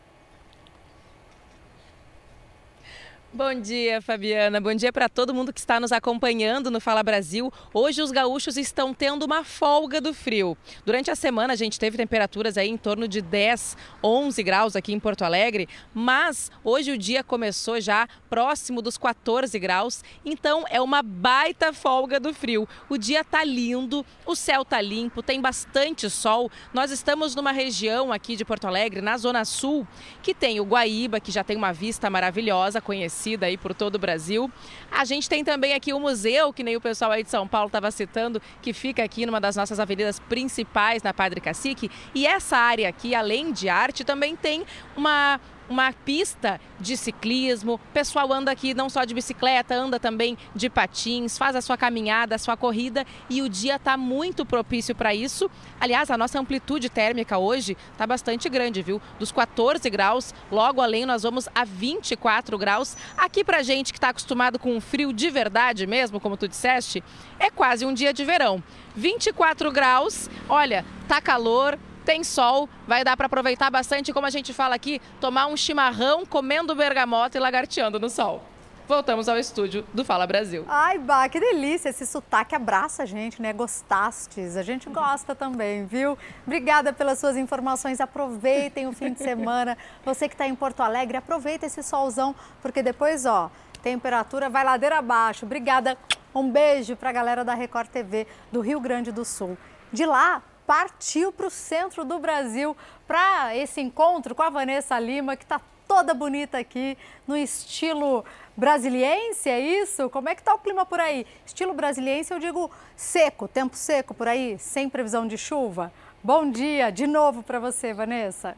Bom dia, Fabiana. Bom dia para todo mundo que está nos acompanhando no Fala Brasil. Hoje os gaúchos estão tendo uma folga do frio. Durante a semana a gente teve temperaturas aí em torno de 10, 11 graus aqui em Porto Alegre, mas hoje o dia começou já próximo dos 14 graus, então é uma baita folga do frio. O dia tá lindo, o céu tá limpo, tem bastante sol. Nós estamos numa região aqui de Porto Alegre, na zona sul, que tem o Guaíba, que já tem uma vista maravilhosa, conhecida conhecida aí por todo o Brasil. A gente tem também aqui o museu, que nem o pessoal aí de São Paulo estava citando, que fica aqui numa das nossas avenidas principais na Padre Cacique. E essa área aqui, além de arte, também tem uma uma pista de ciclismo. O pessoal anda aqui não só de bicicleta, anda também de patins, faz a sua caminhada, a sua corrida e o dia está muito propício para isso. Aliás, a nossa amplitude térmica hoje está bastante grande, viu? Dos 14 graus, logo além nós vamos a 24 graus. Aqui para gente que está acostumado com frio de verdade mesmo, como tu disseste, é quase um dia de verão. 24 graus, olha, tá calor, tem sol, vai dar para aproveitar bastante, como a gente fala aqui, tomar um chimarrão comendo bergamota e lagarteando no sol. Voltamos ao estúdio do Fala Brasil. Ai, Bah, que delícia! Esse sotaque abraça a gente, né? Gostastes. A gente gosta também, viu? Obrigada pelas suas informações. Aproveitem o fim de semana. Você que está em Porto Alegre, aproveita esse solzão, porque depois, ó, temperatura vai ladeira abaixo. Obrigada. Um beijo para a galera da Record TV do Rio Grande do Sul. De lá, partiu para o centro do Brasil para esse encontro com a Vanessa Lima, que está toda bonita aqui no estilo brasiliense, é isso? Como é que está o clima por aí? Estilo brasiliense, eu digo seco, tempo seco por aí, sem previsão de chuva. Bom dia de novo para você, Vanessa.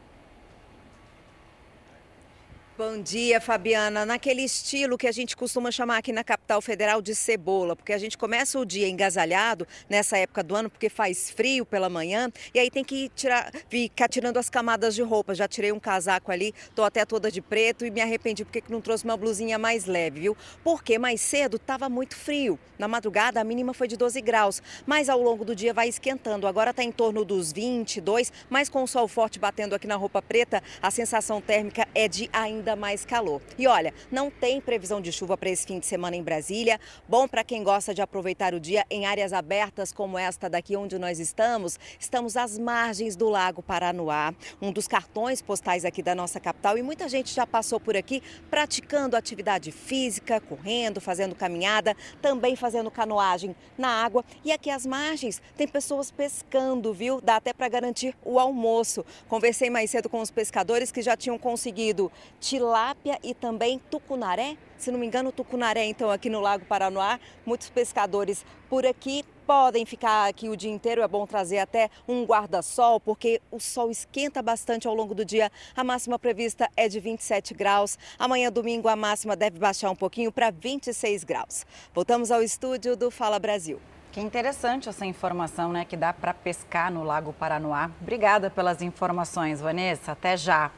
Bom dia, Fabiana. Naquele estilo que a gente costuma chamar aqui na capital federal de cebola, porque a gente começa o dia engasalhado nessa época do ano, porque faz frio pela manhã, e aí tem que tirar, ficar tirando as camadas de roupa. Já tirei um casaco ali, tô até toda de preto e me arrependi porque não trouxe uma blusinha mais leve, viu? Porque mais cedo estava muito frio. Na madrugada a mínima foi de 12 graus, mas ao longo do dia vai esquentando. Agora está em torno dos 22, mas com o sol forte batendo aqui na roupa preta, a sensação térmica é de ainda ainda mais calor. E olha, não tem previsão de chuva para esse fim de semana em Brasília. Bom para quem gosta de aproveitar o dia em áreas abertas como esta daqui onde nós estamos. Estamos às margens do Lago Paranoá, um dos cartões postais aqui da nossa capital e muita gente já passou por aqui praticando atividade física, correndo, fazendo caminhada, também fazendo canoagem na água. E aqui às margens tem pessoas pescando, viu? Dá até para garantir o almoço. Conversei mais cedo com os pescadores que já tinham conseguido tilápia e também tucunaré. Se não me engano, tucunaré, então, aqui no Lago Paranoá. Muitos pescadores por aqui podem ficar aqui o dia inteiro. É bom trazer até um guarda-sol, porque o sol esquenta bastante ao longo do dia. A máxima prevista é de 27 graus. Amanhã, domingo, a máxima deve baixar um pouquinho para 26 graus. Voltamos ao estúdio do Fala Brasil. Que interessante essa informação, né? Que dá para pescar no Lago Paranoá. Obrigada pelas informações, Vanessa. Até já.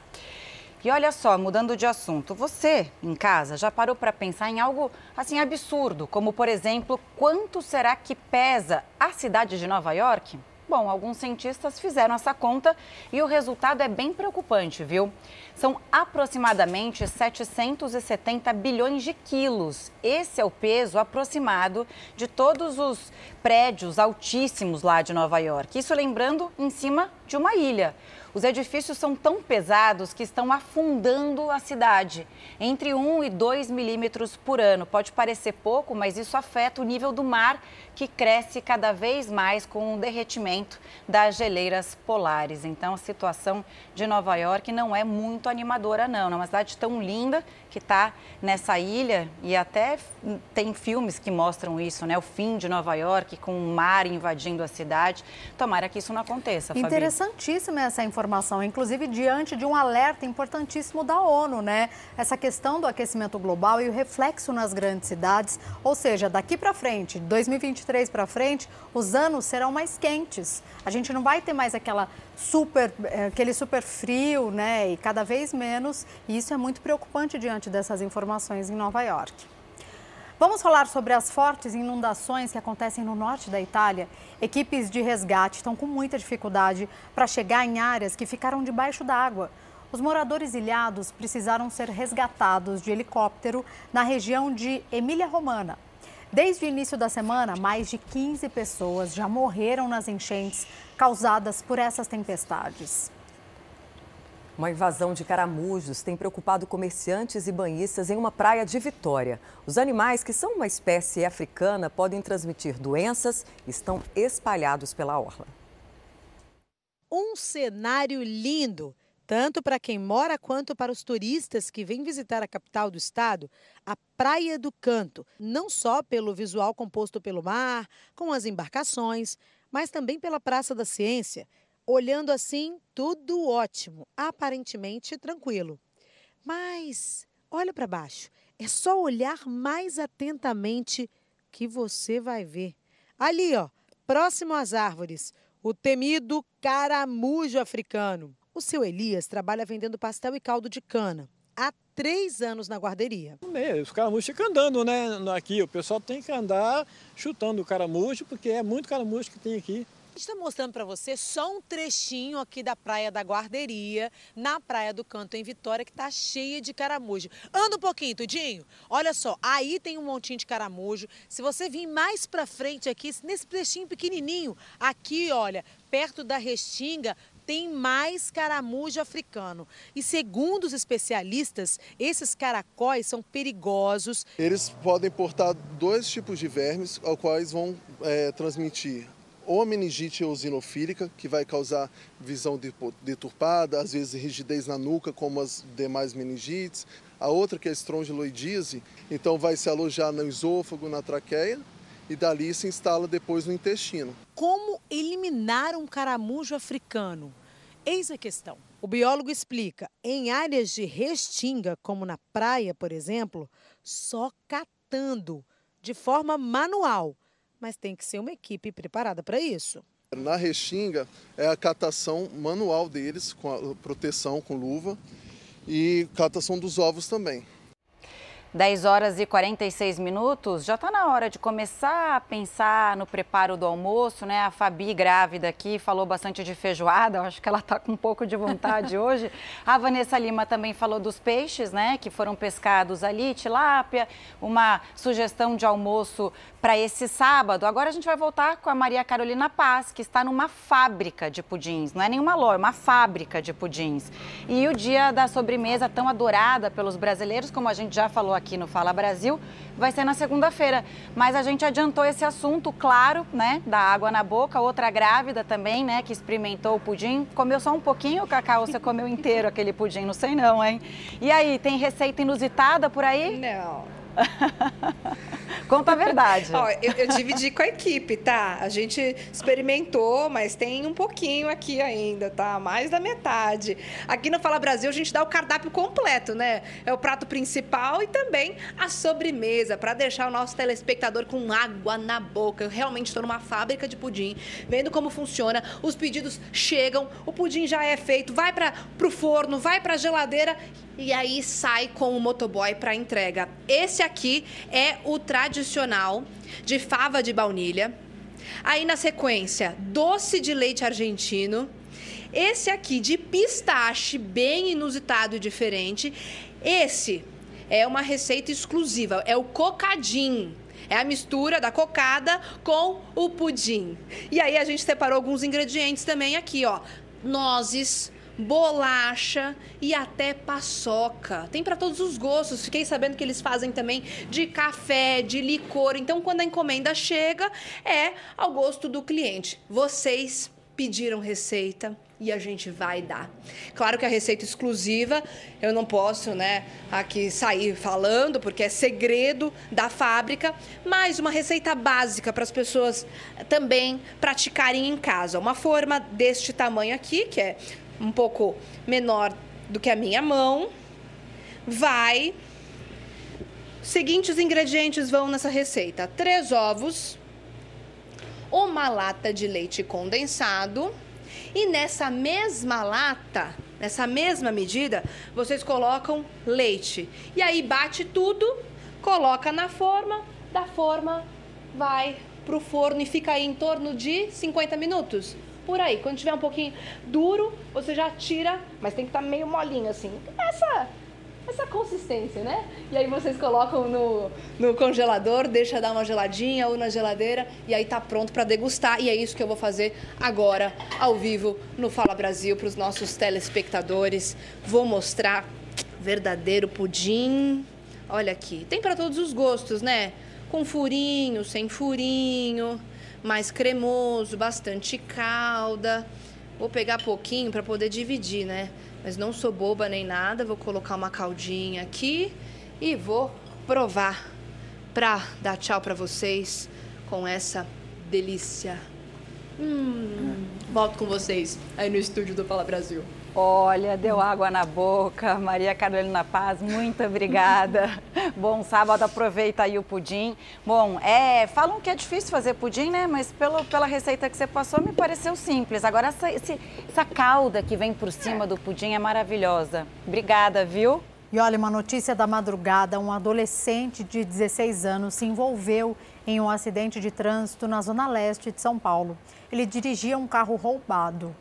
E olha só, mudando de assunto, você em casa já parou para pensar em algo assim absurdo, como por exemplo, quanto será que pesa a cidade de Nova York? Bom, alguns cientistas fizeram essa conta e o resultado é bem preocupante, viu? São aproximadamente 770 bilhões de quilos. Esse é o peso aproximado de todos os prédios altíssimos lá de Nova York. Isso lembrando em cima de uma ilha. Os edifícios são tão pesados que estão afundando a cidade, entre 1 e 2 milímetros por ano. Pode parecer pouco, mas isso afeta o nível do mar, que cresce cada vez mais com o derretimento das geleiras polares. Então, a situação de Nova York não é muito animadora, não. É uma cidade tão linda que está nessa ilha e até tem filmes que mostram isso, né? O fim de Nova York com o mar invadindo a cidade. Tomara que isso não aconteça. Interessantíssima essa informação, inclusive diante de um alerta importantíssimo da ONU, né? Essa questão do aquecimento global e o reflexo nas grandes cidades, ou seja, daqui para frente, 2023 2023 para frente, os anos serão mais quentes. A gente não vai ter mais aquela super, eh, aquele super frio, né? E cada vez menos. E isso é muito preocupante diante dessas informações em Nova York. Vamos falar sobre as fortes inundações que acontecem no norte da Itália. Equipes de resgate estão com muita dificuldade para chegar em áreas que ficaram debaixo d'água. Os moradores ilhados precisaram ser resgatados de helicóptero na região de Emília-Romana. Desde o início da semana, mais de 15 pessoas já morreram nas enchentes causadas por essas tempestades. Uma invasão de caramujos tem preocupado comerciantes e banhistas em uma praia de Vitória. Os animais, que são uma espécie africana, podem transmitir doenças e estão espalhados pela orla. Um cenário lindo, tanto para quem mora quanto para os turistas que vêm visitar a capital do estado, a Praia do Canto. Não só pelo visual composto pelo mar, com as embarcações, mas também pela Praça da Ciência Olhando assim, tudo ótimo, aparentemente tranquilo. Mas olha para baixo, é só olhar mais atentamente que você vai ver. Ali, ó, próximo às árvores, o temido caramujo africano. O seu Elias trabalha vendendo pastel e caldo de cana. Há três anos na guarderia. Os caramujos ficam andando, né? Aqui, o pessoal tem que andar chutando o caramujo, porque é muito caramujo que tem aqui está mostrando para você só um trechinho aqui da Praia da Guarderia, na Praia do Canto, em Vitória, que está cheia de caramujo. Anda um pouquinho, Tudinho. Olha só, aí tem um montinho de caramujo. Se você vir mais para frente aqui, nesse trechinho pequenininho, aqui, olha, perto da Restinga, tem mais caramujo africano. E segundo os especialistas, esses caracóis são perigosos. Eles podem portar dois tipos de vermes, aos quais vão é, transmitir ou a meningite eosinofílica, que vai causar visão deturpada, às vezes rigidez na nuca, como as demais meningites. A outra, que é a estrongiloidíase, então vai se alojar no esôfago, na traqueia, e dali se instala depois no intestino. Como eliminar um caramujo africano? Eis a questão. O biólogo explica: em áreas de restinga, como na praia, por exemplo, só catando, de forma manual mas tem que ser uma equipe preparada para isso. Na Restinga é a catação manual deles, com a proteção com luva e catação dos ovos também. 10 horas e 46 minutos, já está na hora de começar a pensar no preparo do almoço, né? A Fabi, grávida aqui, falou bastante de feijoada, eu acho que ela está com um pouco de vontade [laughs] hoje. A Vanessa Lima também falou dos peixes, né? Que foram pescados ali, tilápia, uma sugestão de almoço para esse sábado. Agora a gente vai voltar com a Maria Carolina Paz, que está numa fábrica de pudins, não é nenhuma loja, é uma fábrica de pudins. E o dia da sobremesa tão adorada pelos brasileiros, como a gente já falou aqui no Fala Brasil, vai ser na segunda-feira. Mas a gente adiantou esse assunto, claro, né? Da água na boca. Outra grávida também, né? Que experimentou o pudim. Comeu só um pouquinho, Cacau? Você comeu inteiro aquele pudim? Não sei não, hein? E aí, tem receita inusitada por aí? Não. [laughs] Conta a verdade. Ó, eu, eu, dividi com a equipe, tá? A gente experimentou, mas tem um pouquinho aqui ainda, tá? Mais da metade. Aqui no Fala Brasil a gente dá o cardápio completo, né? É o prato principal e também a sobremesa, para deixar o nosso telespectador com água na boca. Eu realmente estou numa fábrica de pudim, vendo como funciona. Os pedidos chegam, o pudim já é feito, vai para o forno, vai para geladeira e aí sai com o motoboy para entrega. Esse aqui é o tradicional de fava de baunilha. Aí na sequência, doce de leite argentino. Esse aqui de pistache, bem inusitado e diferente. Esse é uma receita exclusiva, é o cocadinho. É a mistura da cocada com o pudim. E aí a gente separou alguns ingredientes também aqui, ó. Nozes, bolacha e até paçoca. Tem para todos os gostos. Fiquei sabendo que eles fazem também de café, de licor. Então, quando a encomenda chega, é ao gosto do cliente. Vocês pediram receita e a gente vai dar. Claro que a receita exclusiva, eu não posso, né, aqui sair falando porque é segredo da fábrica, mas uma receita básica para as pessoas também praticarem em casa. Uma forma deste tamanho aqui, que é um pouco menor do que a minha mão, vai. Seguintes ingredientes vão nessa receita: três ovos, uma lata de leite condensado e nessa mesma lata, nessa mesma medida, vocês colocam leite. E aí bate tudo, coloca na forma, da forma vai pro forno e fica aí em torno de 50 minutos por aí. Quando tiver um pouquinho duro, você já tira, mas tem que estar tá meio molinho assim. Essa essa consistência, né? E aí vocês colocam no, no congelador, deixa dar uma geladinha ou na geladeira e aí tá pronto para degustar. E é isso que eu vou fazer agora, ao vivo, no Fala Brasil, para os nossos telespectadores. Vou mostrar verdadeiro pudim. Olha aqui, tem para todos os gostos, né? Com furinho, sem furinho, mais cremoso, bastante calda. Vou pegar pouquinho para poder dividir, né? Mas não sou boba nem nada, vou colocar uma caldinha aqui e vou provar pra dar tchau para vocês com essa delícia. Hum, volto com vocês aí no estúdio do Fala Brasil. Olha, deu água na boca. Maria Carolina Paz, muito obrigada. [laughs] Bom sábado, aproveita aí o pudim. Bom, é, falam que é difícil fazer pudim, né? Mas pelo, pela receita que você passou, me pareceu simples. Agora, essa, esse, essa calda que vem por cima do pudim é maravilhosa. Obrigada, viu? E olha, uma notícia da madrugada: um adolescente de 16 anos se envolveu em um acidente de trânsito na zona leste de São Paulo. Ele dirigia um carro roubado.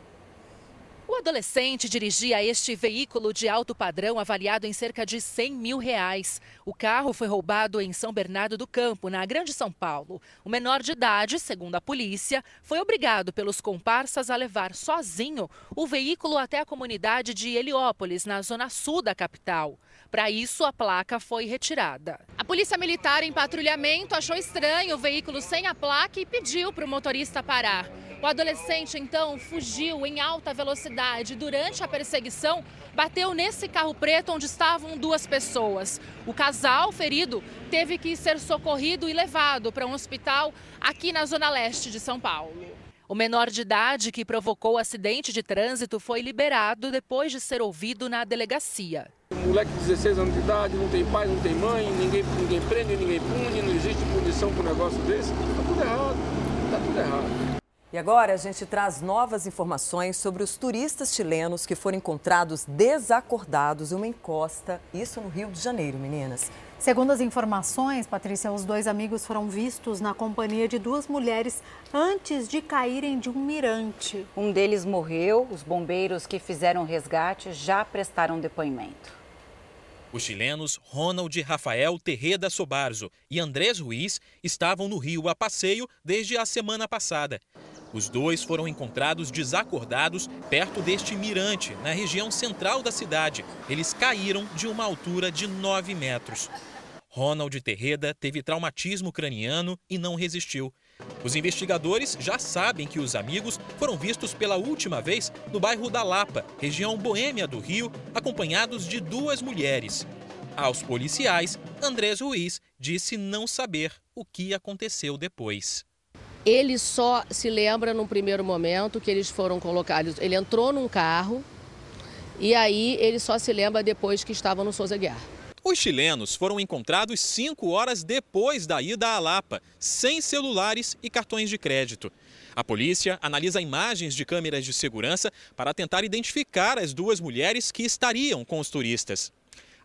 O adolescente dirigia este veículo de alto padrão avaliado em cerca de 100 mil reais. O carro foi roubado em São Bernardo do Campo, na Grande São Paulo. O menor de idade, segundo a polícia, foi obrigado pelos comparsas a levar sozinho o veículo até a comunidade de Heliópolis, na zona sul da capital. Para isso, a placa foi retirada. A polícia militar em patrulhamento achou estranho o veículo sem a placa e pediu para o motorista parar. O adolescente então fugiu em alta velocidade. Durante a perseguição, bateu nesse carro preto onde estavam duas pessoas. O casal ferido teve que ser socorrido e levado para um hospital aqui na zona leste de São Paulo. O menor de idade que provocou o acidente de trânsito foi liberado depois de ser ouvido na delegacia. Um moleque de 16 anos de idade, não tem pai, não tem mãe, ninguém, ninguém prende, ninguém pune, não existe punição por um negócio desse. Está tudo errado, está tudo errado. E agora a gente traz novas informações sobre os turistas chilenos que foram encontrados desacordados em uma encosta, isso no Rio de Janeiro, meninas. Segundo as informações, Patrícia, os dois amigos foram vistos na companhia de duas mulheres antes de caírem de um mirante. Um deles morreu, os bombeiros que fizeram o resgate já prestaram depoimento. Os chilenos Ronald Rafael Terreda Sobarzo e Andrés Ruiz estavam no Rio a passeio desde a semana passada. Os dois foram encontrados desacordados perto deste mirante, na região central da cidade. Eles caíram de uma altura de 9 metros. Ronald Terreda teve traumatismo craniano e não resistiu. Os investigadores já sabem que os amigos foram vistos pela última vez no bairro da Lapa, região boêmia do Rio, acompanhados de duas mulheres. Aos policiais, Andrés Ruiz disse não saber o que aconteceu depois. Ele só se lembra num primeiro momento que eles foram colocados. Ele entrou num carro e aí ele só se lembra depois que estava no Souza Guiar. Os chilenos foram encontrados cinco horas depois da ida à Lapa, sem celulares e cartões de crédito. A polícia analisa imagens de câmeras de segurança para tentar identificar as duas mulheres que estariam com os turistas.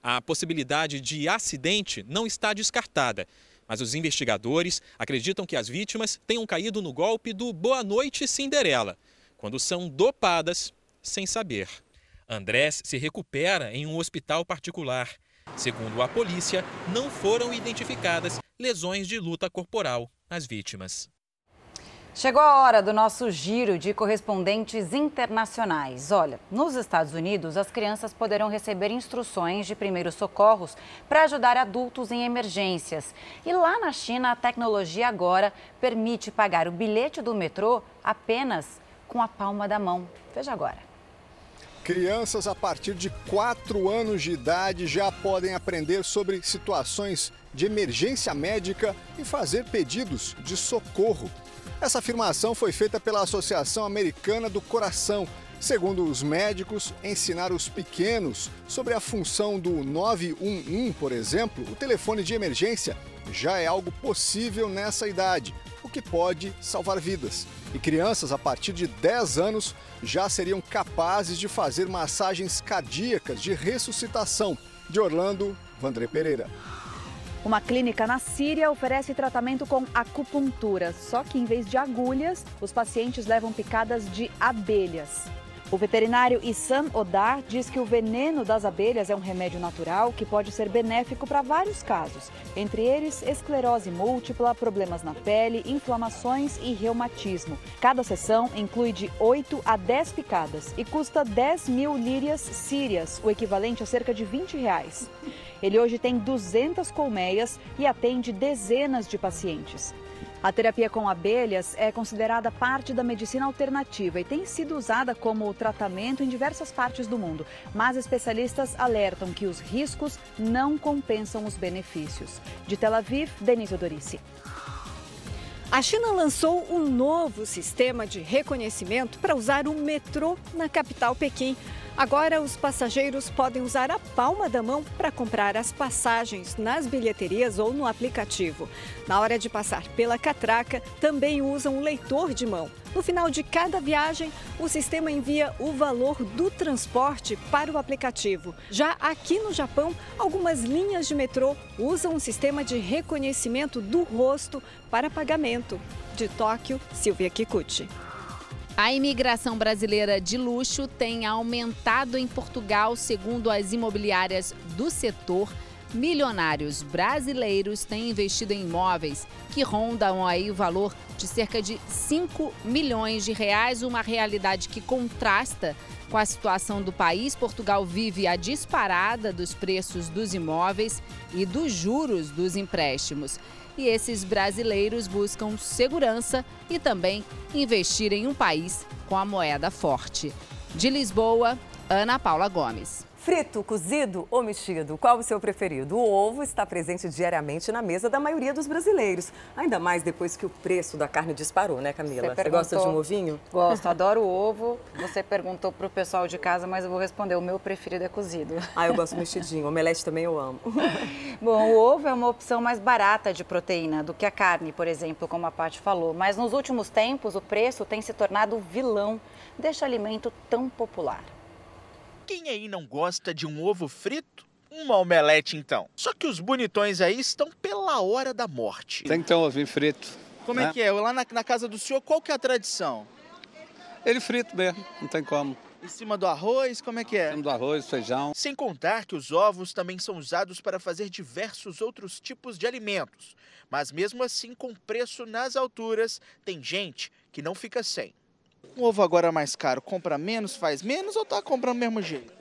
A possibilidade de acidente não está descartada. Mas os investigadores acreditam que as vítimas tenham caído no golpe do Boa Noite Cinderela, quando são dopadas sem saber. Andrés se recupera em um hospital particular. Segundo a polícia, não foram identificadas lesões de luta corporal nas vítimas. Chegou a hora do nosso giro de correspondentes internacionais. Olha, nos Estados Unidos, as crianças poderão receber instruções de primeiros socorros para ajudar adultos em emergências. E lá na China, a tecnologia agora permite pagar o bilhete do metrô apenas com a palma da mão. Veja agora. Crianças a partir de 4 anos de idade já podem aprender sobre situações de emergência médica e fazer pedidos de socorro. Essa afirmação foi feita pela Associação Americana do Coração. Segundo os médicos, ensinar os pequenos sobre a função do 911, por exemplo, o telefone de emergência, já é algo possível nessa idade, o que pode salvar vidas. E crianças a partir de 10 anos já seriam capazes de fazer massagens cardíacas de ressuscitação. De Orlando, Vandré Pereira. Uma clínica na Síria oferece tratamento com acupuntura, só que em vez de agulhas, os pacientes levam picadas de abelhas. O veterinário Issam Odar diz que o veneno das abelhas é um remédio natural que pode ser benéfico para vários casos, entre eles esclerose múltipla, problemas na pele, inflamações e reumatismo. Cada sessão inclui de 8 a 10 picadas e custa 10 mil lírias sírias, o equivalente a cerca de 20 reais. Ele hoje tem 200 colmeias e atende dezenas de pacientes. A terapia com abelhas é considerada parte da medicina alternativa e tem sido usada como tratamento em diversas partes do mundo, mas especialistas alertam que os riscos não compensam os benefícios. De Tel Aviv, Denise Odorici. A China lançou um novo sistema de reconhecimento para usar o metrô na capital Pequim. Agora, os passageiros podem usar a palma da mão para comprar as passagens nas bilheterias ou no aplicativo. Na hora de passar pela catraca, também usam um leitor de mão. No final de cada viagem, o sistema envia o valor do transporte para o aplicativo. Já aqui no Japão, algumas linhas de metrô usam um sistema de reconhecimento do rosto para pagamento. De Tóquio, Silvia Kikuchi. A imigração brasileira de luxo tem aumentado em Portugal, segundo as imobiliárias do setor. Milionários brasileiros têm investido em imóveis que rondam aí o valor de cerca de 5 milhões de reais, uma realidade que contrasta com a situação do país. Portugal vive a disparada dos preços dos imóveis e dos juros dos empréstimos e esses brasileiros buscam segurança e também investir em um país com a moeda forte. De Lisboa, Ana Paula Gomes. Frito, cozido ou mexido? Qual o seu preferido? O ovo está presente diariamente na mesa da maioria dos brasileiros. Ainda mais depois que o preço da carne disparou, né, Camila? Você, Você gosta de um ovinho? Gosto, adoro ovo. Você perguntou para o pessoal de casa, mas eu vou responder. O meu preferido é cozido. Ah, eu gosto mexidinho. Omelete também eu amo. [laughs] Bom, o ovo é uma opção mais barata de proteína do que a carne, por exemplo, como a Paty falou. Mas nos últimos tempos, o preço tem se tornado vilão deste alimento tão popular. Quem aí não gosta de um ovo frito? Uma omelete, então. Só que os bonitões aí estão pela hora da morte. Tem que ter um ovinho frito. Como é né? é que é? Lá na, na, casa do senhor, qual que é a tradição? Ele frito mesmo, não tem como. Em cima do arroz, como é que é? Em cima do arroz, feijão. Sem contar que os ovos também são usados para fazer diversos outros tipos de alimentos. Mas mesmo assim, com preço nas alturas, tem gente que não fica sem. Um ovo agora mais caro, compra menos, faz menos ou tá comprando do mesmo jeito?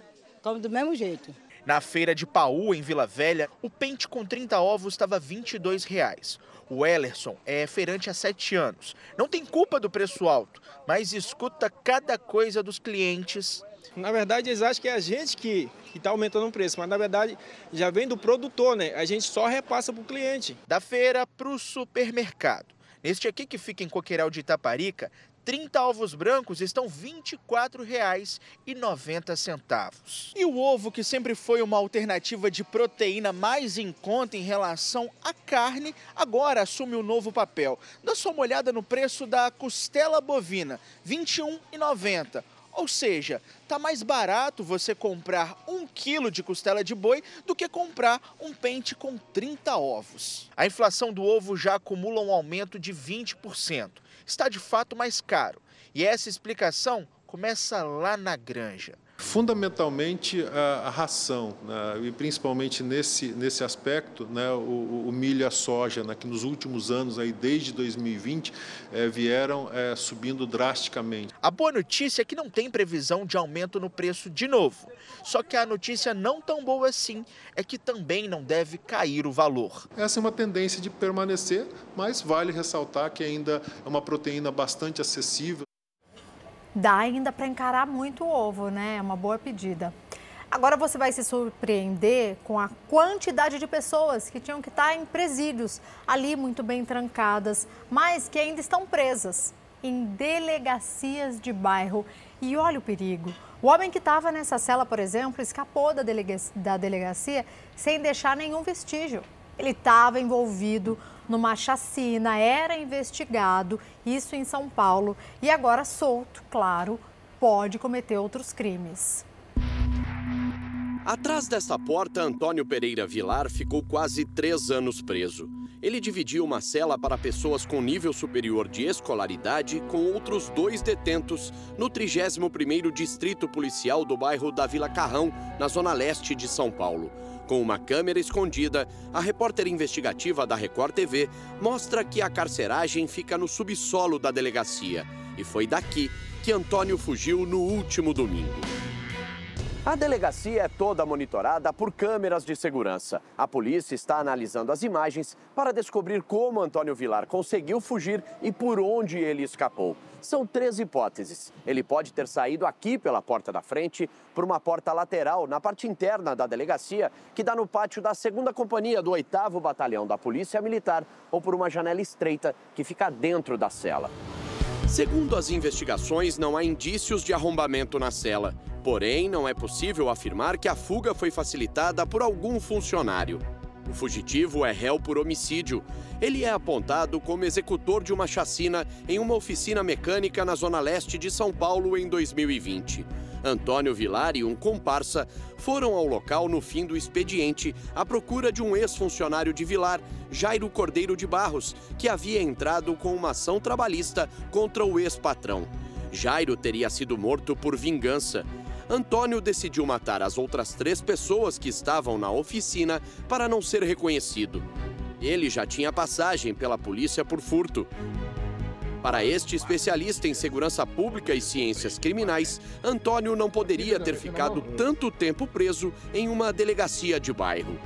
Compra do mesmo jeito. Na feira de Paú, em Vila Velha, o pente com 30 ovos estava 22 reais. O Ellerson é feirante há sete anos. Não tem culpa do preço alto, mas escuta cada coisa dos clientes. Na verdade, eles acham que é a gente que está aumentando o preço, mas na verdade já vem do produtor, né? A gente só repassa para o cliente. Da feira para o supermercado. Neste aqui que fica em Coqueiral de Itaparica, 30 ovos brancos estão R$ 24,90. E o ovo, que sempre foi uma alternativa de proteína mais em conta em relação à carne, agora assume um novo papel. Dá só uma olhada no preço da costela bovina, R$ 21,90. Ou seja, tá mais barato você comprar um quilo de costela de boi do que comprar um pente com 30 ovos. A inflação do ovo já acumula um aumento de 20% está de fato mais caro. E essa explicação começa lá na granja. Fundamentalmente a, a ração, né, e principalmente nesse, nesse aspecto, né, o, o, milho e a soja, né, que nos últimos anos, aí, desde 2020, eh, vieram eh, subindo drasticamente. A boa notícia é que não tem previsão de aumento no preço de novo. Só que a notícia não tão boa assim é que também não deve cair o valor. Essa é uma tendência de permanecer, mas vale ressaltar que ainda é uma proteína bastante acessível dá ainda para encarar muito o ovo, né? É uma boa pedida. Agora você vai se surpreender com a quantidade de pessoas que tinham que estar em presídios, ali muito bem trancadas, mas que ainda estão presas em delegacias de bairro. E olha o perigo. O homem que estava nessa cela, por exemplo, escapou da delegacia, da delegacia sem deixar nenhum vestígio. Ele estava envolvido numa chacina, era investigado, isso em São Paulo, e agora solto, claro, pode cometer outros crimes. Atrás dessa porta, Antônio Pereira Vilar ficou quase três anos preso. Ele dividia uma cela para pessoas com nível superior de escolaridade com outros dois detentos no 31º Distrito Policial do bairro da Vila Carrão, na zona leste de São Paulo. Com uma câmera escondida, a repórter investigativa da Record TV mostra que a carceragem fica no subsolo da delegacia. E foi daqui que Antônio fugiu no último domingo. A delegacia é toda monitorada por câmeras de segurança. A polícia está analisando as imagens para descobrir como Antônio Vilar conseguiu fugir e por onde ele escapou. São três hipóteses. Ele pode ter saído aqui pela porta da frente, por uma porta lateral na parte interna da delegacia, que dá no pátio da segunda companhia do 8 Batalhão da Polícia Militar, ou por uma janela estreita que fica dentro da cela. Segundo as investigações, não há indícios de arrombamento na cela. Porém, não é possível afirmar que a fuga foi facilitada por algum funcionário. O fugitivo é réu por homicídio. Ele é apontado como executor de uma chacina em uma oficina mecânica na zona leste de São Paulo em 2020. Antônio Vilar e um comparsa foram ao local no fim do expediente à procura de um ex-funcionário de Vilar, Jairo Cordeiro de Barros, que havia entrado com uma ação trabalhista contra o ex-patrão. Jairo teria sido morto por vingança. Antônio decidiu matar as outras três pessoas que estavam na oficina para não ser reconhecido. Ele já tinha passagem pela polícia por furto. Para este especialista em segurança pública e ciências criminais, Antônio não poderia ter ficado tanto tempo preso em uma delegacia de bairro.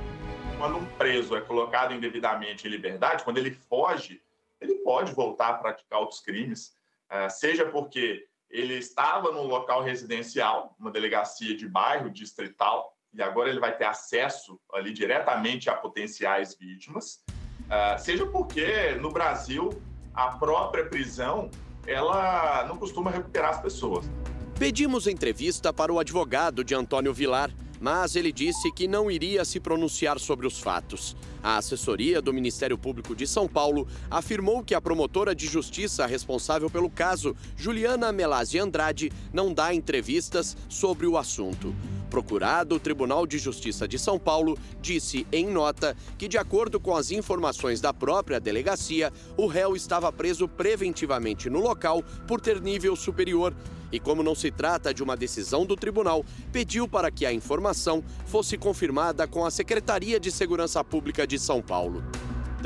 Quando um preso é colocado indevidamente em liberdade, quando ele foge, ele pode voltar a praticar outros crimes, eh, seja porque ele estava no local residencial, uma delegacia de bairro, distrital, e agora ele vai ter acesso ali diretamente a potenciais vítimas, eh, seja porque no Brasil a própria prisão ela não costuma recuperar as pessoas. Pedimos entrevista para o advogado de Antônio Vilar, mas ele disse que não iria se pronunciar sobre os fatos. A assessoria do Ministério Público de São Paulo afirmou que a promotora de justiça responsável pelo caso, Juliana Melazzi Andrade, não dá entrevistas sobre o assunto. Procurado, o Tribunal de Justiça de São Paulo disse em nota que, de acordo com as informações da própria delegacia, o réu estava preso preventivamente no local por ter nível superior e, como não se trata de uma decisão do tribunal, pediu para que a informação fosse confirmada com a Secretaria de Segurança Pública de São Paulo.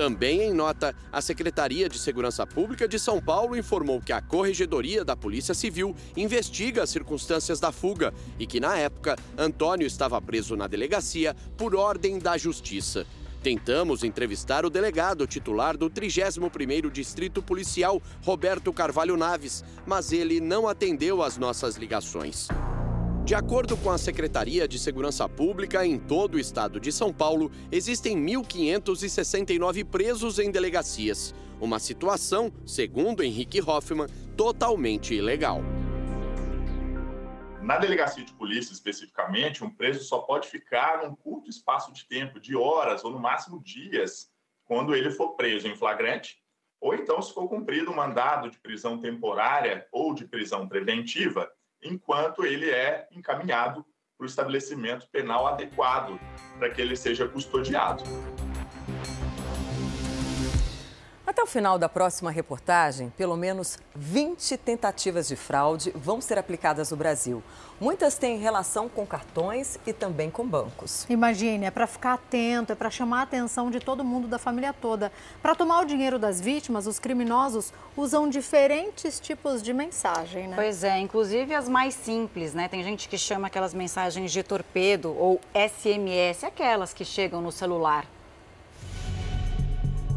Também em nota, a Secretaria de Segurança Pública de São Paulo informou que a Corregedoria da Polícia Civil investiga as circunstâncias da fuga e que, na época, Antônio estava preso na delegacia por ordem da Justiça. Tentamos entrevistar o delegado titular do 31º Distrito Policial, Roberto Carvalho Naves, mas ele não atendeu às nossas ligações. De acordo com a Secretaria de Segurança Pública, em todo o estado de São Paulo, existem 1.569 presos em delegacias. Uma situação, segundo Henrique Hoffman, totalmente ilegal. Na delegacia de polícia, especificamente, um preso só pode ficar num curto espaço de tempo, de horas ou no máximo dias, quando ele for preso em flagrante, ou então se for cumprido um mandado de prisão temporária ou de prisão preventiva enquanto ele é encaminhado para o estabelecimento penal adequado para que ele seja custodiado. Até o final da próxima reportagem, pelo menos 20 tentativas de fraude vão ser aplicadas no Brasil. Muitas têm relação com cartões e também com bancos. Imagine, é para ficar atento, é para chamar a atenção de todo mundo, da família toda. Para tomar o dinheiro das vítimas, os criminosos usam diferentes tipos de mensagem, né? Pois é, inclusive as mais simples, né? Tem gente que chama aquelas mensagens de torpedo ou SMS, aquelas que chegam no celular.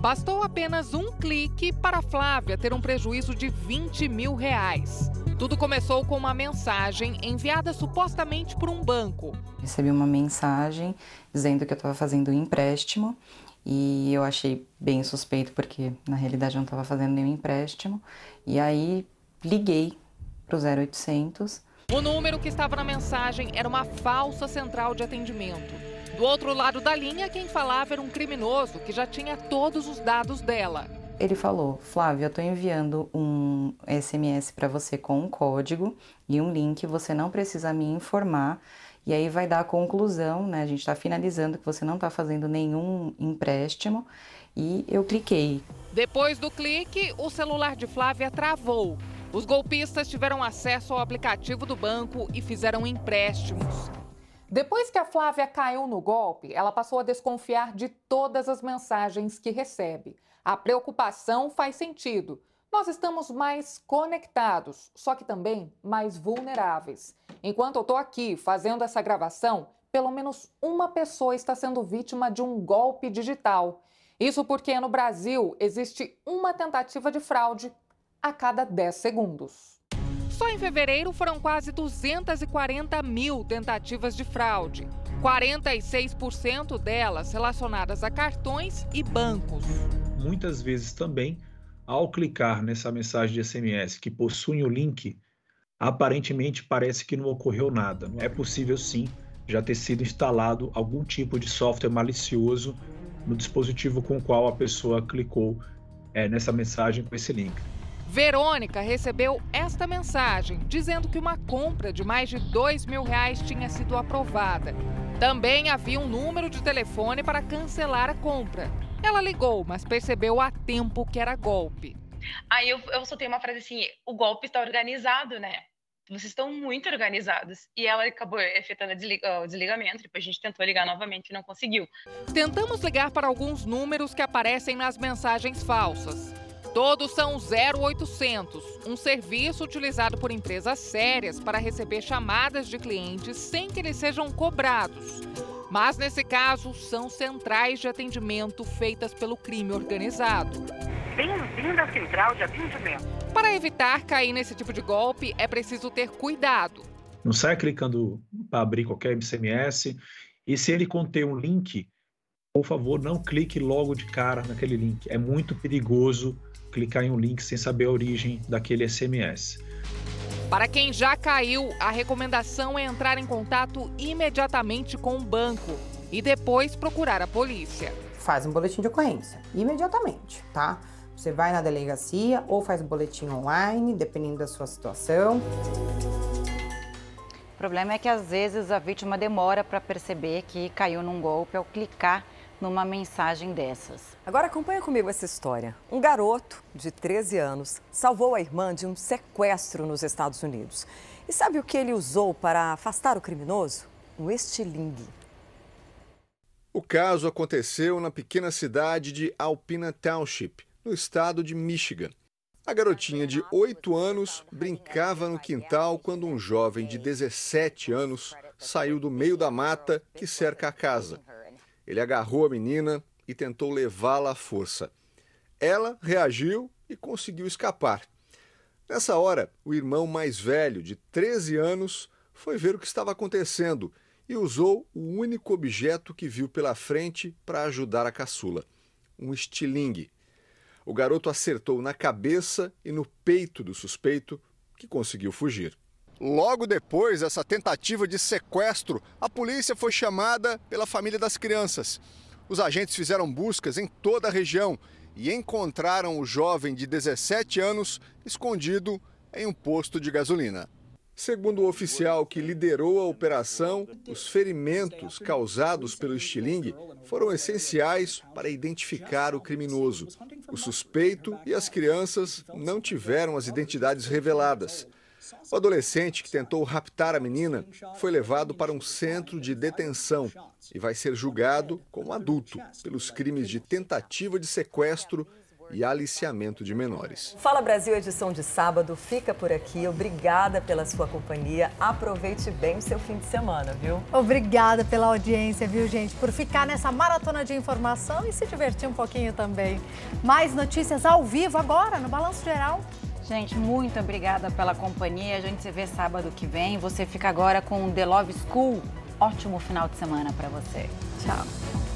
Bastou apenas um clique para Flávia ter um prejuízo de 20 mil reais. Tudo começou com uma mensagem enviada supostamente por um banco. Recebi uma mensagem dizendo que eu estava fazendo um empréstimo e eu achei bem suspeito porque na realidade eu não estava fazendo nenhum empréstimo. E aí liguei para o 0800. O número que estava na mensagem era uma falsa central de atendimento. Do outro lado da linha, quem falava era um criminoso que já tinha todos os dados dela. Ele falou: Flávia, eu estou enviando um SMS para você com um código e um link. Você não precisa me informar e aí vai dar a conclusão, né? A gente está finalizando que você não está fazendo nenhum empréstimo e eu cliquei. Depois do clique, o celular de Flávia travou. Os golpistas tiveram acesso ao aplicativo do banco e fizeram empréstimos. Depois que a Flávia caiu no golpe, ela passou a desconfiar de todas as mensagens que recebe. A preocupação faz sentido. Nós estamos mais conectados, só que também mais vulneráveis. Enquanto eu estou aqui fazendo essa gravação, pelo menos uma pessoa está sendo vítima de um golpe digital. Isso porque no Brasil existe uma tentativa de fraude a cada 10 segundos. Só em fevereiro foram quase 240 mil tentativas de fraude, 46% delas relacionadas a cartões e bancos. Muitas vezes também, ao clicar nessa mensagem de SMS que possui o link, aparentemente parece que não ocorreu nada. É possível sim já ter sido instalado algum tipo de software malicioso no dispositivo com o qual a pessoa clicou é, nessa mensagem com esse link. Verônica recebeu esta mensagem dizendo que uma compra de mais de dois mil reais tinha sido aprovada. Também havia um número de telefone para cancelar a compra. Ela ligou, mas percebeu a tempo que era golpe. Aí eu, eu soltei uma frase assim: o golpe está organizado, né? Vocês estão muito organizados. E ela acabou efetuando o desligamento. Depois a gente tentou ligar novamente e não conseguiu. Tentamos ligar para alguns números que aparecem nas mensagens falsas. Todos são 0800, um serviço utilizado por empresas sérias para receber chamadas de clientes sem que eles sejam cobrados. Mas nesse caso, são centrais de atendimento feitas pelo crime organizado. Bem-vindo à central de atendimento. Para evitar cair nesse tipo de golpe, é preciso ter cuidado. Não saia clicando para abrir qualquer SMS. E se ele conter um link, por favor, não clique logo de cara naquele link. É muito perigoso clicar em um link sem saber a origem daquele SMS. Para quem já caiu, a recomendação é entrar em contato imediatamente com o banco e depois procurar a polícia. Faz um boletim de ocorrência imediatamente, tá? Você vai na delegacia ou faz o boletim online, dependendo da sua situação. O problema é que às vezes a vítima demora para perceber que caiu num golpe ao clicar numa mensagem dessas. Agora acompanha comigo essa história. Um garoto de 13 anos salvou a irmã de um sequestro nos Estados Unidos. E sabe o que ele usou para afastar o criminoso? Um estilingue. O caso aconteceu na pequena cidade de Alpina Township, no estado de Michigan. A garotinha de 8 anos brincava no quintal quando um jovem de 17 anos saiu do meio da mata que cerca a casa. Ele agarrou a menina e tentou levá-la à força. Ela reagiu e conseguiu escapar. Nessa hora, o irmão mais velho, de 13 anos, foi ver o que estava acontecendo e usou o único objeto que viu pela frente para ajudar a caçula: um estilingue. O garoto acertou na cabeça e no peito do suspeito, que conseguiu fugir. Logo depois dessa tentativa de sequestro, a polícia foi chamada pela família das crianças. Os agentes fizeram buscas em toda a região e encontraram o jovem de 17 anos escondido em um posto de gasolina. Segundo o oficial que liderou a operação, os ferimentos causados pelo estilingue foram essenciais para identificar o criminoso. O suspeito e as crianças não tiveram as identidades reveladas. O adolescente que tentou raptar a menina foi levado para um centro de detenção e vai ser julgado como adulto pelos crimes de tentativa de sequestro e aliciamento de menores. Fala Brasil, edição de sábado, fica por aqui. Obrigada pela sua companhia. Aproveite bem o seu fim de semana, viu? Obrigada pela audiência, viu, gente? Por ficar nessa maratona de informação e se divertir um pouquinho também. Mais notícias ao vivo agora no Balanço Geral. Gente, muito obrigada pela companhia. A gente se vê sábado que vem. Você fica agora com The Love School. Ótimo final de semana para você. Tchau.